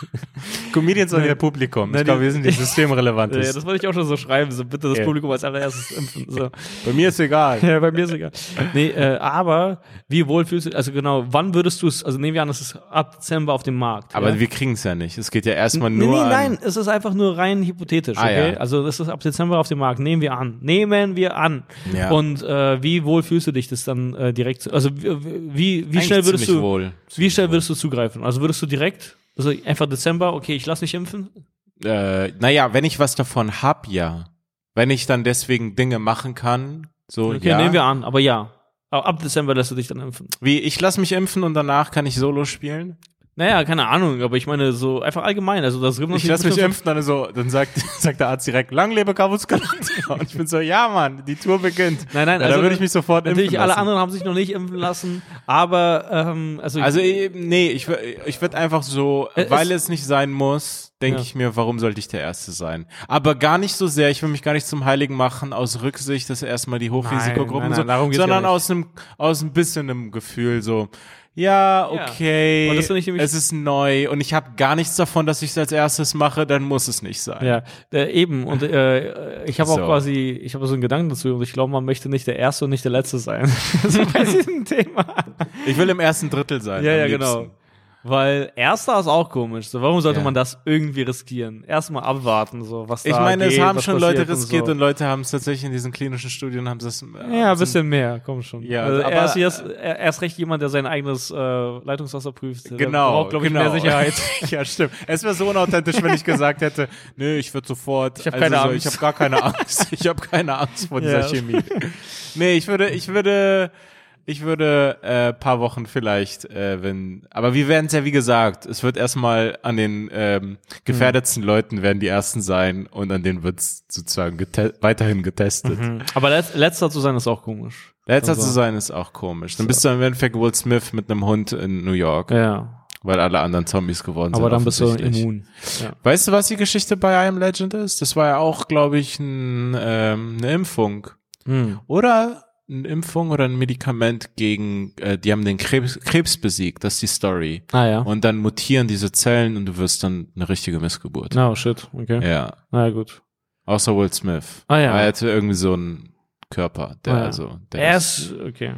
S2: Comedians und ihr Publikum.
S1: Nein,
S2: ich glaube, wir sind die systemrelevant.
S1: ja, das wollte ich auch schon so schreiben, so bitte das
S2: Ja.
S1: Publikum als allererstes impfen. So.
S2: Bei mir ist egal.
S1: Ja, bei mir ist egal. Nee, äh, aber wie wohl fühlst du, also genau, wann würdest du es, also nehmen wir an, es ist ab Dezember auf dem Markt.
S2: Aber
S1: ja?
S2: wir kriegen es ja nicht. Es geht ja erstmal
S1: Nee,
S2: nur
S1: nee,
S2: an,
S1: nein, es ist einfach nur rein hypothetisch,
S2: Ah,
S1: okay?
S2: ja.
S1: Also das ist ab Dezember auf dem Markt, nehmen wir an. Nehmen wir an.
S2: Ja.
S1: Und äh, wie wohl fühlst du dich das dann äh, direkt, zu- also wie, wie,
S2: Eigentlich
S1: schnell würdest du,
S2: wohl.
S1: wie schnell würdest du zugreifen? Also würdest du direkt, also einfach Dezember, okay, ich lass mich impfen?
S2: Äh, naja, wenn ich was davon hab, ja. Wenn ich dann deswegen Dinge machen kann, so
S1: Okay,
S2: ja.
S1: nehmen wir an, aber ja. Aber ab Dezember lässt du dich dann impfen.
S2: Wie, ich lass mich impfen und danach kann ich Solo spielen?
S1: Naja, keine Ahnung, aber ich meine so einfach allgemein. Also das
S2: ich lasse mich impfen, dann so, dann sagt, sagt der Arzt direkt, lang lebe Cabo Und ich bin so, ja Mann, die Tour beginnt.
S1: Nein, nein,
S2: ja,
S1: also
S2: da würde ich mich sofort impfen
S1: Natürlich, alle
S2: lassen.
S1: anderen haben sich noch nicht impfen lassen, aber ähm, also,
S2: Also eh, nee, ich, ich würde einfach so,
S1: Es-
S2: weil es nicht sein muss, denke
S1: Ja.
S2: ich mir, warum sollte ich der Erste sein? Aber gar nicht so sehr, ich will mich gar nicht zum Heiligen machen, aus Rücksicht, dass erstmal die Hochrisikogruppen
S1: Nein, nein,
S2: so,
S1: nein, darum geht's
S2: sondern aus einem, aus ein bisschen einem Gefühl so, ja,
S1: Ja.
S2: okay,
S1: Und das finde ich nämlich-
S2: es ist neu und ich habe gar nichts davon, dass ich es als erstes mache, dann muss es nicht sein.
S1: ja, äh, eben und äh, ich habe auch
S2: So.
S1: quasi, ich habe so einen Gedanken dazu und ich glaube, man möchte nicht der Erste und nicht der Letzte sein. so bei diesem Thema.
S2: Ich will im ersten Drittel sein.
S1: Ja, ja,
S2: liebsten.
S1: genau. Weil Erster ist auch komisch. So, warum sollte
S2: Ja.
S1: man das irgendwie riskieren? Erstmal abwarten, so was
S2: Ich
S1: da
S2: meine, es
S1: geht,
S2: haben
S1: was
S2: schon Leute riskiert
S1: und
S2: und, Leute haben es tatsächlich in diesen klinischen Studien haben es.
S1: so.
S2: äh,
S1: Ja, ein bisschen mehr, komm schon.
S2: Ja,
S1: also
S2: aber-
S1: er, ist er, er ist recht jemand, der sein eigenes äh, Leitungswasser prüft.
S2: Genau,
S1: braucht, glaube ich,
S2: genau.
S1: mehr Sicherheit.
S2: ja, stimmt. Es wäre so unauthentisch, wenn ich gesagt hätte, nö, ich würde sofort.
S1: Ich hab keine
S2: so,
S1: Angst.
S2: Ich habe gar keine Angst. Ich habe keine Angst vor dieser
S1: Ja.
S2: Chemie. Nee, ich würde, ich würde, ich würde äh, paar Wochen vielleicht, äh, wenn. Aber wir werden es ja wie gesagt. Es wird erstmal an den ähm, gefährdetsten Leuten werden die ersten sein und an denen wird es sozusagen gete weiterhin getestet.
S1: Aber letz, letzter zu sein ist auch komisch.
S2: Letzter
S1: Also-
S2: zu sein ist auch komisch. Dann bist du im Endeffekt Will Smith mit einem Hund in New York,
S1: Ja,
S2: weil alle anderen Zombies geworden sind.
S1: aber dann bist du immun. Ja.
S2: Weißt du, was die Geschichte bei I Am Legend ist? Das war ja auch, glaube ich, ein, ähm, eine Impfung.
S1: Hm.
S2: Oder eine Impfung oder ein Medikament gegen, äh, die haben den Krebs, Krebs besiegt. Das ist die Story.
S1: Ah ja.
S2: Und dann mutieren diese Zellen und du wirst dann eine richtige Missgeburt.
S1: No, shit. Okay.
S2: Ja.
S1: Na gut.
S2: Außer Will Smith.
S1: Ah, ja.
S2: Er hatte irgendwie so einen Körper, der
S1: Ah, ja.
S2: also, der
S1: Er ist, okay.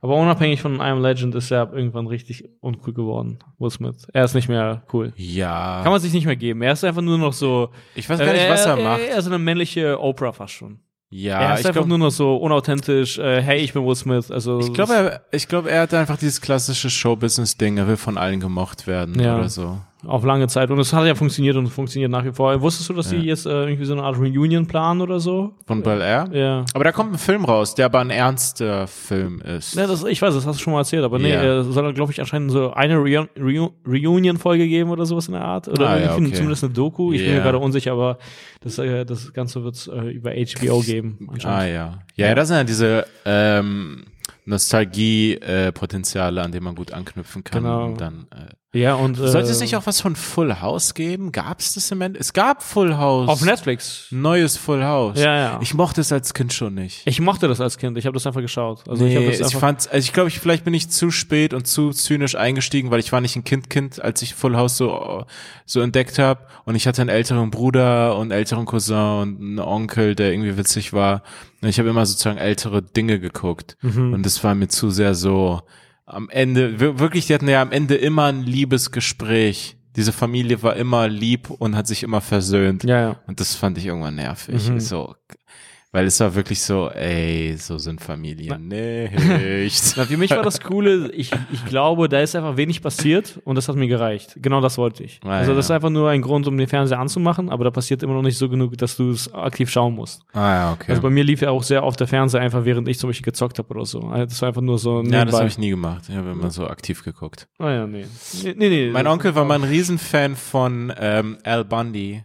S1: Aber unabhängig von I Am Legend ist er irgendwann richtig uncool geworden, Will Smith. Er ist nicht mehr cool.
S2: ja.
S1: Kann man sich nicht mehr geben. Er ist einfach nur noch so.
S2: ich weiß gar nicht, was er macht.
S1: Er ist eine männliche Oprah fast schon.
S2: Ja,
S1: er ist
S2: ich
S1: einfach
S2: glaube,
S1: nur noch so unauthentisch. Äh, hey, ich bin Will Smith. Also
S2: ich glaube, er, ich glaube, er hat einfach dieses klassische Showbusiness-Ding. Er will von allen gemocht werden
S1: Ja.
S2: oder so.
S1: Auf lange Zeit. Und es hat ja funktioniert und funktioniert nach wie vor. Wusstest du, dass
S2: Ja.
S1: die jetzt äh, irgendwie so eine Art Reunion planen oder so?
S2: Von Bel Air.
S1: Ja.
S2: Aber da kommt ein Film raus, der aber ein ernster Film ist.
S1: Ja, das, ich weiß, das hast du schon mal erzählt, aber nee,
S2: Ja.
S1: äh, soll glaube ich, anscheinend so eine Reu Reu Reunion-Folge geben oder sowas in der Art. Oder
S2: Ah, ja, okay.
S1: zumindest eine Doku. Ich bin
S2: Ja.
S1: mir gerade unsicher, aber das, äh, das Ganze wird es äh, über HBO geben.
S2: Ah ja. Ja, ja, das sind ja diese ähm, Nostalgie-Potenziale, an denen man gut anknüpfen kann.
S1: Genau.
S2: Und dann, äh,
S1: Ja, und. Äh,
S2: sollte es nicht auch was von Full House geben? Gab es das im Ende? Es gab Full House.
S1: Auf Netflix.
S2: Neues Full House.
S1: Ja, ja.
S2: Ich mochte es als Kind schon nicht.
S1: Ich mochte das als Kind. Ich habe das einfach geschaut. Also ich
S2: nee,
S1: habe das
S2: ich,
S1: einfach.
S2: fand, also ich glaube, ich, vielleicht bin ich zu spät und zu zynisch eingestiegen, weil ich war nicht ein Kind-Kind, als ich Full House so, so entdeckt habe. Und ich hatte einen älteren Bruder und einen älteren Cousin und einen Onkel, der irgendwie witzig war. Und ich habe immer sozusagen ältere Dinge geguckt.
S1: Mhm.
S2: Und das war mir zu sehr so am Ende, wir- wirklich, die hatten ja am Ende immer ein Liebesgespräch. Diese Familie war immer lieb und hat sich immer versöhnt.
S1: ja, ja.
S2: Und das fand ich irgendwann nervig.
S1: Mhm.
S2: So, weil es war wirklich so, ey, so sind Familien nicht.
S1: Na, für mich war das Coole, ich, ich glaube, da ist einfach wenig passiert und das hat mir gereicht. Genau das wollte ich.
S2: Ah,
S1: also das
S2: ja.
S1: ist einfach nur ein Grund, um den Fernseher anzumachen, aber da passiert immer noch nicht so genug, dass du es aktiv schauen musst.
S2: ah ja, okay.
S1: Also bei mir lief ja auch sehr oft der Fernseher einfach, während ich zum Beispiel gezockt habe oder so. Also Das war einfach nur so
S2: ja, das
S1: nebenbei.
S2: habe ich nie gemacht. Ich habe immer so aktiv geguckt.
S1: Ah ja, nee. Nee, nee. nee
S2: Mein Onkel war mal ein Riesenfan von ähm, Al Bundy.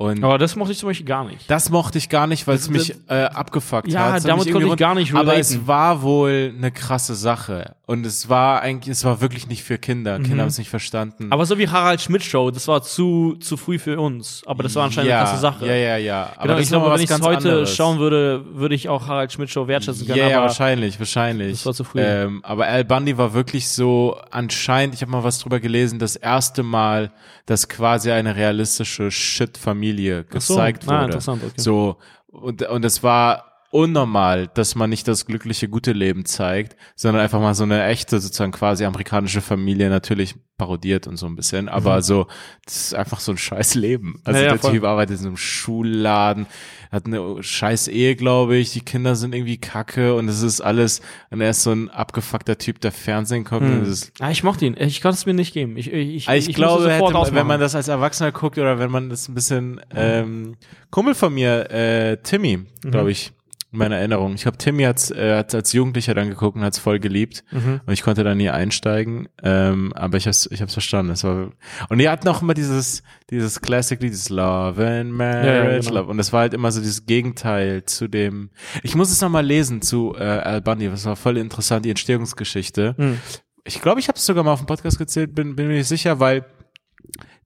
S2: Und
S1: Aber das mochte ich zum Beispiel gar nicht.
S2: das mochte ich gar nicht, weil es mich äh, abgefuckt
S1: Ja,
S2: hat. Hat
S1: damit konnte ich gar nicht
S2: Aber
S1: relaten.
S2: es war wohl eine krasse Sache. Und es war eigentlich, es war wirklich nicht für Kinder. Kinder haben es nicht verstanden.
S1: Mhm. Aber so wie Harald Schmidt Show, das war zu, zu früh für uns. Aber das war anscheinend
S2: ja,
S1: eine krasse Sache.
S2: Ja, ja, ja. Aber
S1: Genau, ich glaube, wenn ich es heute
S2: anderes.
S1: schauen würde, würde ich auch Harald Schmidt Show wertschätzen können.
S2: Ja, ja,
S1: aber
S2: wahrscheinlich, wahrscheinlich.
S1: Das war zu früh.
S2: Ähm, aber Al Bundy war wirklich so anscheinend, ich habe mal was drüber gelesen, das erste Mal, dass quasi eine realistische Shit-Familie
S1: So.
S2: gezeigt
S1: Ah,
S2: wurde.
S1: interessant, okay.
S2: So, und, und es war unnormal, dass man nicht das glückliche, gute Leben zeigt, sondern einfach mal so eine echte, sozusagen quasi amerikanische Familie natürlich parodiert und so ein bisschen, aber so, das ist einfach so ein scheiß Leben. Also
S1: Mhm. Ja, ja,
S2: der
S1: voll.
S2: Typ arbeitet in so einem Schulladen, hat eine scheiß Ehe, glaube ich, die Kinder sind irgendwie kacke und es ist alles, und er ist so ein abgefuckter Typ, der Fernsehen kommt und das ist
S1: Ah, ich mochte ihn. Ich kann es mir nicht geben. Ich, ich, ich,
S2: ich,
S1: ich
S2: glaube, hätte, wenn man das als Erwachsener guckt oder wenn man das ein bisschen, ähm, Kumpel von mir, äh, Timmy,
S1: Mhm.
S2: glaube ich, in meiner Erinnerung. Ich glaube, Timmy hat's, äh, hat's als Jugendlicher dann geguckt und hat's voll geliebt.
S1: Mhm.
S2: Und ich konnte da nie einsteigen. Ähm, aber ich hab's, ich hab's verstanden. Es war, und die hatten auch immer dieses, dieses Classic-Lied, dieses Love and Marriage,
S1: genau.
S2: Love. Und das war halt immer so dieses Gegenteil zu dem, ich muss es nochmal lesen zu äh, Al Bundy. Das war voll interessant, die Entstehungsgeschichte.
S1: Mhm.
S2: Ich glaube, ich habe es sogar mal auf dem Podcast gezählt, bin, bin mir nicht sicher, weil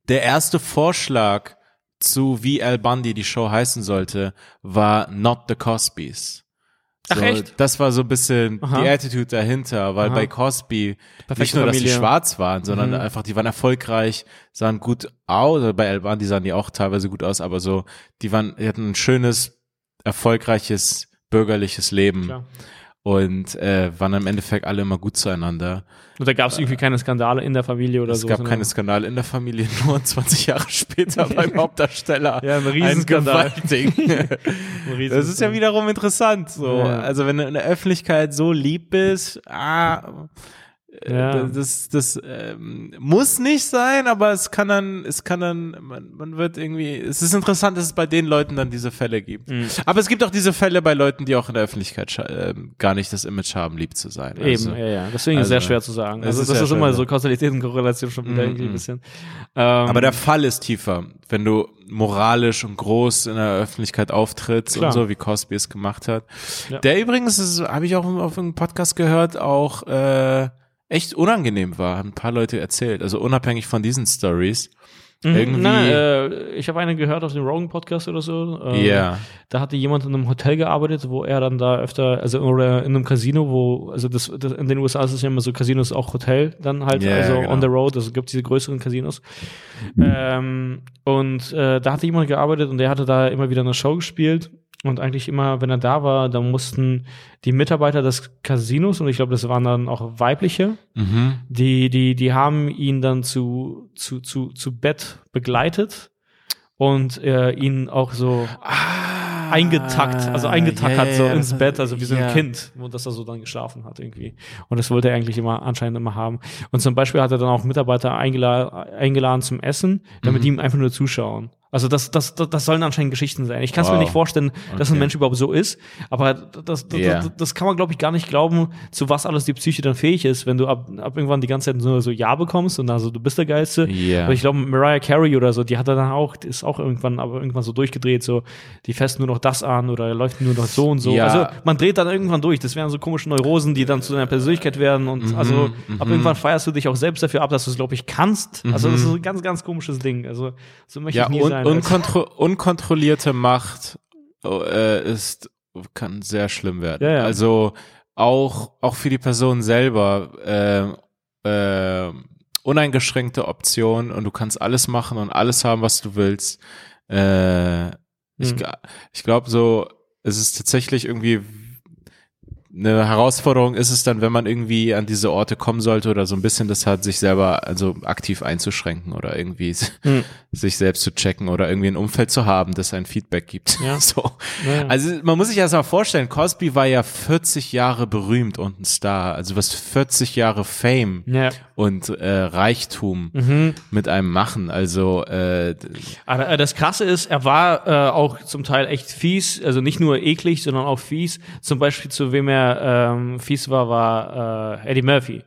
S2: der erste Vorschlag zu wie Al Bundy die Show heißen sollte, war Not the Cosbys.
S1: Ach,
S2: So,
S1: echt?
S2: Das war so ein bisschen
S1: Aha.
S2: die Attitude dahinter, weil
S1: Aha.
S2: bei Cosby
S1: Perfekte
S2: nicht nur, dass die
S1: Familie.
S2: schwarz waren, sondern
S1: Mhm.
S2: einfach, die waren erfolgreich, sahen gut aus, oder bei Al Bundy sahen die auch teilweise gut aus, aber so, die waren, die hatten ein schönes, erfolgreiches, bürgerliches Leben
S1: Klar.
S2: Und äh, waren im Endeffekt alle immer gut zueinander.
S1: Und da gab es irgendwie keine Skandale in der Familie oder
S2: es
S1: so.
S2: gab
S1: sondern-
S2: keine Skandale in der Familie, nur 20 Jahre später beim Hauptdarsteller.
S1: Ja, ein Riesenskandal. Ein
S2: Das ist ja wiederum interessant. So,
S1: Ja.
S2: also wenn du in der Öffentlichkeit so lieb bist, ah, äh,
S1: Ja.
S2: das, das ähm, muss nicht sein, aber es kann dann, es kann dann, man, man wird irgendwie, es ist interessant, dass es bei den Leuten dann diese Fälle gibt.
S1: Mhm.
S2: Aber es gibt auch diese Fälle bei Leuten, die auch in der Öffentlichkeit ähm, gar nicht das Image haben, lieb zu sein. Also,
S1: Eben, ja, ja. Deswegen ist es
S2: also,
S1: sehr schwer zu sagen. Also
S2: ist
S1: das ist immer
S2: schwer,
S1: so
S2: ja.
S1: Kausalität und Korrelation schon wieder
S2: Mhm,
S1: irgendwie ein
S2: mhm.
S1: bisschen. Ähm,
S2: Aber der Fall ist tiefer, wenn du moralisch und groß in der Öffentlichkeit auftrittst
S1: Klar.
S2: und so, wie Cosby es gemacht hat.
S1: Ja.
S2: Der übrigens, das habe ich auch auf einem Podcast gehört, auch äh, echt unangenehm war, haben ein paar Leute erzählt. Also unabhängig von diesen Stories.
S1: Mhm,
S2: irgendwie-
S1: Nein, äh, ich habe eine gehört auf dem Rogan Podcast oder so. ähm,
S2: Ja.
S1: Da hatte jemand in einem Hotel gearbeitet, wo er dann da öfter, also oder in einem Casino, wo, also das, das in den USA ist es ja immer so, Casinos auch Hotel, dann halt,
S2: Ja,
S1: also
S2: genau.
S1: on the road, also es gibt diese größeren Casinos. Ähm, und äh, da hatte jemand gearbeitet und der hatte da immer wieder eine Show gespielt. Und eigentlich immer, wenn er da war, dann mussten die Mitarbeiter des Casinos, und ich glaube, das waren dann auch weibliche,
S2: Mhm.
S1: die, die, die haben ihn dann zu, zu, zu, zu Bett begleitet und äh, ihn auch so
S2: Ah,
S1: eingetackt, also eingetackert
S2: ja,
S1: so
S2: ja,
S1: ins Bett, also wie so ein
S2: ja.
S1: Kind, wo das er so dann geschlafen hat irgendwie. Und das wollte er eigentlich immer anscheinend immer haben. Und zum Beispiel hat er dann auch Mitarbeiter eingela eingeladen zum Essen, damit
S2: Mhm.
S1: die ihm einfach nur zuschauen. Also das, das, das, das sollen anscheinend Geschichten sein. Ich kann es mir
S2: Wow.
S1: nicht vorstellen, dass ein. Mensch überhaupt so ist, aber das, das,
S2: Ja.
S1: das, das kann man, glaube ich, gar nicht glauben, zu was alles die Psyche dann fähig ist, wenn du ab, ab irgendwann die ganze Zeit nur so Ja bekommst und also du bist der Geilste.
S2: Ja.
S1: Aber ich glaube, Mariah Carey oder so, die hat er dann auch, die ist auch irgendwann, aber irgendwann so durchgedreht, so, die fässt nur noch das an oder läuft nur noch so und so.
S2: Ja.
S1: Also man dreht dann irgendwann durch. Das wären so komische Neurosen, die dann zu deiner Persönlichkeit werden und also ab irgendwann feierst du dich auch selbst dafür ab, dass du es, glaube ich, kannst. Also das ist ein ganz, ganz komisches Ding. Also so möchte
S2: Ja,
S1: ich nie
S2: un
S1: sein.
S2: unkontro unkontrollierte Macht äh, ist kann sehr schlimm werden.
S1: Ja, ja.
S2: Also auch auch für die Person selber äh, äh, uneingeschränkte Option und du kannst alles machen und alles haben, was du willst. Äh, ich
S1: Hm.
S2: gl- ich glaube so, es ist tatsächlich irgendwie eine Herausforderung ist es dann, wenn man irgendwie an diese Orte kommen sollte oder so ein bisschen das hat, sich selber also aktiv einzuschränken oder irgendwie
S1: Hm.
S2: Sich selbst zu checken oder irgendwie ein Umfeld zu haben, das ein Feedback gibt.
S1: Ja.
S2: So.
S1: Ja.
S2: Also man muss sich erst mal vorstellen, Cosby war ja 40 Jahre berühmt und ein Star, also was 40 Jahre Fame
S1: ja.
S2: und äh, Reichtum
S1: Mhm.
S2: mit einem machen. Also äh,
S1: Aber äh, das Krasse ist, er war äh, auch zum Teil echt fies, also nicht nur eklig, sondern auch fies. Zum Beispiel zu wem er ähm, fies war, war äh, Eddie Murphy.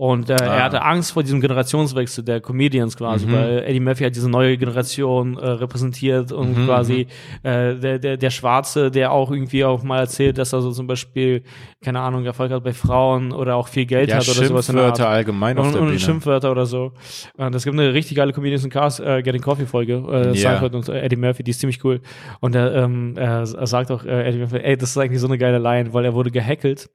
S1: Und äh,
S2: Ah.
S1: er hatte Angst vor diesem Generationswechsel der Comedians quasi,
S2: Mhm.
S1: weil Eddie Murphy hat diese neue Generation äh, repräsentiert und
S2: Mhm,
S1: quasi äh, der, der, der Schwarze, der auch irgendwie auch mal erzählt, dass er so zum Beispiel, keine Ahnung, Erfolg hat bei Frauen oder auch viel Geld
S2: ja,
S1: hat oder sowas. der Art.
S2: Schimpfwörter allgemein auf
S1: Und,
S2: der
S1: und
S2: Bühne.
S1: Schimpfwörter oder so. Und es gibt eine richtig geile Comedians in Cars, äh, Getting Coffee Folge, äh,
S2: Ja.
S1: Seinfeld und äh, Eddie Murphy, die ist ziemlich cool. Und er, ähm, er, er sagt auch, äh, Eddie Murphy, ey, das ist eigentlich so eine geile Line, weil er wurde gehackelt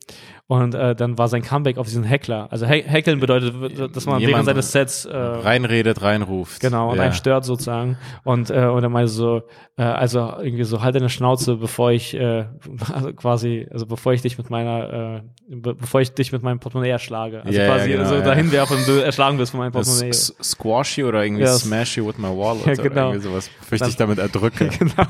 S1: und äh, dann war sein Comeback auf diesen Heckler. Also he hackeln bedeutet, dass man während seines Sets äh,
S2: reinredet, reinruft.
S1: Genau, und
S2: ja.
S1: einen stört sozusagen. Und, äh, und er meinte so, äh, also irgendwie so, halt deine Schnauze, bevor ich äh, also quasi, also bevor ich dich mit meiner, äh, be bevor ich dich mit meinem Portemonnaie erschlage. Also
S2: ja,
S1: quasi
S2: genau,
S1: so
S2: ja.
S1: dahin werfen und du erschlagen wirst von meinem Portemonnaie.
S2: S- Squashy oder irgendwie
S1: Ja,
S2: Smashy with my wallet
S1: Ja,
S2: oder
S1: genau.
S2: irgendwie sowas, bevor ich damit erdrücke.
S1: genau.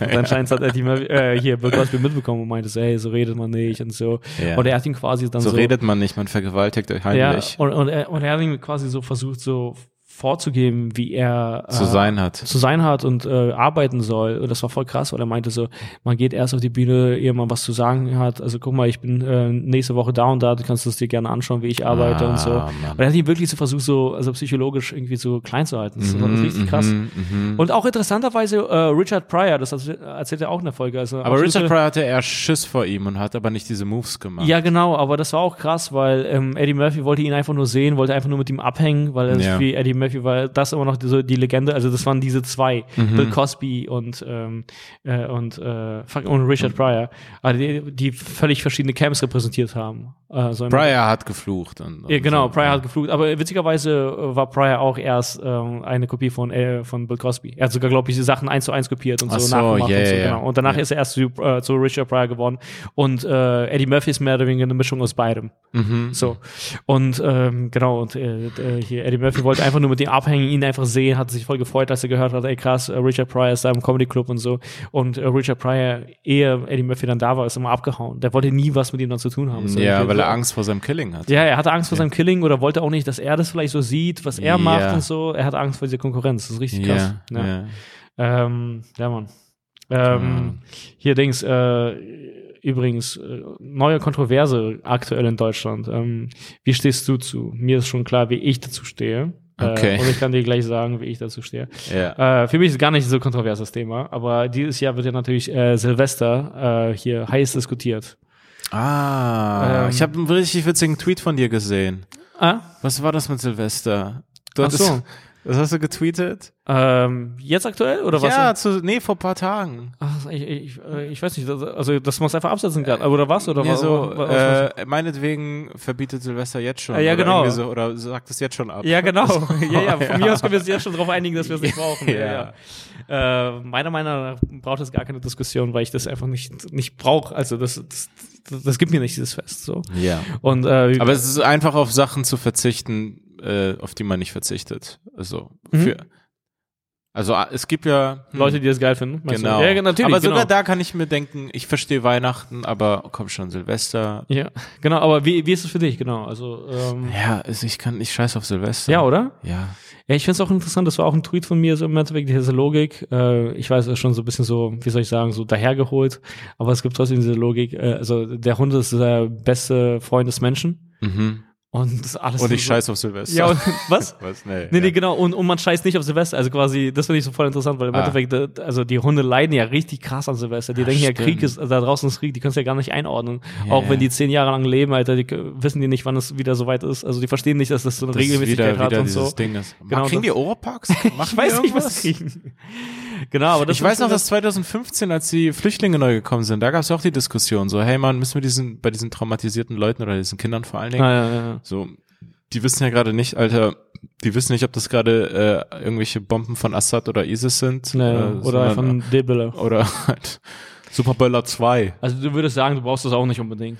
S1: Und anscheinend hat er die mal, äh, hier Bill Cosby mitbekommen und meinte so, hey, so redet man nicht und so.
S2: Ja.
S1: Und er hat ihn quasi dann
S2: so,
S1: so,
S2: redet man nicht, man vergewaltigt euch
S1: ja, und, und, er, und er hat ihn quasi so versucht, so vorzugeben, wie er
S2: zu sein hat.
S1: Zu sein hat und äh, arbeiten soll. Und das war voll krass, weil er meinte so, man geht erst auf die Bühne, ehe man was zu sagen hat. Also guck mal, ich bin äh, nächste Woche da und da, du kannst es dir gerne anschauen, wie ich arbeite ah, und so. Mann. Und er hat ihn wirklich so versucht, so also psychologisch irgendwie so klein zu halten. Das mhm, war richtig krass. Mhm, mhm. Und auch interessanterweise äh, Richard Pryor, das erzählt er auch in der Folge. Also
S2: aber Richard Pryor hatte eher Schiss vor ihm und hat aber nicht diese Moves gemacht.
S1: Ja, genau, aber das war auch krass, weil ähm, Eddie Murphy wollte ihn einfach nur sehen, wollte einfach nur mit ihm abhängen, weil er ja. wie Eddie Murphy Murphy war das immer noch so die Legende. Also das waren diese zwei, mhm. Bill Cosby und ähm, äh, und äh, und Richard mhm. Pryor, also die, die völlig verschiedene Camps repräsentiert haben.
S2: Also Pryor hat geflucht. Und,
S1: und ja, genau, so. Pryor hat geflucht. Aber witzigerweise war Pryor auch erst ähm, eine Kopie von äh, von Bill Cosby. Er hat sogar, glaube ich, die Sachen eins zu eins kopiert und so, so nachgemacht yeah, und so. Yeah. Genau. Und danach yeah. ist er erst zu, äh, zu Richard Pryor geworden. Und äh, Eddie Murphy ist mehr oder weniger eine Mischung aus beidem. Mhm. So und ähm, genau und äh, äh hier Eddie Murphy wollte einfach nur mit dem abhängen, ihn einfach sehen, hat sich voll gefreut, als er gehört hat, ey krass, äh, Richard Pryor ist da im Comedy Club und so. Und äh, Richard Pryor, ehe Eddie Murphy dann da war, ist immer abgehauen. Der wollte nie was mit ihm dann zu tun haben.
S2: So, ja, weil er Angst vor seinem Killing hat.
S1: Ja, er hatte Angst vor ja. seinem Killing oder wollte auch nicht, dass er das vielleicht so sieht, was er ja. macht und so. Er hatte Angst vor dieser Konkurrenz. Das ist richtig krass. Ja, ja. Ähm, ja Mann. Ähm, hier Dings, äh, übrigens, äh, neue Kontroverse aktuell in Deutschland. Ähm, wie stehst du zu? Mir ist schon klar, wie ich dazu stehe. Okay. Äh, und ich kann dir gleich sagen, wie ich dazu stehe. Ja. Äh, für mich ist gar nicht so kontroverses Thema, aber dieses Jahr wird ja natürlich äh, Silvester äh, hier heiß diskutiert.
S2: Ah, ähm, ich habe einen richtig witzigen Tweet von dir gesehen. Ah? Was war das mit Silvester? Du Ach so. Was hast du getweetet?
S1: Ähm, jetzt aktuell oder was?
S2: Ja, zu, nee, vor paar Tagen.
S1: Ach, ich, ich, äh, ich weiß nicht, also dass man es einfach absetzen kann, oder was? Oder
S2: nee,
S1: was,
S2: so, was, was, äh, meinetwegen verbietet Silvester jetzt schon.
S1: Äh, ja, genau.
S2: So, oder sagt es jetzt schon ab.
S1: Ja, genau. ja, ja, von ja. mir aus können wir uns jetzt schon darauf einigen, dass wir es nicht brauchen. ja. ja. Äh, meiner Meinung nach braucht es gar keine Diskussion, weil ich das einfach nicht, nicht brauche. Also das, das, das gibt mir nicht dieses Fest. So.
S2: Ja. Und, äh, Aber es ist einfach auf Sachen zu verzichten, äh, auf die man nicht verzichtet. Also mhm. für also es gibt ja
S1: hm, Leute, die das geil finden.
S2: Genau. Ja, natürlich. Aber sogar genau. da kann ich mir denken, ich verstehe Weihnachten, aber komm schon Silvester.
S1: Ja, genau. Aber wie, wie ist es für dich genau? Also
S2: ähm, ja, also ich kann nicht scheiß auf Silvester.
S1: Ja, oder?
S2: Ja.
S1: Ja, ich finde es auch interessant. Das war auch ein Tweet von mir so im Endeffekt diese Logik. Äh, ich weiß, es ist schon so ein bisschen so, wie soll ich sagen, so dahergeholt. Aber es gibt trotzdem diese Logik. Äh, also der Hund ist der beste Freund des Menschen. Mhm. Und alles.
S2: Und ich so, scheiß auf Silvester.
S1: Ja, und, was? was? Nee, nee, ja. nee, genau. Und, und man scheißt nicht auf Silvester. Also quasi, das finde ich so voll interessant, weil im ah. Endeffekt, also die Hunde leiden ja richtig krass an Silvester. Die Ach, denken stimmt. ja, Krieg ist, da draußen ist Krieg, die können es ja gar nicht einordnen. Yeah. Auch wenn die zehn Jahre lang leben, Alter, die wissen die nicht, wann es wieder soweit ist. Also die verstehen nicht, dass das so eine das Regelmäßigkeit wieder, hat wieder und so.
S2: Ding ist. Genau, kriegen die Oropax?
S1: Ich weiß nicht, was kriegen. Genau, aber
S2: das Ich weiß noch, dass 2015, als die Flüchtlinge neu gekommen sind, da gab es auch die Diskussion, so, hey man, müssen wir diesen, bei diesen traumatisierten Leuten oder diesen Kindern vor allen Dingen, ah, ja, ja. so, die wissen ja gerade nicht, Alter, die wissen nicht, ob das gerade äh, irgendwelche Bomben von Assad oder ISIS sind.
S1: Nee, äh, oder von Debele.
S2: Oder halt Superböller 2.
S1: Also du würdest sagen, du brauchst das auch nicht unbedingt.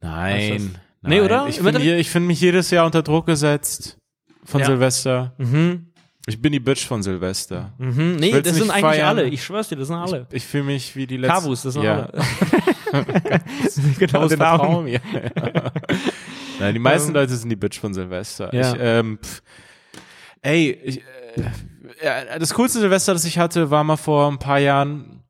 S2: Nein.
S1: nein. Nee, oder?
S2: Ich finde find mich jedes Jahr unter Druck gesetzt von ja. Silvester. Mhm. Ich bin die Bitch von Silvester.
S1: Mhm. Nee, das sind eigentlich feiern. alle. Ich schwör's dir, das sind alle.
S2: Ich, ich fühle mich wie die letzten.
S1: Kabus, das sind ja. alle.
S2: genau den Namen. Ja. Nein, die meisten ähm, Leute sind die Bitch von Silvester. Ja. Ich, ähm, pff, ey, ich, äh, das coolste Silvester, das ich hatte, war mal vor ein paar Jahren.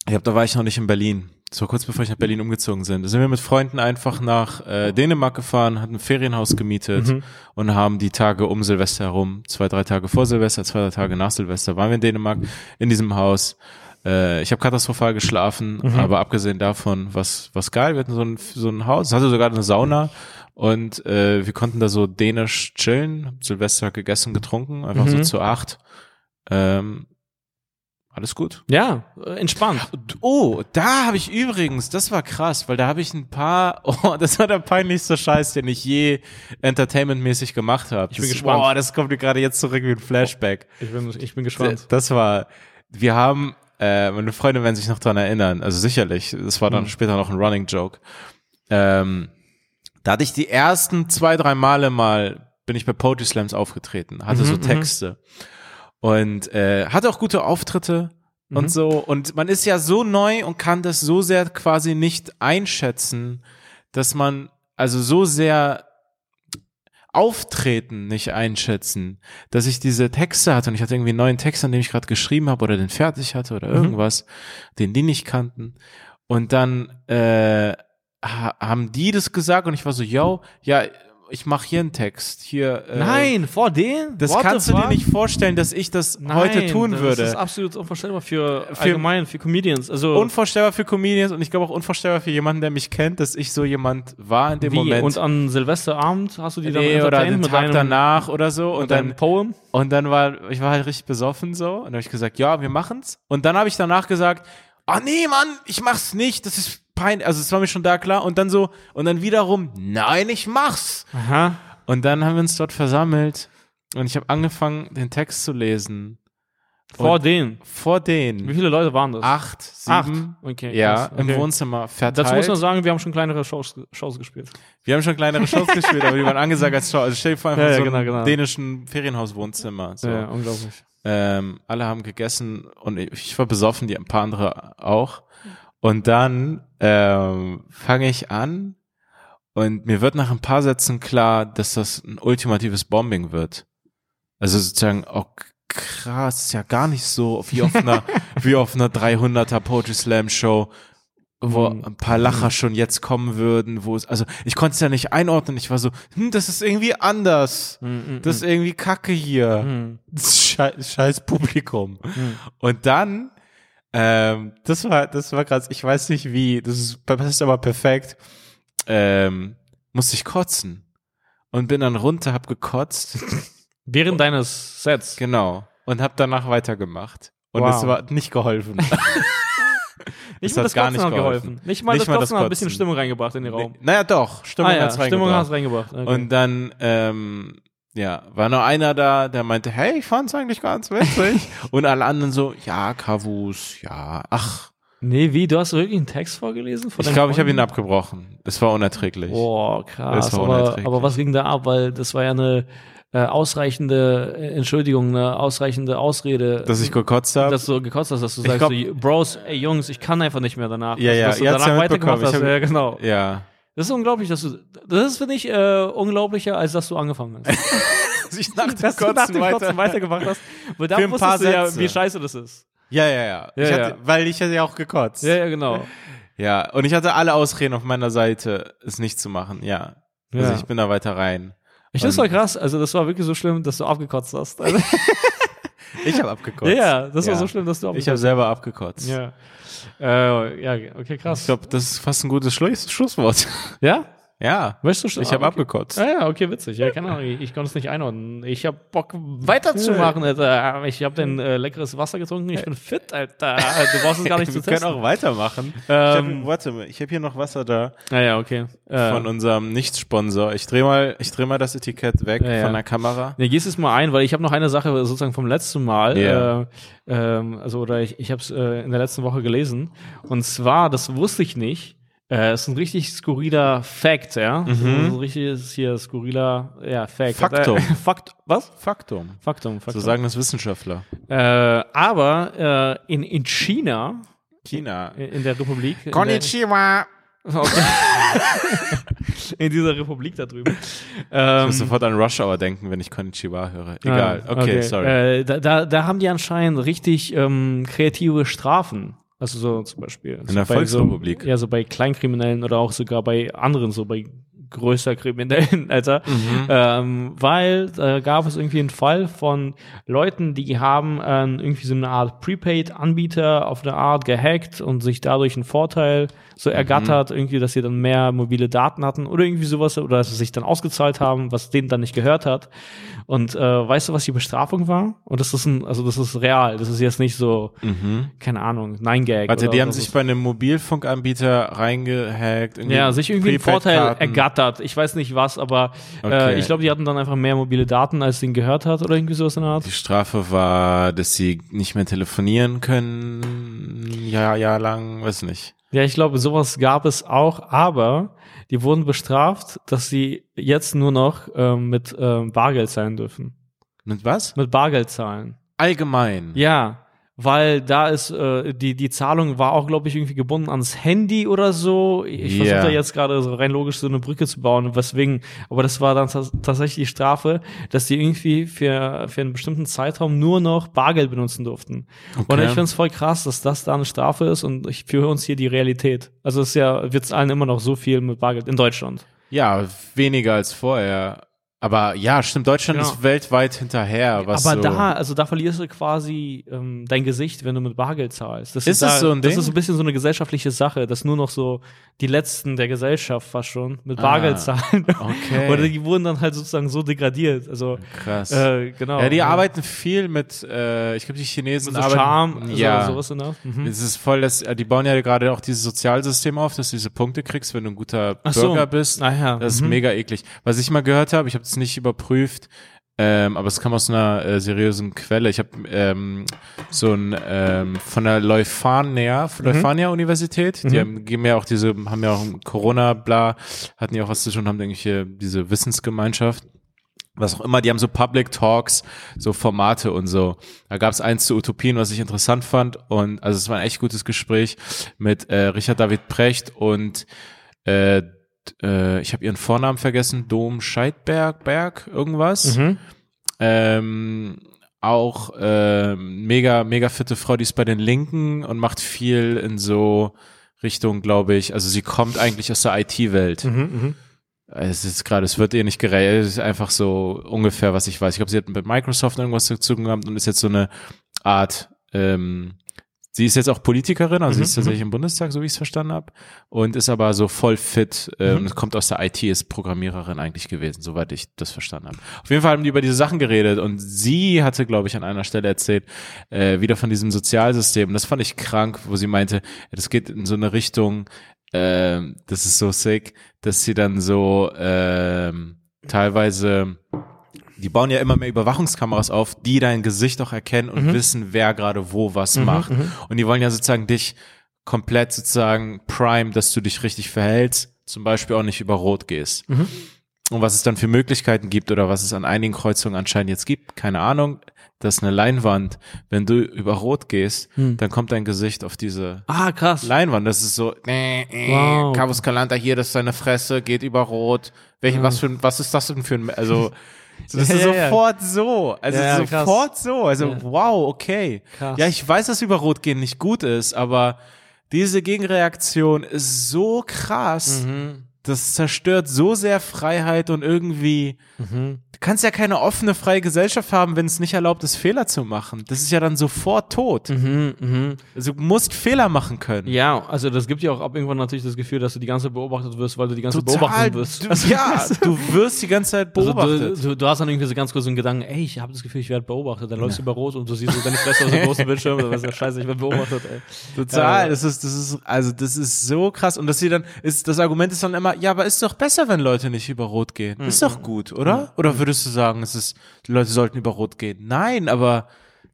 S2: Ich glaube, da war ich noch nicht in Berlin. So kurz bevor ich nach Berlin umgezogen sind. Sind wir mit Freunden einfach nach äh, Dänemark gefahren, hatten ein Ferienhaus gemietet mhm. und haben die Tage um Silvester herum, zwei, drei Tage vor Silvester, zwei, drei Tage nach Silvester, waren wir in Dänemark in diesem Haus. Äh, ich habe katastrophal geschlafen, mhm. aber abgesehen davon, was was geil, wir hatten so ein, so ein Haus, es hatte sogar eine Sauna und äh, wir konnten da so dänisch chillen, Silvester gegessen, getrunken, einfach mhm. so zu acht. Ähm, alles gut.
S1: Ja, entspannt.
S2: Oh, da habe ich übrigens, das war krass, weil da habe ich ein paar, oh, das war der peinlichste Scheiß, den ich je entertainmentmäßig gemacht habe.
S1: Ich bin das, gespannt.
S2: Boah, das kommt mir gerade jetzt zurück wie ein Flashback.
S1: Ich bin, ich bin gespannt.
S2: Das war, wir haben, äh, meine Freunde werden sich noch dran erinnern, also sicherlich, das war dann mhm. später noch ein Running Joke. Ähm, da hatte ich die ersten zwei, drei Male mal, bin ich bei Poetry Slams aufgetreten, hatte mhm, so mhm. Und äh, hatte auch gute Auftritte mhm. und so. Und man ist ja so neu und kann das so sehr quasi nicht einschätzen, dass man also so sehr Auftreten nicht einschätzen, dass ich diese Texte hatte und ich hatte irgendwie einen neuen Text, an dem ich gerade geschrieben habe oder den fertig hatte oder
S1: Mhm.
S2: irgendwas, den die nicht kannten. Und dann äh, ha haben die das gesagt und ich war so, yo, ja, ich mache hier einen Text. Hier. Äh,
S1: Nein, vor denen?
S2: Das
S1: What
S2: kannst du dir nicht vorstellen, dass ich das
S1: Nein,
S2: heute tun
S1: Das
S2: würde.
S1: ist absolut unvorstellbar für,
S2: Für-
S1: allgemein, für Comedians. Also,
S2: Unvorstellbar für Comedians und ich glaube auch unvorstellbar für jemanden, der mich kennt, dass ich so jemand war in dem
S1: wie?
S2: Moment.
S1: Und an Silvesterabend hast du die dann
S2: nee, oder den Tag danach oder so und dann
S1: Poem?
S2: und dann war ich war halt richtig besoffen so und dann habe ich gesagt, ja, wir machen's und dann habe ich danach gesagt, ah nee, Mann, ich mach's nicht, das ist peinlich, also es war mir schon da klar. Und dann so und dann wiederum, nein, ich mach's.
S1: Aha.
S2: Und dann haben wir uns dort versammelt. Und ich habe angefangen, den Text zu lesen
S1: Vor
S2: Und-
S1: denen.
S2: vor
S1: Wie
S2: denen
S1: viele Leute waren das?
S2: acht,
S1: Acht.
S2: sieben,
S1: Okay.
S2: ja,
S1: krass.
S2: im
S1: okay.
S2: Wohnzimmer verteilt.
S1: Dazu muss man sagen, wir haben schon kleinere Shows, Shows gespielt.
S2: Wir haben schon kleinere Shows gespielt, aber die waren angesagt als Show. Also stell dir vor, einfach
S1: Ja, ja,
S2: so
S1: genau, genau.
S2: dänischen Ferienhaus-Wohnzimmer. So.
S1: Ja, unglaublich.
S2: Ähm, alle haben gegessen und ich war besoffen, die ein paar andere auch. Und dann ähm, fange ich an und mir wird nach ein paar Sätzen klar, dass das ein ultimatives Bombing wird. Also sozusagen, oh krass, ist ja gar nicht so wie auf einer, wie auf einer 300er Poetry Slam Show, wo
S1: Mhm.
S2: ein paar Lacher schon jetzt kommen würden, wo es, also ich konnte es ja nicht einordnen. Ich war so, hm, das ist irgendwie anders.
S1: Mhm,
S2: Das ist irgendwie Kacke hier.
S1: mhm.
S2: Scheiß, scheiß Publikum.
S1: Mhm.
S2: Und dann, ähm, das war, das war krass. Ich weiß nicht wie. Das ist, das ist aber perfekt. Ähm, musste ich kotzen und bin dann runter, hab gekotzt.
S1: Während deines Sets.
S2: genau. Und hab danach weitergemacht. Und
S1: Wow.
S2: es war nicht geholfen.
S1: Nicht
S2: Das
S1: mal das
S2: gar
S1: Kotzen
S2: nicht
S1: hat
S2: geholfen.
S1: geholfen. Nicht mal
S2: Nicht
S1: das
S2: mal
S1: Kotzen
S2: das
S1: hat ein bisschen. Stimmung reingebracht in den Raum.
S2: naja, doch. Stimmung
S1: ah, ja,
S2: hat's
S1: Stimmung
S2: reingebracht.
S1: hast reingebracht. Okay.
S2: Und dann, ähm, ja, war nur einer da, der meinte, hey, ich fand's eigentlich ganz witzig. und alle anderen so, ja, Kavus, ja, ach.
S1: nee, wie? Du hast wirklich einen Text vorgelesen? Von
S2: Ich glaube, ich habe ihn abgebrochen. Es war unerträglich.
S1: Boah, krass. Aber,
S2: unerträglich.
S1: aber was ging da ab? Weil das war ja eine äh, ausreichende äh, Entschuldigung, eine ausreichende Ausrede.
S2: Dass ich gekotzt habe.
S1: dass du gekotzt hast, dass du
S2: Ich
S1: sagst,
S2: glaub-
S1: so, Bros, ey Jungs, ich kann einfach nicht mehr danach.
S2: Ja, ja,
S1: dass du danach
S2: ja
S1: weitergemacht hast.
S2: Hab-
S1: Ja, genau.
S2: Ja.
S1: Das ist unglaublich, dass du, das ist, finde ich, äh, unglaublicher, als dass du angefangen hast.
S2: Dass ich nach dem
S1: dass du nach dem Kotzen weitergemacht hast. Weil da wusstest du ja, wie scheiße das ist.
S2: Ja, ja, ja.
S1: Ja,
S2: ich
S1: ja.
S2: hatte, Weil ich hatte ja auch gekotzt.
S1: Ja, ja, genau.
S2: Ja, und ich hatte alle Ausreden auf meiner Seite, es nicht zu machen. Ja. Also ich bin da weiter rein.
S1: Ich finde es voll krass. Also, das war wirklich so schlimm, dass du abgekotzt hast. Also,
S2: Ich habe abgekotzt.
S1: ja, ja, das war
S2: Ja.
S1: so schlimm, dass du
S2: Ich
S1: abgekotzt
S2: habe selber abgekotzt.
S1: Ja. Äh, ja, okay, krass.
S2: Ich glaube, das ist fast ein gutes Schluss Schlusswort.
S1: ja?
S2: Ja.
S1: Möchtest du
S2: Ich habe
S1: okay.
S2: abgekotzt.
S1: Ah, ja, okay, witzig. Ja, keine Ahnung, ich, ich konnte es nicht einordnen. Ich habe Bock weiterzumachen, Alter. Ich habe ein äh, leckeres Wasser getrunken. Ich bin fit, Alter. Du brauchst es gar nicht
S2: Wir
S1: zu
S2: können
S1: testen.
S2: auch weitermachen. ich
S1: Ähm,
S2: hab, warte mal, ich habe hier noch Wasser da
S1: Ah, ja, okay. Äh,
S2: von unserem Nicht-Sponsor. Ich drehe mal, ich dreh mal das Etikett weg
S1: Ja,
S2: von der Kamera.
S1: Nee, gehst es mal ein, weil ich habe noch eine Sache sozusagen vom letzten Mal,
S2: Ja.
S1: äh, ähm, also oder ich, ich habe es äh, in der letzten Woche gelesen. Und zwar, das wusste ich nicht. Äh, ist ein richtig skurriler Fact, ja. Ist ein richtiges hier skurriler, ja, Fact.
S2: Faktum.
S1: Äh, Fakt, was?
S2: Faktum.
S1: Faktum,
S2: So
S1: Faktum.
S2: sagen das Wissenschaftler.
S1: Äh, aber äh, in, in China,
S2: China.
S1: in, in der Republik, in, der,
S2: Konnichiwa.
S1: okay. in dieser Republik da drüben,
S2: Ich
S1: ähm,
S2: muss sofort an Rush Hour denken, wenn ich Konnichiwa höre. Egal.
S1: Ah,
S2: okay, sorry.
S1: Äh, da, da, da haben die anscheinend richtig ähm, kreative Strafen. Also so zum Beispiel.
S2: In
S1: so
S2: der
S1: bei
S2: Volksrepublik.
S1: So, ja, so bei Kleinkriminellen oder auch sogar bei anderen, so bei größer Kriminellen, Alter.
S2: Mhm.
S1: Ähm, weil da gab es irgendwie einen Fall von Leuten, die haben ähm, irgendwie so eine Art Prepaid-Anbieter auf eine Art gehackt und sich dadurch einen Vorteil so
S2: Mhm.
S1: ergattert, irgendwie, dass sie dann mehr mobile Daten hatten oder irgendwie sowas, oder dass sie sich dann ausgezahlt haben, was denen dann nicht gehört hat. Und äh, weißt du, was die Bestrafung war? Und das ist ein, also das ist real, das ist jetzt nicht so, keine Ahnung, Nine Gag.
S2: Mhm. Warte, die haben sich bei einem Mobilfunkanbieter reingehackt.
S1: Ja, sich irgendwie einen Vorteil
S2: Prepaid-Karten.
S1: Ergattert. Ich weiß nicht was, aber äh,
S2: Okay.
S1: ich glaube, die hatten dann einfach mehr mobile Daten, als denen gehört hat oder irgendwie sowas in der Art.
S2: Die Strafe war, dass sie nicht mehr telefonieren können. Ja, ja, lang, weiß nicht.
S1: Ja, ich glaube, sowas gab es auch, aber die wurden bestraft, dass sie jetzt nur noch ähm, mit ähm, Bargeld zahlen dürfen.
S2: Mit was?
S1: Mit Bargeld zahlen.
S2: Allgemein.
S1: Ja, weil da ist äh, die die Zahlung war auch glaube ich irgendwie gebunden ans Handy oder so. Ich
S2: Ja.
S1: versuche da jetzt gerade so rein logisch so eine Brücke zu bauen, weswegen. Aber das war dann tats- tatsächlich die Strafe, dass die irgendwie für für einen bestimmten Zeitraum nur noch Bargeld benutzen durften. Und
S2: Okay.
S1: ich finde es voll krass, dass das da eine Strafe ist und ich für uns hier die Realität. Also es ist ja wir zahlen immer noch so viel mit Bargeld in Deutschland.
S2: Ja, weniger als vorher. Aber ja, stimmt, Deutschland
S1: Genau.
S2: ist weltweit hinterher.
S1: Aber
S2: so
S1: da, also da verlierst du quasi ähm, dein Gesicht, wenn du mit Bargeld zahlst. Das
S2: Ist
S1: da,
S2: es so ein
S1: Das
S2: Ding?
S1: ist so ein bisschen so eine gesellschaftliche Sache, dass nur noch so die Letzten der Gesellschaft fast schon mit
S2: Ah,
S1: Bargeld zahlen.
S2: okay.
S1: Oder die wurden dann halt sozusagen so degradiert. Also
S2: krass.
S1: äh, genau.
S2: ja, die arbeiten viel mit, äh, ich glaube, die Chinesen
S1: so
S2: arbeiten.
S1: Charme,
S2: ja.
S1: so, sowas in der. Mhm.
S2: Es ist voll, dass äh, die bauen ja gerade auch dieses Sozialsystem auf, dass du diese Punkte kriegst, wenn du ein guter
S1: Ach so.
S2: Bürger bist.
S1: Ah, ja.
S2: Das ist
S1: Mhm.
S2: mega eklig. Was ich mal gehört habe, ich habe es nicht überprüft, ähm, aber es kam aus einer äh, seriösen Quelle. Ich habe ähm, so ein ähm, von der Leuphana, von
S1: Mhm.
S2: Universität, die haben, geben ja auch diese, haben ja auch Corona, bla, hatten ja auch was zu tun, haben denke ich hier diese Wissensgemeinschaft was auch immer, die haben so Public Talks, so Formate und so. Da gab es eins zu Utopien, was ich interessant fand und also es war ein echt gutes Gespräch mit äh, Richard David Precht und äh, äh, ich habe ihren Vornamen vergessen, Dom Scheidberg, Berg, irgendwas.
S1: Mhm.
S2: Ähm, auch äh, mega, mega fitte Frau, die ist bei den Linken und macht viel in so Richtung, glaube ich. Also sie kommt eigentlich aus der IT-Welt.
S1: Mhm, mhm.
S2: Es ist gerade, es wird ihr nicht gerecht. Es ist einfach so ungefähr, was ich weiß. Ich glaube, sie hat mit Microsoft irgendwas dazu gehabt und ist jetzt so eine Art, ähm, sie ist jetzt auch Politikerin, also sie
S1: Mhm,
S2: ist tatsächlich im Bundestag, so wie ich es verstanden habe, und ist aber so voll fit äh, und kommt aus der IT, ist Programmiererin eigentlich gewesen, soweit ich das verstanden habe. Auf jeden Fall haben die über diese Sachen geredet und sie hatte, glaube ich, an einer Stelle erzählt, äh, wieder von diesem Sozialsystem. Und das fand ich krank, wo sie meinte, das geht in so eine Richtung, ähm, das ist so sick, dass sie dann so ähm, teilweise, die bauen ja immer mehr Überwachungskameras auf, die dein Gesicht auch erkennen und wissen, wer gerade wo was macht. Und die wollen ja sozusagen dich komplett sozusagen prime, dass du dich richtig verhältst, zum Beispiel auch nicht über Rot gehst. Und was es dann für Möglichkeiten gibt oder was es an einigen Kreuzungen anscheinend jetzt gibt, keine Ahnung. Das ist eine Leinwand. Wenn du über Rot gehst, dann kommt dein Gesicht auf diese
S1: Ah, krass.
S2: Leinwand. Das ist so, äh, äh,
S1: Wow.
S2: Carlos Calanta hier, das ist seine Fresse, geht über Rot. Welche, was für ein, was ist das denn für ein, also, das ist
S1: Ja, ja, ja.
S2: sofort so. Also
S1: Ja, ja, krass.
S2: sofort so. Also,
S1: Ja.
S2: wow, okay.
S1: Krass.
S2: Ja, ich weiß, dass über Rot gehen nicht gut ist, aber diese Gegenreaktion ist so krass.
S1: Mhm.
S2: Das zerstört so sehr Freiheit und irgendwie, du kannst ja keine offene, freie Gesellschaft haben, wenn es nicht erlaubt ist, Fehler zu machen. Das ist ja dann sofort tot.
S1: Mhm, mhm.
S2: Also du musst Fehler machen können.
S1: Ja, also das gibt ja auch ab irgendwann natürlich das Gefühl, dass du die ganze Zeit beobachtet wirst, weil du die ganze Zeit beobachtet wirst.
S2: Du,
S1: Also,
S2: ja, du wirst die ganze Zeit
S1: Also
S2: beobachtet.
S1: du, du, du hast dann irgendwie so ganz kurz so einen Gedanken, ey, ich habe das Gefühl, ich werde beobachtet. Dann läufst du über Rot und du siehst so deine Fresse aus dem großen Bildschirm. Dann weißt scheiße, ich werde beobachtet, ey.
S2: Total.
S1: Ja.
S2: Das ist, das ist, also das ist so krass. Und dass sie dann, ist, das Argument ist dann immer, ja, aber ist doch besser, wenn Leute nicht über Rot gehen.
S1: Mhm.
S2: Ist doch gut, oder? Oder würdest du sagen, es ist, die Leute sollten über Rot gehen? Nein, aber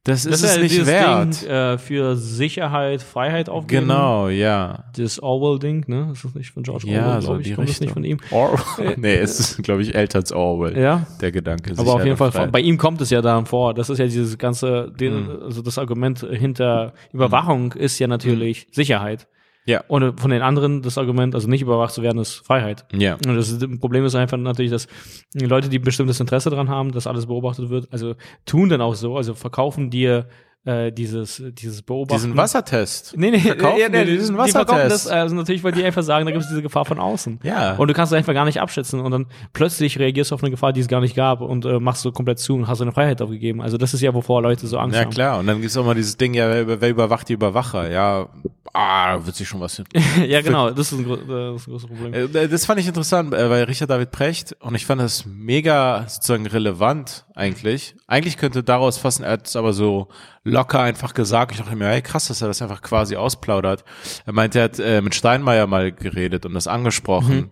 S2: das, ist es
S1: ja
S2: nicht wert.
S1: Ding, äh, für Sicherheit, Freiheit aufgeben.
S2: Genau, ja.
S1: Das Orwell-Ding, ne? Ist das nicht von George
S2: Ja,
S1: Orwell,
S2: so
S1: glaube ich?
S2: die
S1: Kommt das nicht von ihm?
S2: Orwell. nee, es ist, glaube ich, älter als Orwell.
S1: Ja.
S2: Der Gedanke.
S1: Aber auf jeden Fall,
S2: frei.
S1: von, bei ihm kommt es ja dann vor. Das ist ja dieses ganze, den,
S2: Mhm.
S1: also das Argument hinter Überwachung ist ja natürlich Sicherheit.
S2: Ja.
S1: Und von den anderen das Argument, also nicht überwacht zu werden, ist Freiheit.
S2: Ja.
S1: Und das Problem ist einfach natürlich, dass Leute, die ein bestimmtes Interesse daran haben, dass alles beobachtet wird, also tun dann auch so, also verkaufen dir äh, dieses, dieses Beobachten.
S2: Diesen Wassertest.
S1: Nee, nee,
S2: Verkaufen
S1: ja, nee,
S2: die diesen
S1: die verkaufen
S2: Wassertest.
S1: das also natürlich, weil die einfach sagen, da gibt es diese Gefahr von außen.
S2: Ja.
S1: Und du kannst es einfach gar nicht abschätzen und dann plötzlich reagierst du auf eine Gefahr, die es gar nicht gab und äh, machst du komplett zu und hast deine Freiheit aufgegeben. Also das ist ja, wovor Leute so Angst
S2: Ja,
S1: haben.
S2: klar. Und dann gibt's auch mal dieses Ding, ja, wer, wer überwacht die Überwacher? Ja, ah, da wird sich schon was hin.
S1: ja, genau, das ist ein, äh, das ist ein großes Problem.
S2: Äh, Das fand ich interessant, äh, weil Richard David Precht, und ich fand das mega sozusagen relevant eigentlich. Eigentlich könnte daraus fassen, er hat es aber so locker einfach gesagt. Ich dachte mir, hey, krass, dass er das einfach quasi ausplaudert. Er meinte, er hat äh, mit Steinmeier mal geredet und das angesprochen.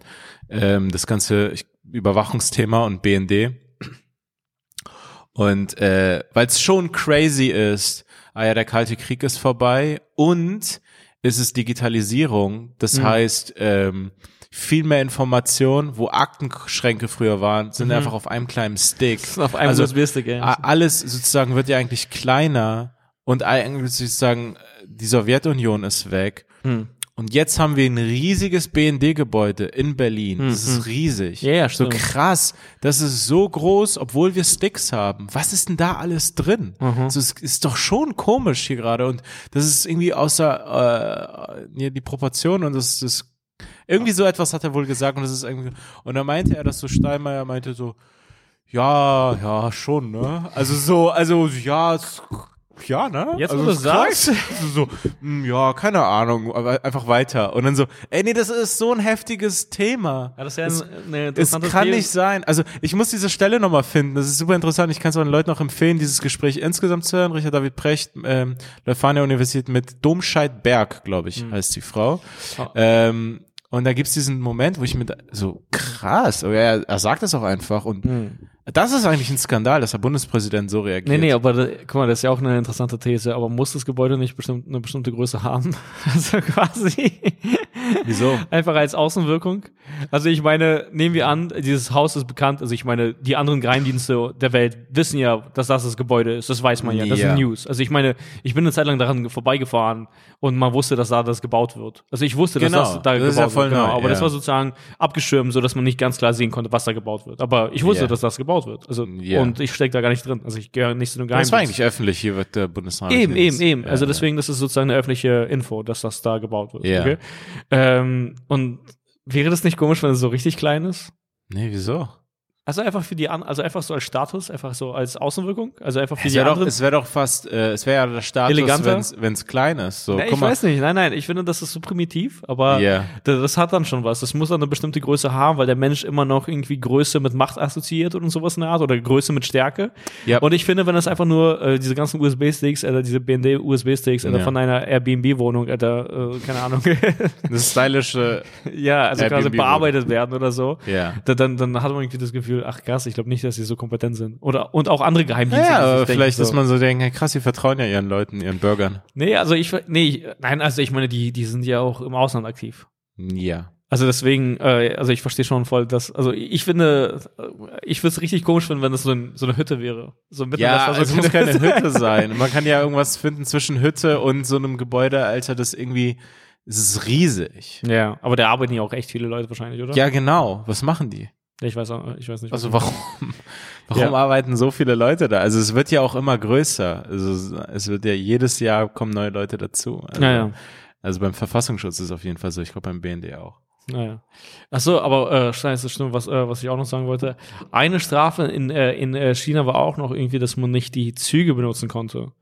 S2: Ähm, das ganze Überwachungsthema und BND. Und äh, weil es schon crazy ist, ah ja, der Kalte Krieg ist vorbei und ist es Digitalisierung. Das heißt, ähm, viel mehr Informationen, wo Aktenschränke früher waren, sind einfach auf einem kleinen Stick.
S1: auf einem
S2: also,
S1: USB-Stick, ja.
S2: alles sozusagen wird ja eigentlich kleiner und eigentlich sozusagen die Sowjetunion ist weg.
S1: Hm.
S2: Und jetzt haben wir ein riesiges BND-Gebäude in Berlin.
S1: Hm,
S2: Das ist riesig.
S1: Ja, ja,
S2: so
S1: stimmt.
S2: krass. Das ist so groß, obwohl wir Sticks haben. Was ist denn da alles drin?
S1: Mhm.
S2: Also es ist doch schon komisch hier gerade. Und das ist irgendwie außer äh, die Proportion und das das irgendwie so etwas hat er wohl gesagt und das ist irgendwie und dann meinte er, dass so Steinmeier meinte so ja, ja, schon, ne? Also so, also ja, es- ja, ne?
S1: Jetzt, wo
S2: also
S1: du
S2: ist krass.
S1: sagst.
S2: so, hm, ja, keine Ahnung, aber einfach weiter. Und dann so, ey, nee, das ist so ein heftiges Thema.
S1: Ja, das ist ja ein,
S2: Es
S1: interessante
S2: kann
S1: These.
S2: nicht sein. Also ich muss diese Stelle nochmal finden. Das ist super interessant. Ich kann es auch den Leuten auch empfehlen, dieses Gespräch insgesamt zu hören. Richard David Precht, ähm, Leuphana Universität mit Domscheit Berg, glaube ich, heißt die Frau.
S1: Oh.
S2: Ähm, und da gibt's diesen Moment, wo ich mit so krass, aber er, er sagt das auch einfach und das ist eigentlich ein Skandal, dass der Bundespräsident so reagiert.
S1: Nee, nee, aber da, guck mal, das ist ja auch eine interessante These. Aber muss das Gebäude nicht bestimmt, eine bestimmte Größe haben? Also quasi
S2: Wieso?
S1: einfach als Außenwirkung. Also ich meine, nehmen wir an, dieses Haus ist bekannt. Also ich meine, die anderen Geheimdienste der Welt wissen ja, dass das das Gebäude ist. Das weiß man ja. Das
S2: Ja.
S1: ist News. Also ich meine, ich bin eine Zeit lang daran vorbeigefahren und man wusste, dass da das gebaut wird. Also ich wusste, dass
S2: Genau,
S1: das da
S2: das ist
S1: gebaut
S2: ja voll
S1: wird. Genau.
S2: neu,
S1: aber das
S2: ja.
S1: war sozusagen abgeschirmt, so dass man nicht ganz klar sehen konnte, was da gebaut wird. Aber ich wusste, dass das gebaut wird. Also und ich stecke da gar nicht drin. Also ich gehöre nicht zu einem
S2: Das
S1: Geheimdienst.
S2: war eigentlich öffentlich, hier wird der Bundesrat.
S1: Eben, eben, eben. Also deswegen, das ist sozusagen eine öffentliche Info, dass das da gebaut wird.
S2: Ja.
S1: Okay? Ähm, und wäre das nicht komisch, wenn es so richtig klein ist?
S2: Nee, wieso?
S1: Also einfach für die an, also einfach so als Status, einfach so als Außenwirkung, also einfach für
S2: Es
S1: die
S2: wäre doch,
S1: anderen.
S2: es wär doch fast, äh, es wäre ja der Status, wenn es klein ist. So, guck
S1: ich
S2: mal.
S1: weiß nicht, nein, nein, ich finde, das ist so primitiv, aber
S2: Ja.
S1: das, das hat dann schon was. Das muss dann eine bestimmte Größe haben, weil der Mensch immer noch irgendwie Größe mit Macht assoziiert und sowas in der Art oder Größe mit Stärke.
S2: Ja.
S1: Und ich finde, wenn das einfach nur äh, diese ganzen USB-Sticks, äh, diese BND-USB-Sticks
S2: Ja.
S1: von einer Airbnb-Wohnung, äh, keine Ahnung,
S2: Das stylische,
S1: ja, also quasi bearbeitet werden oder so.
S2: ja.
S1: Da- Dann, dann hat man irgendwie das Gefühl, ach krass, ich glaube nicht, dass sie so kompetent sind. Oder und auch andere Geheimdienste.
S2: Ja,
S1: denken,
S2: vielleicht
S1: so.
S2: ist man so denken, hey, krass, die vertrauen ja ihren Leuten, ihren Bürgern.
S1: Nee, also ich nee, nein, also ich meine, die, die sind ja auch im Ausland aktiv.
S2: Ja.
S1: Also deswegen, äh, also ich verstehe schon voll, dass, also ich finde, äh, ich würde es richtig komisch finden, wenn das so, ein, so eine Hütte wäre. So mitten
S2: Ja,
S1: Stadt, so
S2: es muss keine
S1: eine
S2: Hütte sein. Man kann ja irgendwas finden zwischen Hütte und so einem Gebäude, Alter, das irgendwie, es ist riesig.
S1: Ja, aber da arbeiten ja auch echt viele Leute wahrscheinlich, oder?
S2: Ja, genau. Was machen die?
S1: Ich weiß, auch- ich weiß nicht.
S2: Also warum, warum
S1: Ja.
S2: arbeiten so viele Leute da? Also es wird ja auch immer größer. Also es wird ja jedes Jahr kommen neue Leute dazu. Also,
S1: Ja, ja.
S2: also beim Verfassungsschutz ist es auf jeden Fall so. Ich glaube beim BND auch.
S1: Naja. Ach so, aber äh, scheiße, stimmt, was, äh, was ich auch noch sagen wollte. Eine Strafe in, äh, in äh, China war auch noch irgendwie, dass man nicht die Züge benutzen konnte.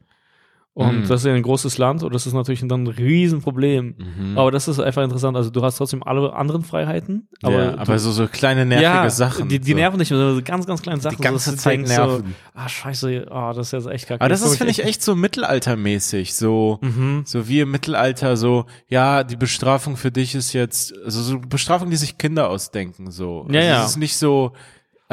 S1: Und
S2: Mhm.
S1: das ist ja ein großes Land und das ist natürlich dann ein Riesenproblem.
S2: Mhm.
S1: Aber das ist einfach interessant. Also du hast trotzdem alle anderen Freiheiten, aber,
S2: ja,
S1: du,
S2: aber so, so kleine nervige
S1: ja,
S2: Sachen.
S1: Die, die
S2: so.
S1: nerven nicht mehr, so ganz, ganz kleine Sachen.
S2: Die ganze
S1: so, du
S2: Zeit nerven.
S1: So, ah, scheiße, ah, das ist jetzt echt kacke.
S2: Aber das ist, finde ich, echt so mittelaltermäßig. So,
S1: Mhm.
S2: so wie im Mittelalter, so, ja, die Bestrafung für dich ist jetzt, also so Bestrafung, die sich Kinder ausdenken, so.
S1: Ja,
S2: also
S1: ja.
S2: Es ist nicht so,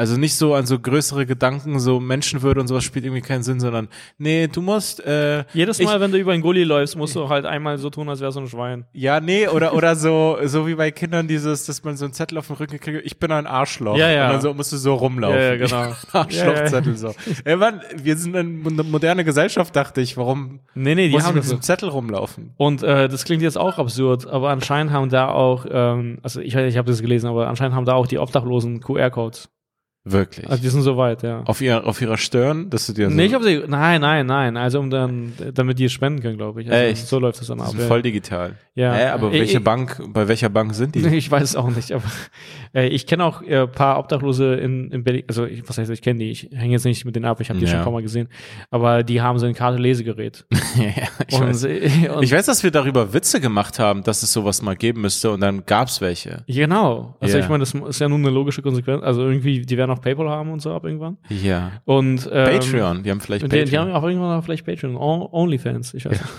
S2: also nicht so an so größere Gedanken, so Menschenwürde und sowas spielt irgendwie keinen Sinn, sondern, nee, du musst, äh,
S1: Jedes
S2: ich-
S1: Mal, wenn du über einen Gully läufst, musst du halt einmal so tun, als wärst du ein Schwein.
S2: Ja, nee, oder, oder so, so wie bei Kindern dieses, dass man so einen Zettel auf dem Rücken kriegt, ich bin ein Arschloch.
S1: Ja, ja.
S2: Und dann so musst du so rumlaufen.
S1: Ja, ja, genau.
S2: Arschlochzettel so. Ey, Mann, wir sind eine moderne Gesellschaft, dachte ich. Warum
S1: Nee, nee, die
S2: muss ich
S1: haben
S2: mit diesem Zettel rumlaufen?
S1: Und äh, das klingt jetzt auch absurd, aber anscheinend haben da auch, ähm, also ich, ich habe das gelesen, aber anscheinend haben da auch die Obdachlosen QR-Codes.
S2: Wirklich.
S1: Also die sind so weit, ja.
S2: auf, ihr, auf ihrer Stirn, dass du dir so,
S1: ich hab sie, nein, nein, nein, also um dann, damit die es spenden können, glaube ich. Also
S2: Echt?
S1: So läuft das dann ab.
S2: voll digital.
S1: Ja.
S2: Hä, aber
S1: Äh,
S2: welche
S1: ich-
S2: Bank, bei welcher Bank sind die?
S1: Ich weiß es auch nicht, aber äh, ich kenne auch äh, paar Obdachlose in, in Berlin, also ich, was heißt, ich kenne die, ich hänge jetzt nicht mit denen ab, ich habe die
S2: Ja.
S1: schon ein paar Mal gesehen, aber die haben so ein Karte-Lesegerät.
S2: ja, ich,
S1: und,
S2: weiß.
S1: und,
S2: ich weiß, dass wir darüber Witze gemacht haben, dass es sowas mal geben müsste und dann gab's welche.
S1: Genau. Also
S2: Ja.
S1: ich meine, das ist ja nun eine logische Konsequenz. Also irgendwie, die werden auch PayPal haben und so ab irgendwann.
S2: Ja.
S1: Und ähm,
S2: Patreon, die haben vielleicht
S1: Die,
S2: Patreon.
S1: die haben auch irgendwann auch vielleicht Patreon, On- Onlyfans, ich weiß nicht.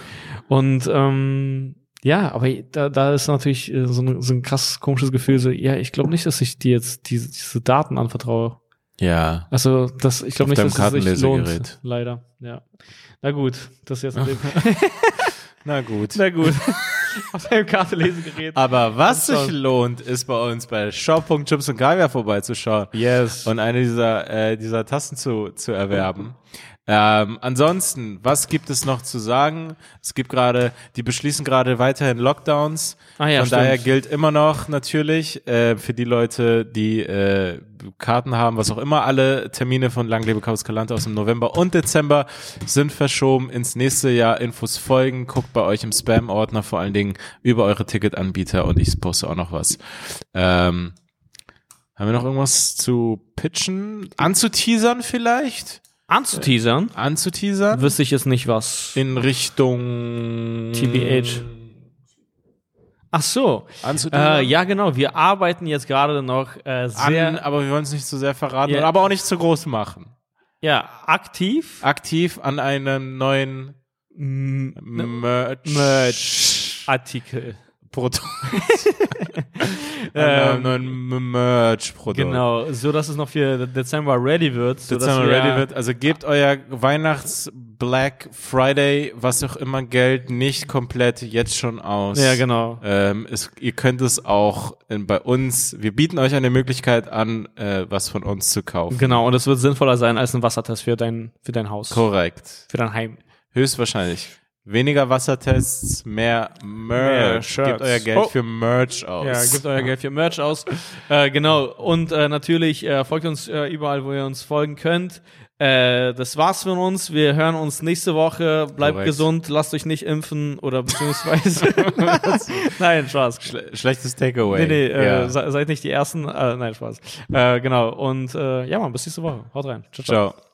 S1: Und ähm, ja, aber da, da ist natürlich äh, so ein, so ein krass komisches Gefühl, so, ja, ich glaube nicht, dass ich dir jetzt diese, diese Daten anvertraue.
S2: ja.
S1: Also, das, ich glaube nicht, dass es sich lohnt. Leider, ja. Na gut, das ist jetzt
S2: Na gut.
S1: Na gut. Auf deinem Kartenlesegerät.
S2: Aber was sich lohnt, ist bei uns bei shop.chips und Kaviar vorbeizuschauen
S1: Yes.
S2: und eine dieser, äh, dieser Tassen zu, zu erwerben. Ähm, ansonsten, was gibt es noch zu sagen? Es gibt gerade, die beschließen gerade weiterhin Lockdowns.
S1: Ah ja,
S2: Von
S1: stimmt.
S2: daher gilt immer noch natürlich äh, für die Leute, die äh, Karten haben, was auch immer, alle Termine von Langlebe Chaos Kalante aus dem November und Dezember sind verschoben ins nächste Jahr. Infos folgen. Guckt bei euch im Spam-Ordner vor allen Dingen über eure Ticketanbieter und ich poste auch noch was. Ähm, haben wir noch irgendwas zu pitchen? Anzuteasern vielleicht?
S1: Anzuteasern,
S2: Anzuteasern?
S1: wüsste ich jetzt nicht was.
S2: In Richtung
S1: TBH. Ach so. Äh, ja, genau. Wir arbeiten jetzt gerade noch äh, sehr
S2: An, aber wir wollen es nicht zu sehr verraten,
S1: Ja.
S2: aber auch nicht zu groß machen.
S1: ja, aktiv.
S2: Aktiv an einem neuen
S1: M-
S2: Merch.
S1: Merch. Artikel.
S2: Produkt. an einem neuen Merch-Produkt.
S1: Genau, so dass es noch für Dezember ready wird. So
S2: Dezember
S1: wir,
S2: ready wird. Also gebt euer Weihnachts Black Friday, was auch immer Geld, nicht komplett jetzt schon aus.
S1: Ja, genau.
S2: Ähm, es, ihr könnt es auch in, bei uns, wir bieten euch eine Möglichkeit an, äh, was von uns zu kaufen.
S1: Genau, und es wird sinnvoller sein als ein Wassertest für dein, für dein Haus.
S2: Korrekt.
S1: Für dein Heim.
S2: Höchstwahrscheinlich. Weniger Wassertests, mehr
S1: Mehr
S2: Merch.
S1: Shirts.
S2: Gebt euer Geld
S1: Oh.
S2: für Merch aus.
S1: Ja, gebt euer Geld für Merch aus. Äh, genau. Und äh, natürlich äh, folgt uns äh, überall, wo ihr uns folgen könnt. Äh, das war's von uns. Wir hören uns nächste Woche. Bleibt
S2: Korrekt.
S1: gesund, lasst euch nicht impfen oder beziehungsweise. nein, Spaß.
S2: Schle schlechtes Takeaway.
S1: Nee, nee, äh,
S2: ja.
S1: se seid nicht die Ersten. Nein, Spaß. Genau. Und ja, Mann, bis nächste Woche. Haut rein. ciao. ciao.
S2: Ciao.